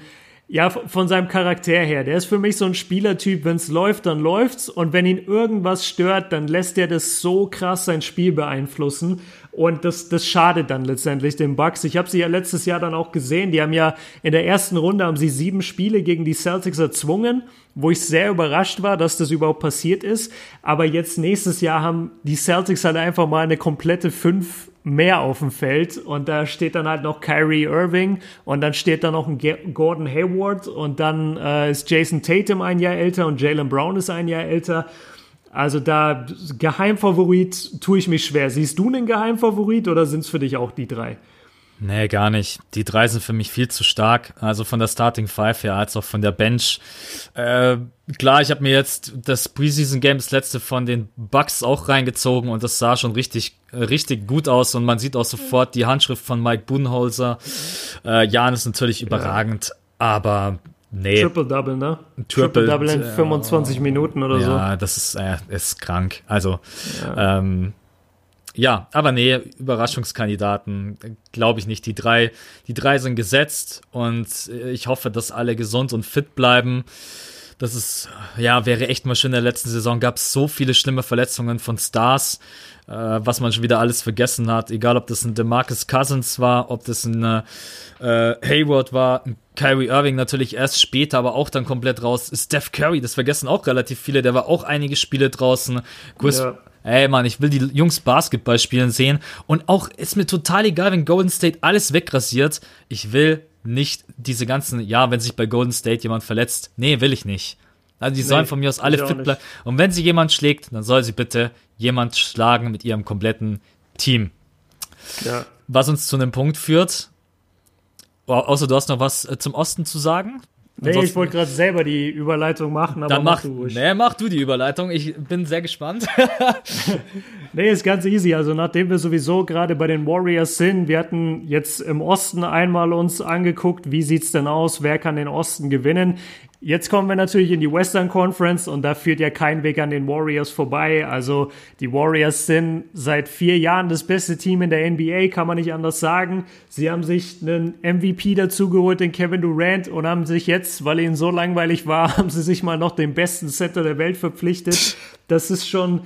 ja, von seinem Charakter her. Der ist für mich so ein Spielertyp, wenn es läuft, dann läuft's. Und wenn ihn irgendwas stört, dann lässt er das so krass sein Spiel beeinflussen. Und das, das schadet dann letztendlich den Bucks. Ich habe sie ja letztes Jahr dann auch gesehen. Die haben ja in der ersten Runde haben sie sieben Spiele gegen die Celtics erzwungen, wo ich sehr überrascht war, dass das überhaupt passiert ist. Aber jetzt nächstes Jahr haben die Celtics halt einfach mal eine komplette fünf mehr auf dem Feld und da steht dann halt noch Kyrie Irving und dann steht da noch ein Gordon Hayward und dann äh, ist Jason Tatum ein Jahr älter und Jalen Brown ist ein Jahr älter. Also da Geheimfavorit tue ich mich schwer. Siehst du einen Geheimfavorit oder sind es für dich auch die drei? Nee, gar nicht. Die drei sind für mich viel zu stark. Also von der Starting Five her als auch von der Bench. Äh, klar, ich habe mir jetzt das Preseason Game, das letzte von den Bucks auch reingezogen und das sah schon richtig, richtig gut aus und man sieht auch sofort die Handschrift von Mike Budenholzer. Äh, Jan ist natürlich überragend, aber Nee. Triple-Double, ne? Triple-Double in 25 äh, Minuten oder ja, so. Ja, das ist, äh, ist krank. Also, ja. Ähm, ja, aber nee, Überraschungskandidaten glaube ich nicht. Die drei, die drei sind gesetzt und ich hoffe, dass alle gesund und fit bleiben. Das ist, ja, wäre echt mal schön. In der letzten Saison gab es so viele schlimme Verletzungen von Stars, äh, was man schon wieder alles vergessen hat. Egal, ob das ein DeMarcus Cousins war, ob das ein äh, Hayward war, ein Kyrie Irving natürlich erst später, aber auch dann komplett raus. Steph Curry, das vergessen auch relativ viele, der war auch einige Spiele draußen. Chris, ja. Ey Mann, ich will die Jungs Basketball spielen sehen. Und auch ist mir total egal, wenn Golden State alles wegrasiert. Ich will nicht diese ganzen, ja, wenn sich bei Golden State jemand verletzt. Nee, will ich nicht. Also die nee, sollen von mir aus alle fit bleiben. Und wenn sie jemand schlägt, dann soll sie bitte jemand schlagen mit ihrem kompletten Team. Ja. Was uns zu einem Punkt führt, außer du hast noch was äh, zum Osten zu sagen? Nee, ich wollte gerade selber die Überleitung machen, aber dann mach, mach du ruhig. Nee, mach du die Überleitung. Ich bin sehr gespannt. nee, ist ganz easy. Also nachdem wir sowieso gerade bei den Warriors sind, wir hatten jetzt im Osten einmal uns angeguckt, wie sieht's denn aus, wer kann den Osten gewinnen. Jetzt kommen wir natürlich in die Western Conference und da führt ja kein Weg an den Warriors vorbei. Also die Warriors sind seit vier Jahren das beste Team in der NBA, kann man nicht anders sagen. Sie haben sich einen MVP dazugeholt, den Kevin Durant, und haben sich jetzt, weil ihnen so langweilig war, haben sie sich mal noch den besten Center der Welt verpflichtet. Das ist schon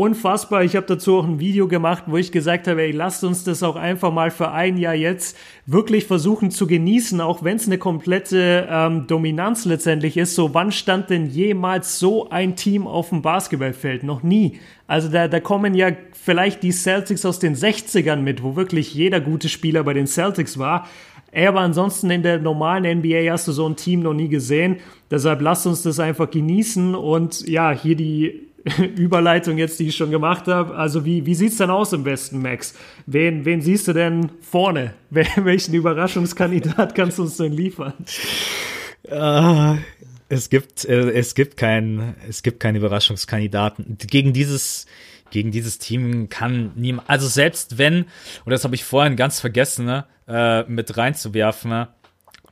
unfassbar. Ich habe dazu auch ein Video gemacht, wo ich gesagt habe, ey, lasst uns das auch einfach mal für ein Jahr jetzt wirklich versuchen zu genießen, auch wenn es eine komplette ähm, Dominanz letztendlich ist. So, wann stand denn jemals so ein Team auf dem Basketballfeld? Noch nie. Also da, da kommen ja vielleicht die Celtics aus den 60ern mit, wo wirklich jeder gute Spieler bei den Celtics war. Ey, aber ansonsten in der normalen NBA hast du so ein Team noch nie gesehen. Deshalb lasst uns das einfach genießen und ja, hier die Überleitung jetzt, die ich schon gemacht habe. Also wie, wie sieht es denn aus im Westen, Max? Wen, wen siehst du denn vorne? Welchen Überraschungskandidat kannst du uns denn liefern? Uh, es gibt, äh, es gibt keinen, es gibt keinen Überraschungskandidaten. Gegen dieses, gegen dieses Team kann niemand, also selbst wenn, und das habe ich vorhin ganz vergessen, ne, äh, mit reinzuwerfen, ne,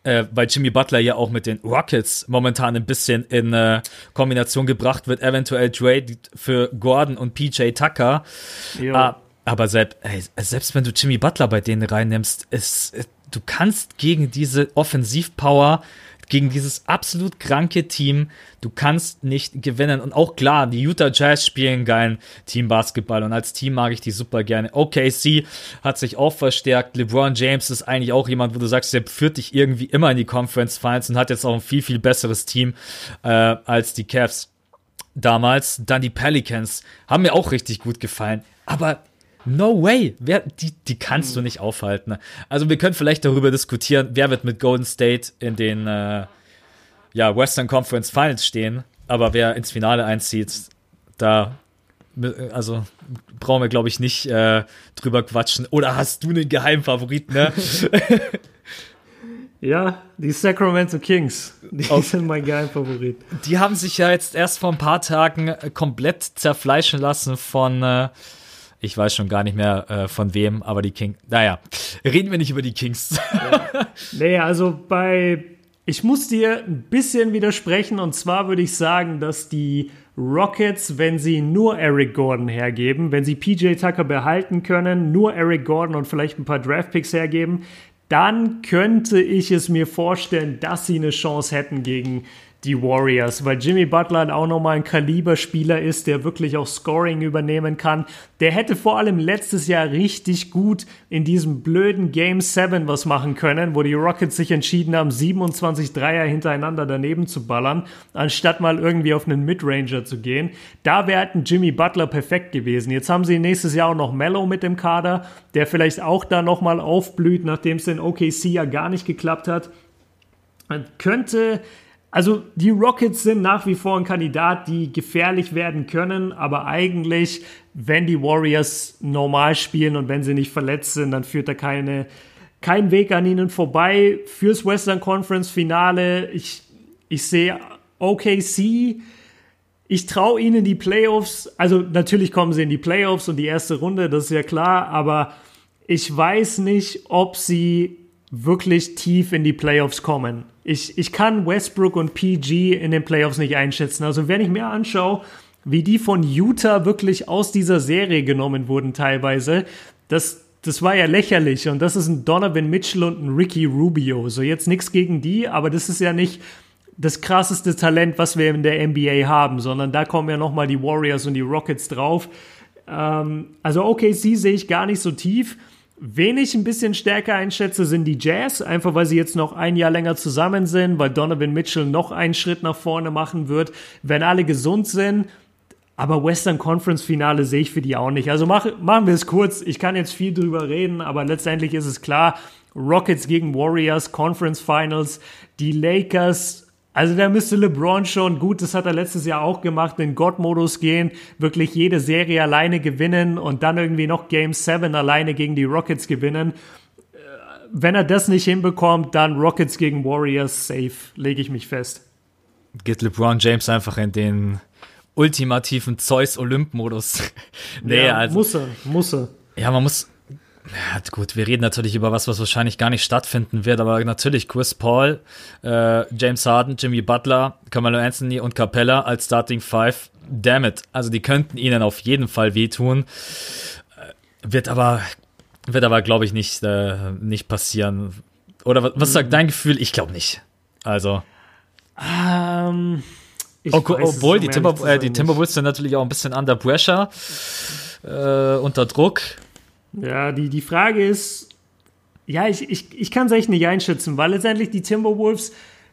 äh, weil Jimmy Butler ja auch mit den Rockets momentan ein bisschen in äh, Kombination gebracht wird, eventuell Trade für Gordon und PJ Tucker. Äh, aber selbst, ey, selbst wenn du Jimmy Butler bei denen reinnimmst, ist, du kannst gegen diese Offensivpower gegen dieses absolut kranke Team. Du kannst nicht gewinnen. Und auch klar, die Utah Jazz spielen geilen Teambasketball und als Team mag ich die super gerne. OKC hat sich auch verstärkt. LeBron James ist eigentlich auch jemand, wo du sagst, der führt dich irgendwie immer in die Conference Finals und hat jetzt auch ein viel, viel besseres Team äh, als die Cavs damals. Dann die Pelicans haben mir auch richtig gut gefallen. Aber No way. Wer, die, die kannst du nicht aufhalten. Also wir können vielleicht darüber diskutieren, wer wird mit Golden State in den, äh, ja, Western Conference Finals stehen. Aber wer ins Finale einzieht, da also brauchen wir, glaube ich, nicht äh, drüber quatschen. Oder hast du einen Geheimfavorit, ne? ja, die Sacramento Kings. Die oh. sind mein Geheimfavorit. Die haben sich ja jetzt erst vor ein paar Tagen komplett zerfleischen lassen von. Äh, ich weiß schon gar nicht mehr äh, von wem, aber die Kings. Naja, reden wir nicht über die Kings. Ja. Nee, also bei. Ich muss dir ein bisschen widersprechen und zwar würde ich sagen, dass die Rockets, wenn sie nur Eric Gordon hergeben, wenn sie PJ Tucker behalten können, nur Eric Gordon und vielleicht ein paar Draftpicks hergeben, dann könnte ich es mir vorstellen, dass sie eine Chance hätten gegen die Warriors, weil Jimmy Butler auch nochmal ein Kaliberspieler ist, der wirklich auch Scoring übernehmen kann. Der hätte vor allem letztes Jahr richtig gut in diesem blöden Game 7 was machen können, wo die Rockets sich entschieden haben, 27 Dreier hintereinander daneben zu ballern, anstatt mal irgendwie auf einen Midranger zu gehen. Da wäre halt ein Jimmy Butler perfekt gewesen. Jetzt haben sie nächstes Jahr auch noch Mello mit dem Kader, der vielleicht auch da nochmal aufblüht, nachdem es in OKC ja gar nicht geklappt hat. Man könnte also die Rockets sind nach wie vor ein Kandidat, die gefährlich werden können, aber eigentlich, wenn die Warriors normal spielen und wenn sie nicht verletzt sind, dann führt da keine, kein Weg an ihnen vorbei. Fürs Western Conference Finale, ich, ich sehe OKC, ich traue ihnen die Playoffs, also natürlich kommen sie in die Playoffs und die erste Runde, das ist ja klar, aber ich weiß nicht, ob sie wirklich tief in die Playoffs kommen. Ich, ich kann Westbrook und PG in den Playoffs nicht einschätzen. Also wenn ich mir anschaue, wie die von Utah wirklich aus dieser Serie genommen wurden teilweise, das, das war ja lächerlich. Und das ist ein Donovan Mitchell und ein Ricky Rubio. So jetzt nichts gegen die, aber das ist ja nicht das krasseste Talent, was wir in der NBA haben, sondern da kommen ja nochmal die Warriors und die Rockets drauf. Ähm, also OKC sehe ich gar nicht so tief. Wen ich ein bisschen stärker einschätze, sind die Jazz, einfach weil sie jetzt noch ein Jahr länger zusammen sind, weil Donovan Mitchell noch einen Schritt nach vorne machen wird, wenn alle gesund sind. Aber Western Conference Finale sehe ich für die auch nicht. Also mach, machen wir es kurz. Ich kann jetzt viel drüber reden, aber letztendlich ist es klar. Rockets gegen Warriors, Conference Finals, die Lakers also da müsste LeBron schon, gut, das hat er letztes Jahr auch gemacht, in God-Modus gehen, wirklich jede Serie alleine gewinnen und dann irgendwie noch Game 7 alleine gegen die Rockets gewinnen. Äh, wenn er das nicht hinbekommt, dann Rockets gegen Warriors safe, lege ich mich fest. Geht LeBron James einfach in den ultimativen Zeus-Olymp-Modus. nee, ja, also. Muss er, muss er. Ja, man muss, ja, gut, wir reden natürlich über was, was wahrscheinlich gar nicht stattfinden wird, aber natürlich Chris Paul, äh, James Harden, Jimmy Butler, Carmelo Anthony und Capella als Starting Five. Damn it. Also die könnten ihnen auf jeden Fall wehtun. Äh, wird aber, wird aber, glaube ich, nicht, äh, nicht passieren. Oder was, was sagt dein Gefühl? Ich glaube nicht. Also. Ähm, oh, obwohl die, Timber, äh, die Timberwolves sind natürlich auch ein bisschen under pressure, äh, unter Druck. Ja, die, die Frage ist, ja, ich, ich, ich kann es echt nicht einschätzen, weil letztendlich die Timberwolves,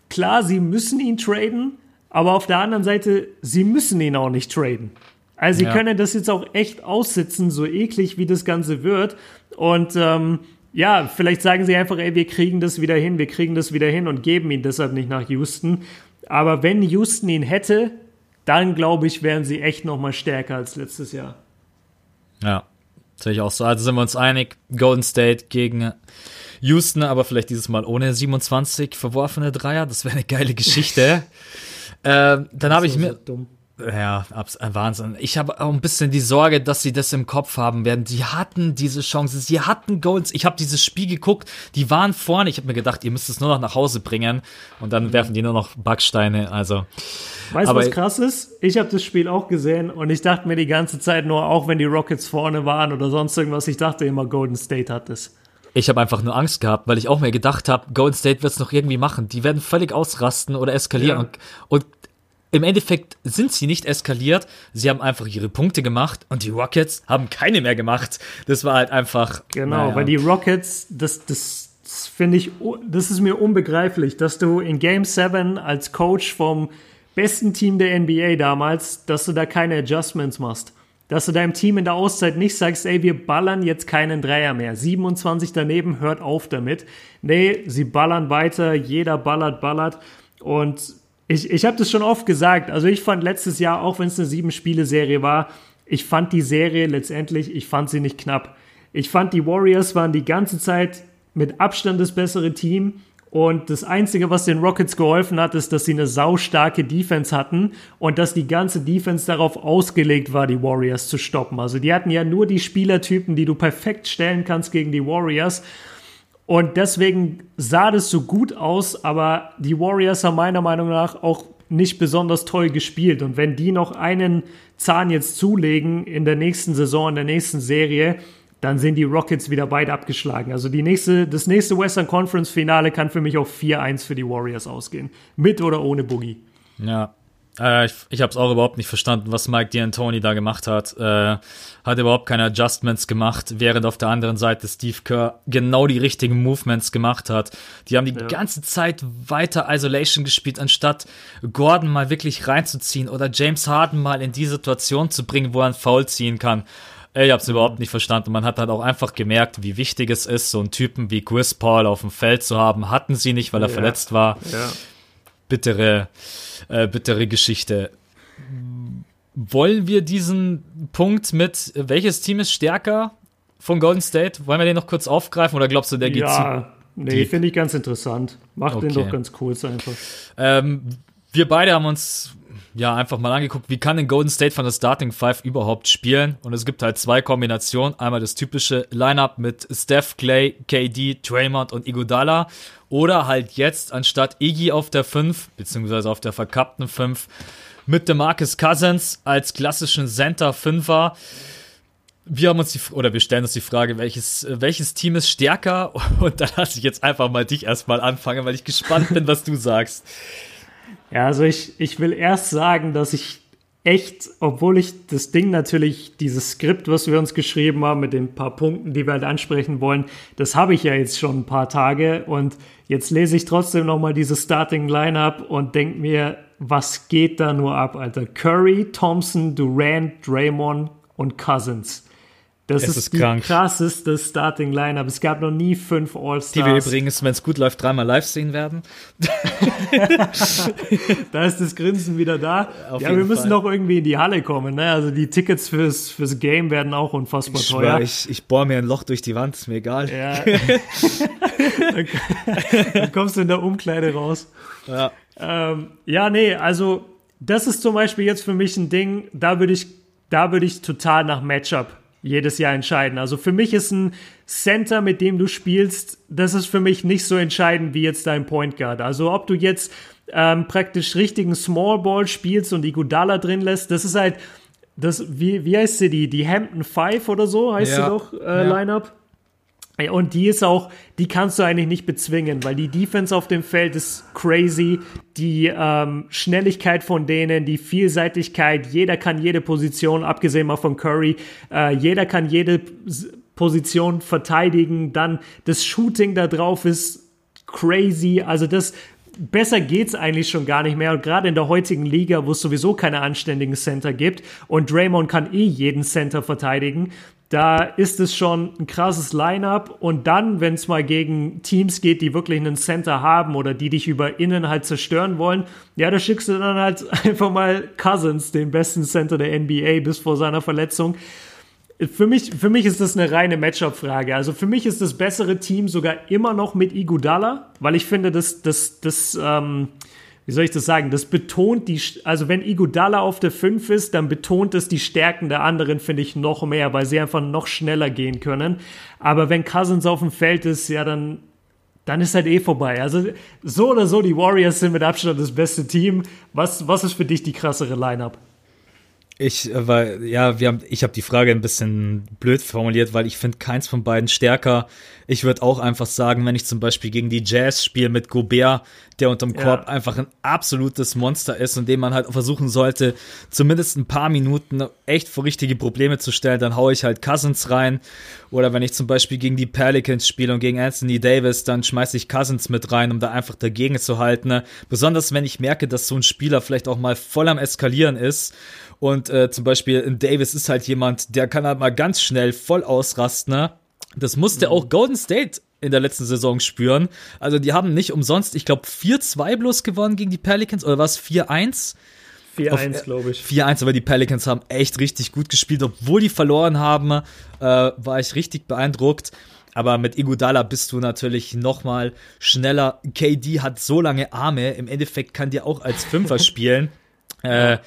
klar, sie müssen ihn traden, aber auf der anderen Seite, sie müssen ihn auch nicht traden. Also sie ja. können das jetzt auch echt aussitzen, so eklig wie das Ganze wird. Und ähm, ja, vielleicht sagen sie einfach, ey, wir kriegen das wieder hin, wir kriegen das wieder hin und geben ihn deshalb nicht nach Houston. Aber wenn Houston ihn hätte, dann glaube ich, wären sie echt noch mal stärker als letztes Jahr. Ja, Sehe ich auch so. Also sind wir uns einig, Golden State gegen Houston, aber vielleicht dieses Mal ohne 27 verworfene Dreier. Das wäre eine geile Geschichte. äh, dann habe ich mir. So ja, äh, Wahnsinn. Ich habe auch ein bisschen die Sorge, dass sie das im Kopf haben werden. Die hatten diese Chance, sie hatten Goals. Ich habe dieses Spiel geguckt, die waren vorne. Ich habe mir gedacht, ihr müsst es nur noch nach Hause bringen und dann werfen die nur noch Backsteine. Also, weißt du, was krass ist? Ich habe das Spiel auch gesehen und ich dachte mir die ganze Zeit nur, auch wenn die Rockets vorne waren oder sonst irgendwas, ich dachte immer, Golden State hat es. Ich habe einfach nur Angst gehabt, weil ich auch mir gedacht habe, Golden State wird es noch irgendwie machen. Die werden völlig ausrasten oder eskalieren. Ja. Und, und im Endeffekt sind sie nicht eskaliert. Sie haben einfach ihre Punkte gemacht und die Rockets haben keine mehr gemacht. Das war halt einfach. Genau, naja. weil die Rockets, das, das, das finde ich, das ist mir unbegreiflich, dass du in Game 7 als Coach vom besten Team der NBA damals, dass du da keine Adjustments machst. Dass du deinem Team in der Auszeit nicht sagst, ey, wir ballern jetzt keinen Dreier mehr. 27 daneben, hört auf damit. Nee, sie ballern weiter, jeder ballert, ballert. Und Ich, ich habe das schon oft gesagt. Also ich fand letztes Jahr, auch wenn es eine Sieben-Spiele-Serie war, ich fand die Serie letztendlich, ich fand sie nicht knapp. Ich fand, die Warriors waren die ganze Zeit mit Abstand das bessere Team. Und das Einzige, was den Rockets geholfen hat, ist, dass sie eine saustarke Defense hatten und dass die ganze Defense darauf ausgelegt war, die Warriors zu stoppen. Also die hatten ja nur die Spielertypen, die du perfekt stellen kannst gegen die Warriors. Und deswegen sah das so gut aus, aber die Warriors haben meiner Meinung nach auch nicht besonders toll gespielt. Und wenn die noch einen Zahn jetzt zulegen in der nächsten Saison, in der nächsten Serie, dann sind die Rockets wieder weit abgeschlagen. Also die nächste, das nächste Western Conference Finale kann für mich auch 4-1 für die Warriors ausgehen. Mit oder ohne Boogie. Ja. Äh, ich ich habe es auch überhaupt nicht verstanden, was Mike D'Antoni da gemacht hat. Äh, hat überhaupt keine Adjustments gemacht, während auf der anderen Seite Steve Kerr genau die richtigen Movements gemacht hat. Die haben die ja. ganze Zeit weiter Isolation gespielt, anstatt Gordon mal wirklich reinzuziehen oder James Harden mal in die Situation zu bringen, wo er einen Foul ziehen kann. Ich habe es überhaupt nicht verstanden. Man hat halt auch einfach gemerkt, wie wichtig es ist, so einen Typen wie Chris Paul auf dem Feld zu haben. Hatten sie nicht, weil er ja. verletzt war. Ja. Bittere, äh, bittere Geschichte. Wollen wir diesen Punkt mit, welches Team ist stärker von Golden State? Wollen wir den noch kurz aufgreifen oder glaubst du, der geht ja, zu? Nee, finde ich ganz interessant. Macht okay. den doch ganz cool einfach. Ähm, wir beide haben uns ja einfach mal angeguckt, wie kann denn Golden State von der Starting Five überhaupt spielen? Und es gibt halt zwei Kombinationen. Einmal das typische Lineup mit Steph, Clay, KD, Draymond und Iguodala. Oder halt jetzt anstatt Iggy auf der 5, beziehungsweise auf der verkappten 5, mit DeMarcus Cousins als klassischen Center Fünfer. Wir haben uns die, oder wir stellen uns die Frage, welches, welches Team ist stärker? Und da lasse ich jetzt einfach mal dich erstmal anfangen, weil ich gespannt bin, was du sagst. Ja, also ich, ich will erst sagen, dass ich echt, obwohl ich das Ding natürlich, dieses Skript, was wir uns geschrieben haben mit den paar Punkten, die wir halt ansprechen wollen, das habe ich ja jetzt schon ein paar Tage und jetzt lese ich trotzdem nochmal dieses Starting Lineup und denke mir, was geht da nur ab, Alter? Curry, Thompson, Durant, Draymond und Cousins. Das es ist, ist die krank. krasseste Starting Lineup. Es gab noch nie fünf All-Stars. Die wir übrigens, wenn es gut läuft, dreimal live sehen werden. da ist das Grinsen wieder da. Auf ja, wir müssen Fall. doch irgendwie in die Halle kommen. Ne? Also die Tickets fürs, fürs Game werden auch unfassbar ich teuer. ich, ich bohre mir ein Loch durch die Wand, ist mir egal. Ja. dann, dann, kommst du in der Umkleide raus. Ja. Ähm, ja, nee, also das ist zum Beispiel jetzt für mich ein Ding, da würde ich, da würde ich total nach Matchup jedes Jahr entscheiden. Also für mich ist ein Center, mit dem du spielst, das ist für mich nicht so entscheidend wie jetzt dein Point Guard. Also ob du jetzt ähm, praktisch richtigen Small Ball spielst und die Gudala drin lässt, das ist halt, das, wie, wie heißt sie, die, die Hampton Five oder so heißt ja. sie doch, äh, ja. Lineup. Und die ist auch, die kannst du eigentlich nicht bezwingen, weil die Defense auf dem Feld ist crazy. Die ähm, Schnelligkeit von denen, die Vielseitigkeit, jeder kann jede Position, abgesehen mal von Curry, äh, jeder kann jede Position verteidigen. Dann das Shooting da drauf ist crazy. Also das, besser geht's eigentlich schon gar nicht mehr. Und gerade in der heutigen Liga, wo es sowieso keine anständigen Center gibt und Draymond kann eh jeden Center verteidigen, da ist es schon ein krasses Line-up und dann, wenn es mal gegen Teams geht, die wirklich einen Center haben oder die dich über innen halt zerstören wollen, ja, da schickst du dann halt einfach mal Cousins, den besten Center der NBA bis vor seiner Verletzung. Für mich, für mich ist das eine reine Matchup-Frage. Also für mich ist das bessere Team sogar immer noch mit Igudala, weil ich finde, dass das, ähm, wie soll ich das sagen, das betont die, also wenn Iguodala auf der 5 ist, dann betont es die Stärken der anderen, finde ich, noch mehr, weil sie einfach noch schneller gehen können. Aber wenn Cousins auf dem Feld ist, ja, dann, dann ist halt eh vorbei. Also so oder so, die Warriors sind mit Abstand das beste Team. Was, was ist für dich die krassere Lineup? Ich äh, weil ja, wir haben, ich habe die Frage ein bisschen blöd formuliert, weil ich finde keins von beiden stärker. Ich würde auch einfach sagen, wenn ich zum Beispiel gegen die Jazz spiele mit Gobert, der unterm Korb ja. einfach ein absolutes Monster ist und dem man halt versuchen sollte, zumindest ein paar Minuten echt vor richtige Probleme zu stellen, dann haue ich halt Cousins rein. Oder wenn ich zum Beispiel gegen die Pelicans spiele und gegen Anthony Davis, dann schmeiße ich Cousins mit rein, um da einfach dagegen zu halten. Besonders wenn ich merke, dass so ein Spieler vielleicht auch mal voll am Eskalieren ist und äh, zum Beispiel in Davis ist halt jemand, der kann halt mal ganz schnell voll ausrasten. Ne? Das musste mhm. auch Golden State in der letzten Saison spüren. Also die haben nicht umsonst, ich glaube, 4-2 bloß gewonnen gegen die Pelicans oder was 4-1? 4-1, glaube ich. 4-1, aber die Pelicans haben echt richtig gut gespielt. Obwohl die verloren haben, äh, war ich richtig beeindruckt. Aber mit Igudala bist du natürlich noch mal schneller. KD hat so lange Arme. Im Endeffekt kann dir auch als Fünfer spielen. Äh,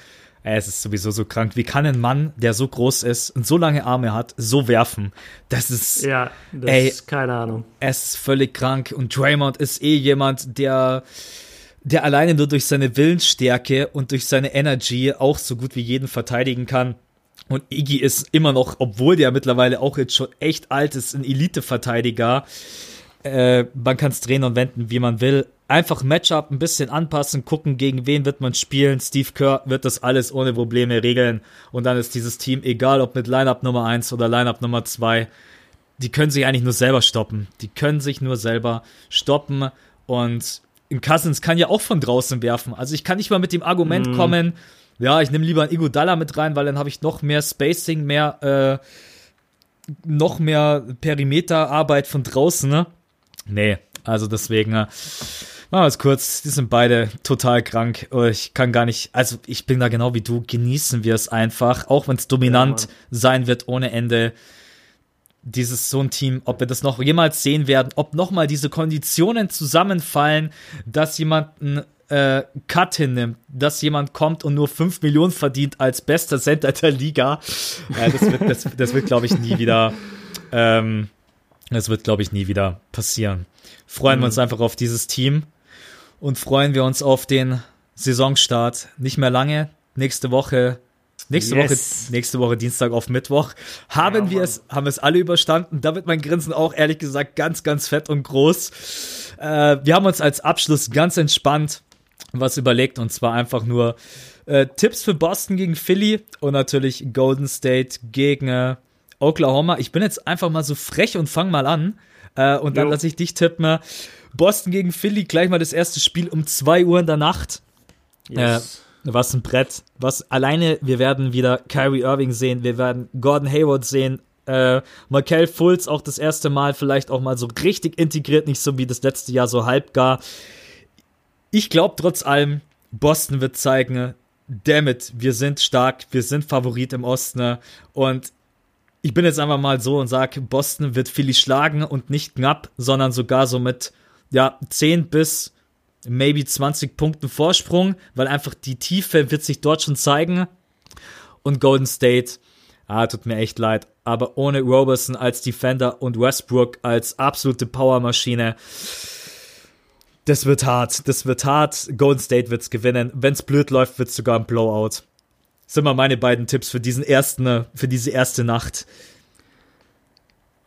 es ist sowieso so krank. Wie kann ein Mann, der so groß ist und so lange Arme hat, so werfen? Das ist. Ja, das ey, ist keine Ahnung. Es ist völlig krank. Und Draymond ist eh jemand, der der alleine nur durch seine Willensstärke und durch seine Energy auch so gut wie jeden verteidigen kann. Und Iggy ist immer noch, obwohl der mittlerweile auch jetzt schon echt alt ist, ein Elite-Verteidiger. Äh, man kann es drehen und wenden, wie man will. Einfach Matchup ein bisschen anpassen, gucken, gegen wen wird man spielen. Steve Kerr wird das alles ohne Probleme regeln. Und dann ist dieses Team, egal ob mit Lineup Nummer 1 oder Lineup Nummer 2, die können sich eigentlich nur selber stoppen. Die können sich nur selber stoppen. Und in Cousins kann ja auch von draußen werfen. Also ich kann nicht mal mit dem Argument mm. kommen, ja, ich nehme lieber einen Iguodala mit rein, weil dann habe ich noch mehr Spacing, mehr, äh, noch mehr Perimeterarbeit von draußen, ne? Nee, also deswegen, äh, machen wir es kurz, die sind beide total krank. Oh, ich kann gar nicht, also ich bin da genau wie du, genießen wir es einfach, auch wenn es dominant ja, sein wird ohne Ende dieses so ein Team, ob wir das noch jemals sehen werden, ob nochmal diese Konditionen zusammenfallen, dass jemand einen äh, Cut hinnimmt, dass jemand kommt und nur 5 Millionen verdient als bester Center der Liga. Äh, das wird, das, das wird glaube ich, nie wieder, ähm, das wird, glaube ich, nie wieder passieren. Freuen mhm. wir uns einfach auf dieses Team und freuen wir uns auf den Saisonstart. Nicht mehr lange. Nächste Woche Nächste yes. Woche, nächste Woche Dienstag auf Mittwoch haben ja, wir es, haben es alle überstanden. Da wird mein Grinsen auch ehrlich gesagt ganz, ganz fett und groß. Äh, wir haben uns als Abschluss ganz entspannt was überlegt und zwar einfach nur äh, Tipps für Boston gegen Philly und natürlich Golden State gegen äh, Oklahoma. Ich bin jetzt einfach mal so frech und fang mal an äh, und dann lasse ich dich tippen. Boston gegen Philly, gleich mal das erste Spiel um 2 Uhr in der Nacht. Yes. Äh, was ein Brett. Was alleine, wir werden wieder Kyrie Irving sehen, wir werden Gordon Hayward sehen, äh, Markel Fultz auch das erste Mal vielleicht auch mal so richtig integriert, nicht so wie das letzte Jahr so halb gar. Ich glaube trotz allem, Boston wird zeigen, damit wir sind stark, wir sind Favorit im Osten und ich bin jetzt einfach mal so und sage, Boston wird Philly schlagen und nicht knapp, sondern sogar so mit ja, 10 bis maybe 20 Punkten Vorsprung, weil einfach die Tiefe wird sich dort schon zeigen. Und Golden State, ah, tut mir echt leid, aber ohne Roberson als Defender und Westbrook als absolute Powermaschine, das wird hart, das wird hart. Golden State wird's gewinnen. Wenn's blöd läuft, wird's sogar ein Blowout. Das sind mal meine beiden Tipps für diesen ersten, für diese erste Nacht.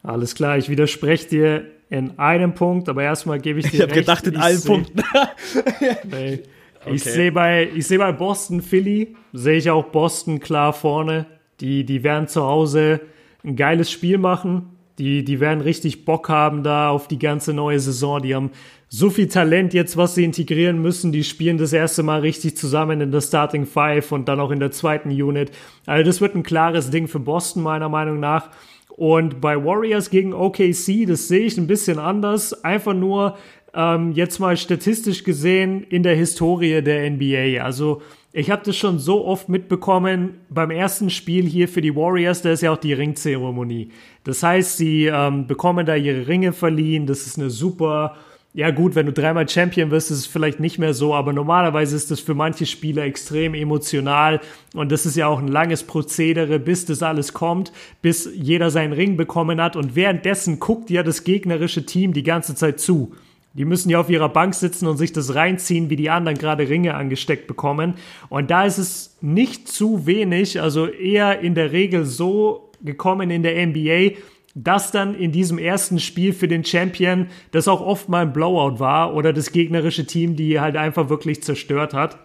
Alles klar, ich widerspreche dir in einem Punkt, aber erstmal gebe ich dir. Ich habe gedacht in allen Punkten. nee. okay. Ich sehe bei, ich sehe bei Boston Philly, sehe ich auch Boston klar vorne. Die, die werden zu Hause ein geiles Spiel machen. Die, die werden richtig Bock haben da auf die ganze neue Saison. Die haben so viel Talent jetzt, was sie integrieren müssen. Die spielen das erste Mal richtig zusammen in der Starting Five und dann auch in der zweiten Unit. Also das wird ein klares Ding für Boston meiner Meinung nach. Und bei Warriors gegen OKC, das sehe ich ein bisschen anders. Einfach nur ähm, jetzt mal statistisch gesehen in der Historie der NBA. Also ich habe das schon so oft mitbekommen beim ersten Spiel hier für die Warriors, da ist ja auch die Ringzeremonie. Das heißt, sie ähm, bekommen da ihre Ringe verliehen. Das ist eine super ja gut, wenn du dreimal Champion wirst, ist es vielleicht nicht mehr so, aber normalerweise ist das für manche Spieler extrem emotional und das ist ja auch ein langes Prozedere, bis das alles kommt, bis jeder seinen Ring bekommen hat und währenddessen guckt ja das gegnerische Team die ganze Zeit zu. Die müssen ja auf ihrer Bank sitzen und sich das reinziehen, wie die anderen gerade Ringe angesteckt bekommen. Und da ist es nicht zu wenig, also eher in der Regel so gekommen in der NBA, dass dann in diesem ersten Spiel für den Champion das auch oft mal ein Blowout war oder das gegnerische Team, die halt einfach wirklich zerstört hat.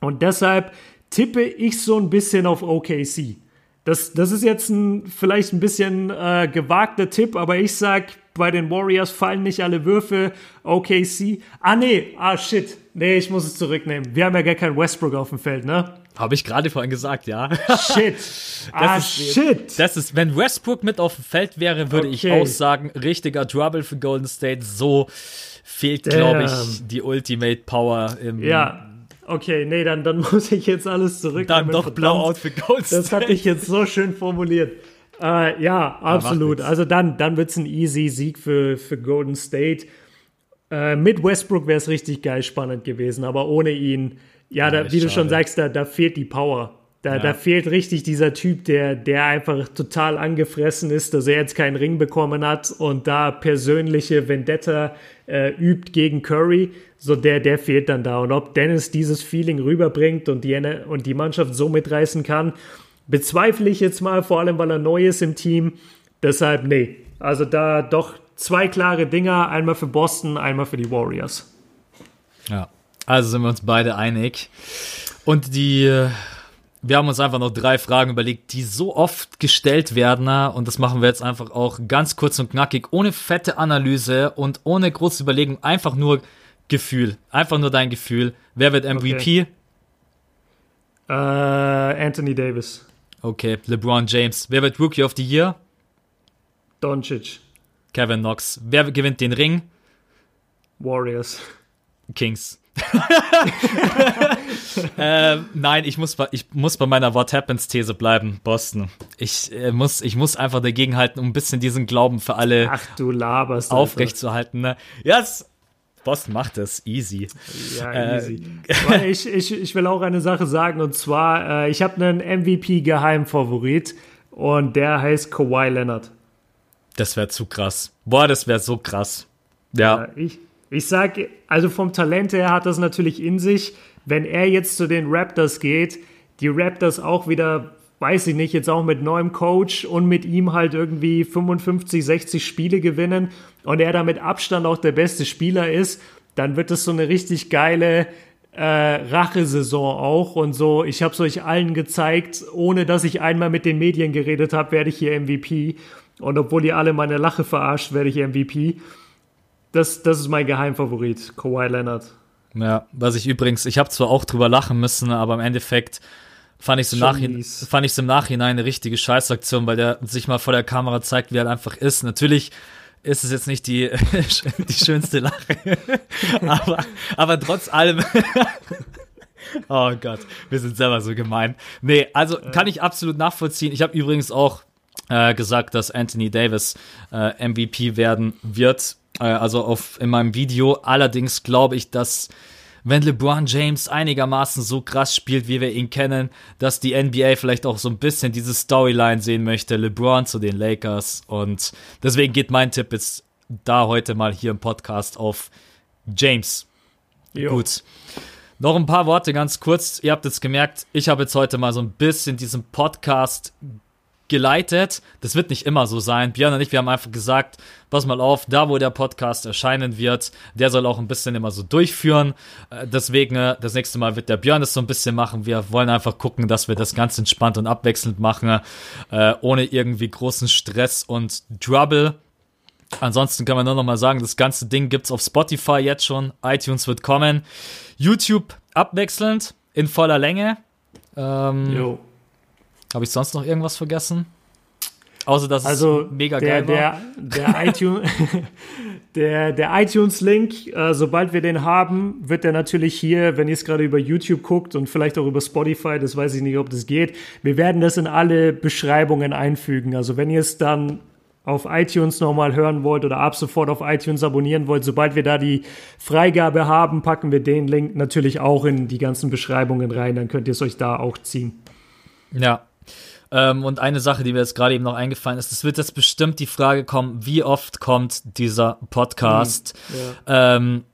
Und deshalb tippe ich so ein bisschen auf OKC. Das, das ist jetzt ein, vielleicht ein bisschen äh, gewagter Tipp, aber ich sag, bei den Warriors fallen nicht alle Würfe. OKC. Ah, nee. Ah, shit. Nee, ich muss es zurücknehmen. Wir haben ja gar keinen Westbrook auf dem Feld, ne? Habe ich gerade vorhin gesagt, ja. Shit. ah, ist, shit. Das ist, wenn Westbrook mit auf dem Feld wäre, würde ich Okay. auch sagen, richtiger Trouble für Golden State. So fehlt, glaube ich, die Ultimate Power im Ja. Okay, nee, dann, dann muss ich jetzt alles zurücknehmen. dann doch. Blowout für Golden Das State. hatte ich jetzt so schön formuliert. Äh, ja, absolut. Also dann, dann wird es ein easy Sieg für, für Golden State. Äh, mit Westbrook wäre es richtig geil spannend gewesen, aber ohne ihn, ja, da, echt wie du schon schade. sagst, da, da fehlt die Power. Da, da fehlt richtig dieser Typ, der, der einfach total angefressen ist, dass er jetzt keinen Ring bekommen hat und da persönliche Vendetta äh, übt gegen Curry. So der, der fehlt dann da. Und ob Dennis dieses Feeling rüberbringt und die, und die Mannschaft so mitreißen kann, bezweifle ich jetzt mal, vor allem weil er neu ist im Team. Deshalb, nee. Also da doch zwei klare Dinger, einmal für Boston, einmal für die Warriors. Ja, also sind wir uns beide einig. Und die, äh, wir haben uns einfach noch drei Fragen überlegt, die so oft gestellt werden. Und das machen wir jetzt einfach auch ganz kurz und knackig, ohne fette Analyse und ohne große Überlegung, einfach nur Gefühl. Einfach nur dein Gefühl. Wer wird MVP? Äh, Anthony Davis, Okay, LeBron James. Wer wird Rookie of the Year? Doncic, Kevin Knox. Wer gewinnt den Ring? Warriors. Kings. ähm, nein, ich muss, bei- ich muss bei meiner What Happens These bleiben, Boston. Ich, äh, muss, ich muss einfach dagegen halten, um ein bisschen diesen Glauben für alle Ach, du laberst. aufrecht zu halten. Ne? Yes! Boston macht es easy. Ja, Äh, easy. Aber ich, ich, ich will auch eine Sache sagen und zwar, äh, ich habe einen MVP-Geheimfavorit und der heißt Kawhi Leonard. Das wäre zu krass. Boah, das wäre so krass. Ja, Ja, ich, ich sag, also vom Talent her hat das natürlich in sich. Wenn er jetzt zu den Raptors geht, die Raptors auch wieder, weiß ich nicht, jetzt auch mit neuem Coach und mit ihm halt irgendwie 55, 60 Spiele gewinnen und er da mit Abstand auch der beste Spieler ist, dann wird das so eine richtig geile äh, Rachesaison auch und so. Ich habe es euch allen gezeigt, ohne dass ich einmal mit den Medien geredet habe, werde ich hier MVP. Und obwohl ihr alle meine Lache verarscht, werde ich MVP. Das, das ist mein Geheimfavorit, Kawhi Leonard. ja. Was ich übrigens, ich habe zwar auch drüber lachen müssen, aber im Endeffekt fand ich es im, Schon Nachhinein, mies. fand ich's im Nachhinein eine richtige Scheißaktion, weil der sich mal vor der Kamera zeigt, wie er einfach ist. Natürlich ist es jetzt nicht die, die schönste Lache, aber, aber trotz allem. Oh Gott, wir sind selber so gemein. Nee, also kann ich absolut nachvollziehen. Ich habe übrigens auch äh, gesagt, dass Anthony Davis äh, MVP werden wird. Äh, also auf in meinem Video. Allerdings glaube ich, dass wenn LeBron James einigermaßen so krass spielt, wie wir ihn kennen, dass die NBA vielleicht auch so ein bisschen diese Storyline sehen möchte. LeBron zu den Lakers. Und deswegen geht mein Tipp jetzt da heute mal hier im Podcast auf James. Jo. Gut. Noch ein paar Worte ganz kurz. Ihr habt jetzt gemerkt, ich habe jetzt heute mal so ein bisschen diesen Podcast geleitet. Das wird nicht immer so sein. Björn und ich, wir haben einfach gesagt, pass mal auf, da wo der Podcast erscheinen wird, der soll auch ein bisschen immer so durchführen. Äh, Deswegen, äh, das nächste Mal wird der Björn das so ein bisschen machen. Wir wollen einfach gucken, dass wir das ganz entspannt und abwechselnd machen, äh, ohne irgendwie großen Stress und Trouble. Ansonsten kann man nur noch mal sagen, das ganze Ding gibt's auf Spotify jetzt schon. iTunes wird kommen. YouTube abwechselnd in voller Länge. Ähm, Jo. Habe ich sonst noch irgendwas vergessen? Außer dass Also es mega der, geil war. der, der iTunes, der, der iTunes-Link, äh, sobald wir den haben, wird der natürlich hier, wenn ihr es gerade über YouTube guckt und vielleicht auch über Spotify, das weiß ich nicht, ob das geht. Wir werden das in alle Beschreibungen einfügen. Also wenn ihr es dann auf iTunes nochmal hören wollt oder ab sofort auf iTunes abonnieren wollt, sobald wir da die Freigabe haben, packen wir den Link natürlich auch in die ganzen Beschreibungen rein, dann könnt ihr es euch da auch ziehen. Ja. Ähm, und eine Sache, die mir jetzt gerade eben noch eingefallen ist, es wird jetzt bestimmt die Frage kommen, wie oft kommt dieser Podcast? Ähm,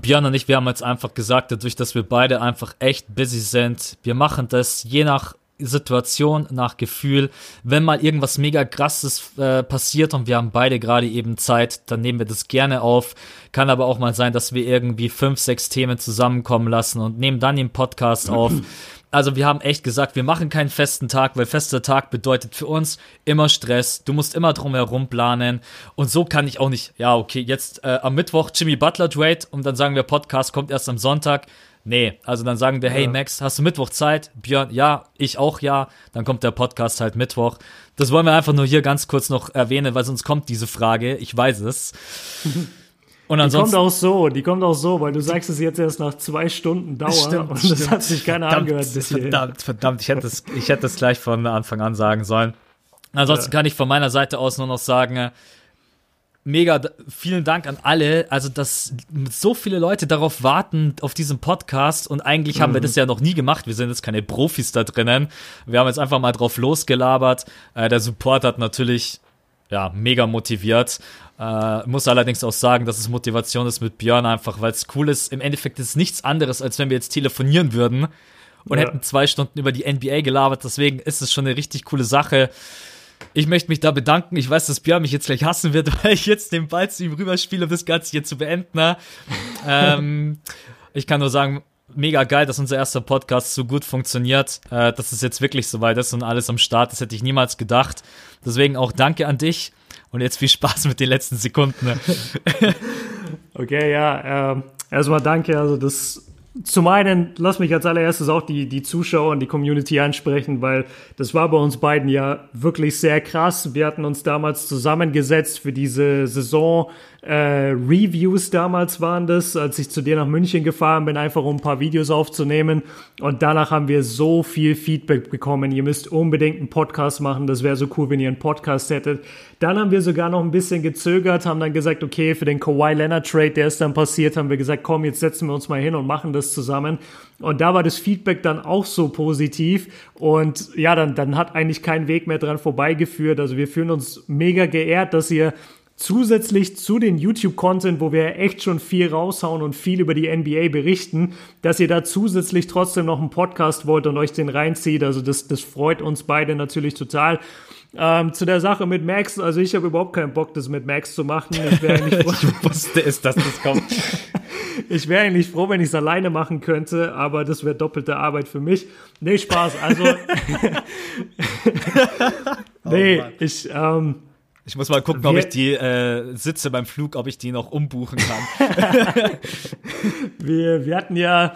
Björn und ich, wir haben jetzt einfach gesagt, dadurch, dass wir beide einfach echt busy sind, wir machen das je nach Situation, nach Gefühl. Wenn mal irgendwas mega krasses äh, passiert und wir haben beide gerade eben Zeit, dann nehmen wir das gerne auf. Kann aber auch mal sein, dass wir irgendwie fünf, sechs Themen zusammenkommen lassen und nehmen dann den Podcast auf. also wir haben echt gesagt, wir machen keinen festen Tag, weil fester Tag bedeutet für uns immer Stress. Du musst immer drum herum planen. Und so kann ich auch nicht, ja, okay, jetzt äh, am Mittwoch Jimmy Butler Trade und dann sagen wir, Podcast kommt erst am Sonntag. Nee, also dann sagen wir, hey Max, hast du Mittwoch Zeit? Björn, ja, ich auch ja. Dann kommt der Podcast halt Mittwoch. Das wollen wir einfach nur hier ganz kurz noch erwähnen, weil sonst kommt diese Frage. Ich weiß es. Und ansonsten, die kommt auch so, die kommt auch so, weil du sagst es jetzt erst nach zwei Stunden Dauer stimmt, und stimmt. das hat sich keiner verdammt, angehört. Bis verdammt, verdammt, ich hätte das, ich hätte das gleich von Anfang an sagen sollen. Ansonsten ja. kann ich von meiner Seite aus nur noch sagen, mega vielen Dank an alle. Also, dass so viele Leute darauf warten, auf diesen Podcast. Und eigentlich mhm. haben wir mhm. das ja noch nie gemacht. Wir sind jetzt keine Profis da drinnen. Wir haben jetzt einfach mal drauf losgelabert. Äh, der Support hat natürlich ja, mega motiviert. Äh, muss allerdings auch sagen, dass es Motivation ist mit Björn einfach, weil es cool ist. Im Endeffekt ist es nichts anderes, als wenn wir jetzt telefonieren würden und ja. hätten zwei Stunden über die NBA gelabert. Deswegen ist es schon eine richtig coole Sache. Ich möchte mich da bedanken. Ich weiß, dass Björn mich jetzt gleich hassen wird, weil ich jetzt den Ball zu ihm rüberspiele, um das Ganze hier zu beenden. ähm, ich kann nur sagen, mega geil, dass unser erster Podcast so gut funktioniert, äh, dass es jetzt wirklich so weit ist und alles am Start. Das hätte ich niemals gedacht. Deswegen auch danke an dich. Und jetzt viel Spaß mit den letzten Sekunden. Ne? okay, ja. Äh, erstmal danke. Also das zum einen, lass mich als allererstes auch die, die Zuschauer und die Community ansprechen, weil das war bei uns beiden ja wirklich sehr krass. Wir hatten uns damals zusammengesetzt für diese Saison äh, Reviews damals waren das, als ich zu dir nach München gefahren bin, einfach um ein paar Videos aufzunehmen. Und danach haben wir so viel Feedback bekommen. Ihr müsst unbedingt einen Podcast machen. Das wäre so cool, wenn ihr einen Podcast hättet. Dann haben wir sogar noch ein bisschen gezögert, haben dann gesagt, okay, für den Kawhi Leonard Trade, der ist dann passiert, haben wir gesagt, komm, jetzt setzen wir uns mal hin und machen das zusammen. Und da war das Feedback dann auch so positiv. Und ja, dann, dann hat eigentlich kein Weg mehr dran vorbeigeführt. Also wir fühlen uns mega geehrt, dass ihr zusätzlich zu den YouTube-Content, wo wir echt schon viel raushauen und viel über die NBA berichten, dass ihr da zusätzlich trotzdem noch einen Podcast wollt und euch den reinzieht. Also das, das freut uns beide natürlich total. Ähm, zu der Sache mit Max, also ich habe überhaupt keinen Bock, das mit Max zu machen. Ich, ich wusste es, dass das kommt. ich wäre eigentlich froh, wenn ich es alleine machen könnte, aber das wäre doppelte Arbeit für mich. Nee, Spaß. Also, nee, oh ich, ähm, ich muss mal gucken, wir, ob ich die äh, Sitze beim Flug, ob ich die noch umbuchen kann. wir, wir hatten ja,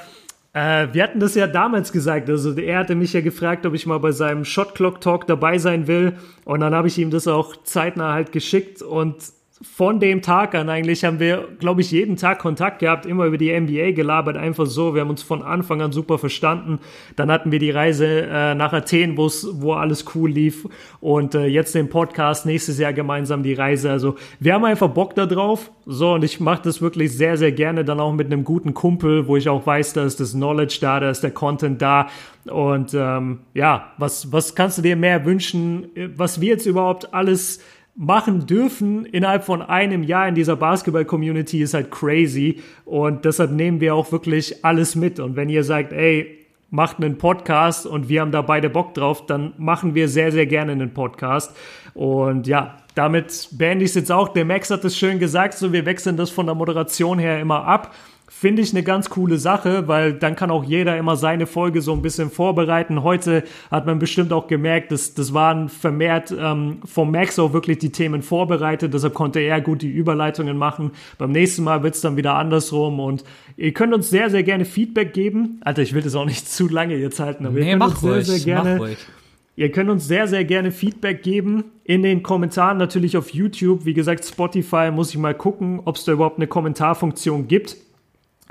äh, wir hatten das ja damals gesagt. Also er hatte mich ja gefragt, ob ich mal bei seinem Shot Clock Talk dabei sein will. Und dann habe ich ihm das auch zeitnah halt geschickt und von dem Tag an eigentlich haben wir, glaube ich, jeden Tag Kontakt gehabt, immer über die NBA gelabert, einfach so. Wir haben uns von Anfang an super verstanden. Dann hatten wir die Reise äh, nach Athen, wo alles cool lief. Und äh, jetzt den Podcast, nächstes Jahr gemeinsam die Reise. Also wir haben einfach Bock da drauf. So, und ich mache das wirklich sehr, sehr gerne. Dann auch mit einem guten Kumpel, wo ich auch weiß, da ist das Knowledge da, da ist der Content da. Und ähm, ja, was, was kannst du dir mehr wünschen, was wir jetzt überhaupt alles machen dürfen innerhalb von einem Jahr in dieser Basketball-Community ist halt crazy. Und deshalb nehmen wir auch wirklich alles mit. Und wenn ihr sagt, ey, macht einen Podcast und wir haben da beide Bock drauf, dann machen wir sehr, sehr gerne einen Podcast. Und ja, damit beende ich es jetzt auch. Der Max hat es schön gesagt, so wir wechseln das von der Moderation her immer ab. Finde ich eine ganz coole Sache, weil dann kann auch jeder immer seine Folge so ein bisschen vorbereiten. Heute hat man bestimmt auch gemerkt, dass das waren vermehrt ähm, vom Max auch wirklich die Themen vorbereitet. Deshalb konnte er gut die Überleitungen machen. Beim nächsten Mal wird's dann wieder andersrum. Und ihr könnt uns sehr, sehr gerne Feedback geben. Alter, ich will das auch nicht zu lange jetzt halten, aber nee, ihr könnt uns sehr, sehr gerne. Ihr könnt uns sehr, sehr gerne Feedback geben in den Kommentaren, natürlich auf YouTube. Wie gesagt, Spotify muss ich mal gucken, ob es da überhaupt eine Kommentarfunktion gibt.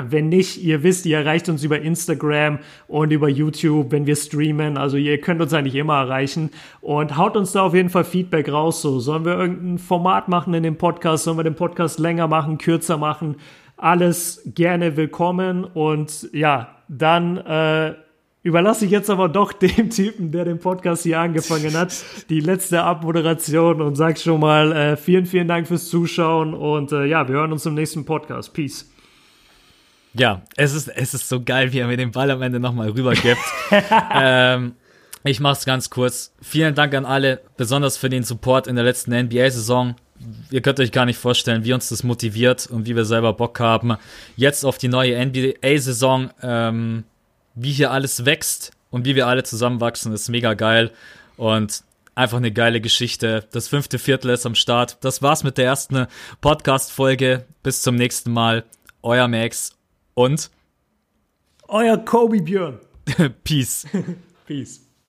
Wenn nicht, ihr wisst, ihr erreicht uns über Instagram und über YouTube, wenn wir streamen. Also ihr könnt uns eigentlich immer erreichen. Und haut uns da auf jeden Fall Feedback raus. So, sollen wir irgendein Format machen in dem Podcast? Sollen wir den Podcast länger machen, kürzer machen? Alles gerne willkommen. Und ja, dann äh, überlasse ich jetzt aber doch dem Typen, der den Podcast hier angefangen hat, die letzte Abmoderation und sag schon mal äh, vielen, vielen Dank fürs Zuschauen. Und äh, ja, wir hören uns im nächsten Podcast. Peace. Ja, es ist, es ist so geil, wie er mir den Ball am Ende nochmal rübergibt. ähm, ich mach's ganz kurz. Vielen Dank an alle, besonders für den Support in der letzten NBA-Saison. Ihr könnt euch gar nicht vorstellen, wie uns das motiviert und wie wir selber Bock haben. Jetzt auf die neue NBA-Saison, ähm, wie hier alles wächst und wie wir alle zusammenwachsen, ist mega geil. Und einfach eine geile Geschichte. Das fünfte Viertel ist am Start. Das war's mit der ersten Podcast-Folge. Bis zum nächsten Mal. Euer Max und euer Kobe Björn. Peace. Peace.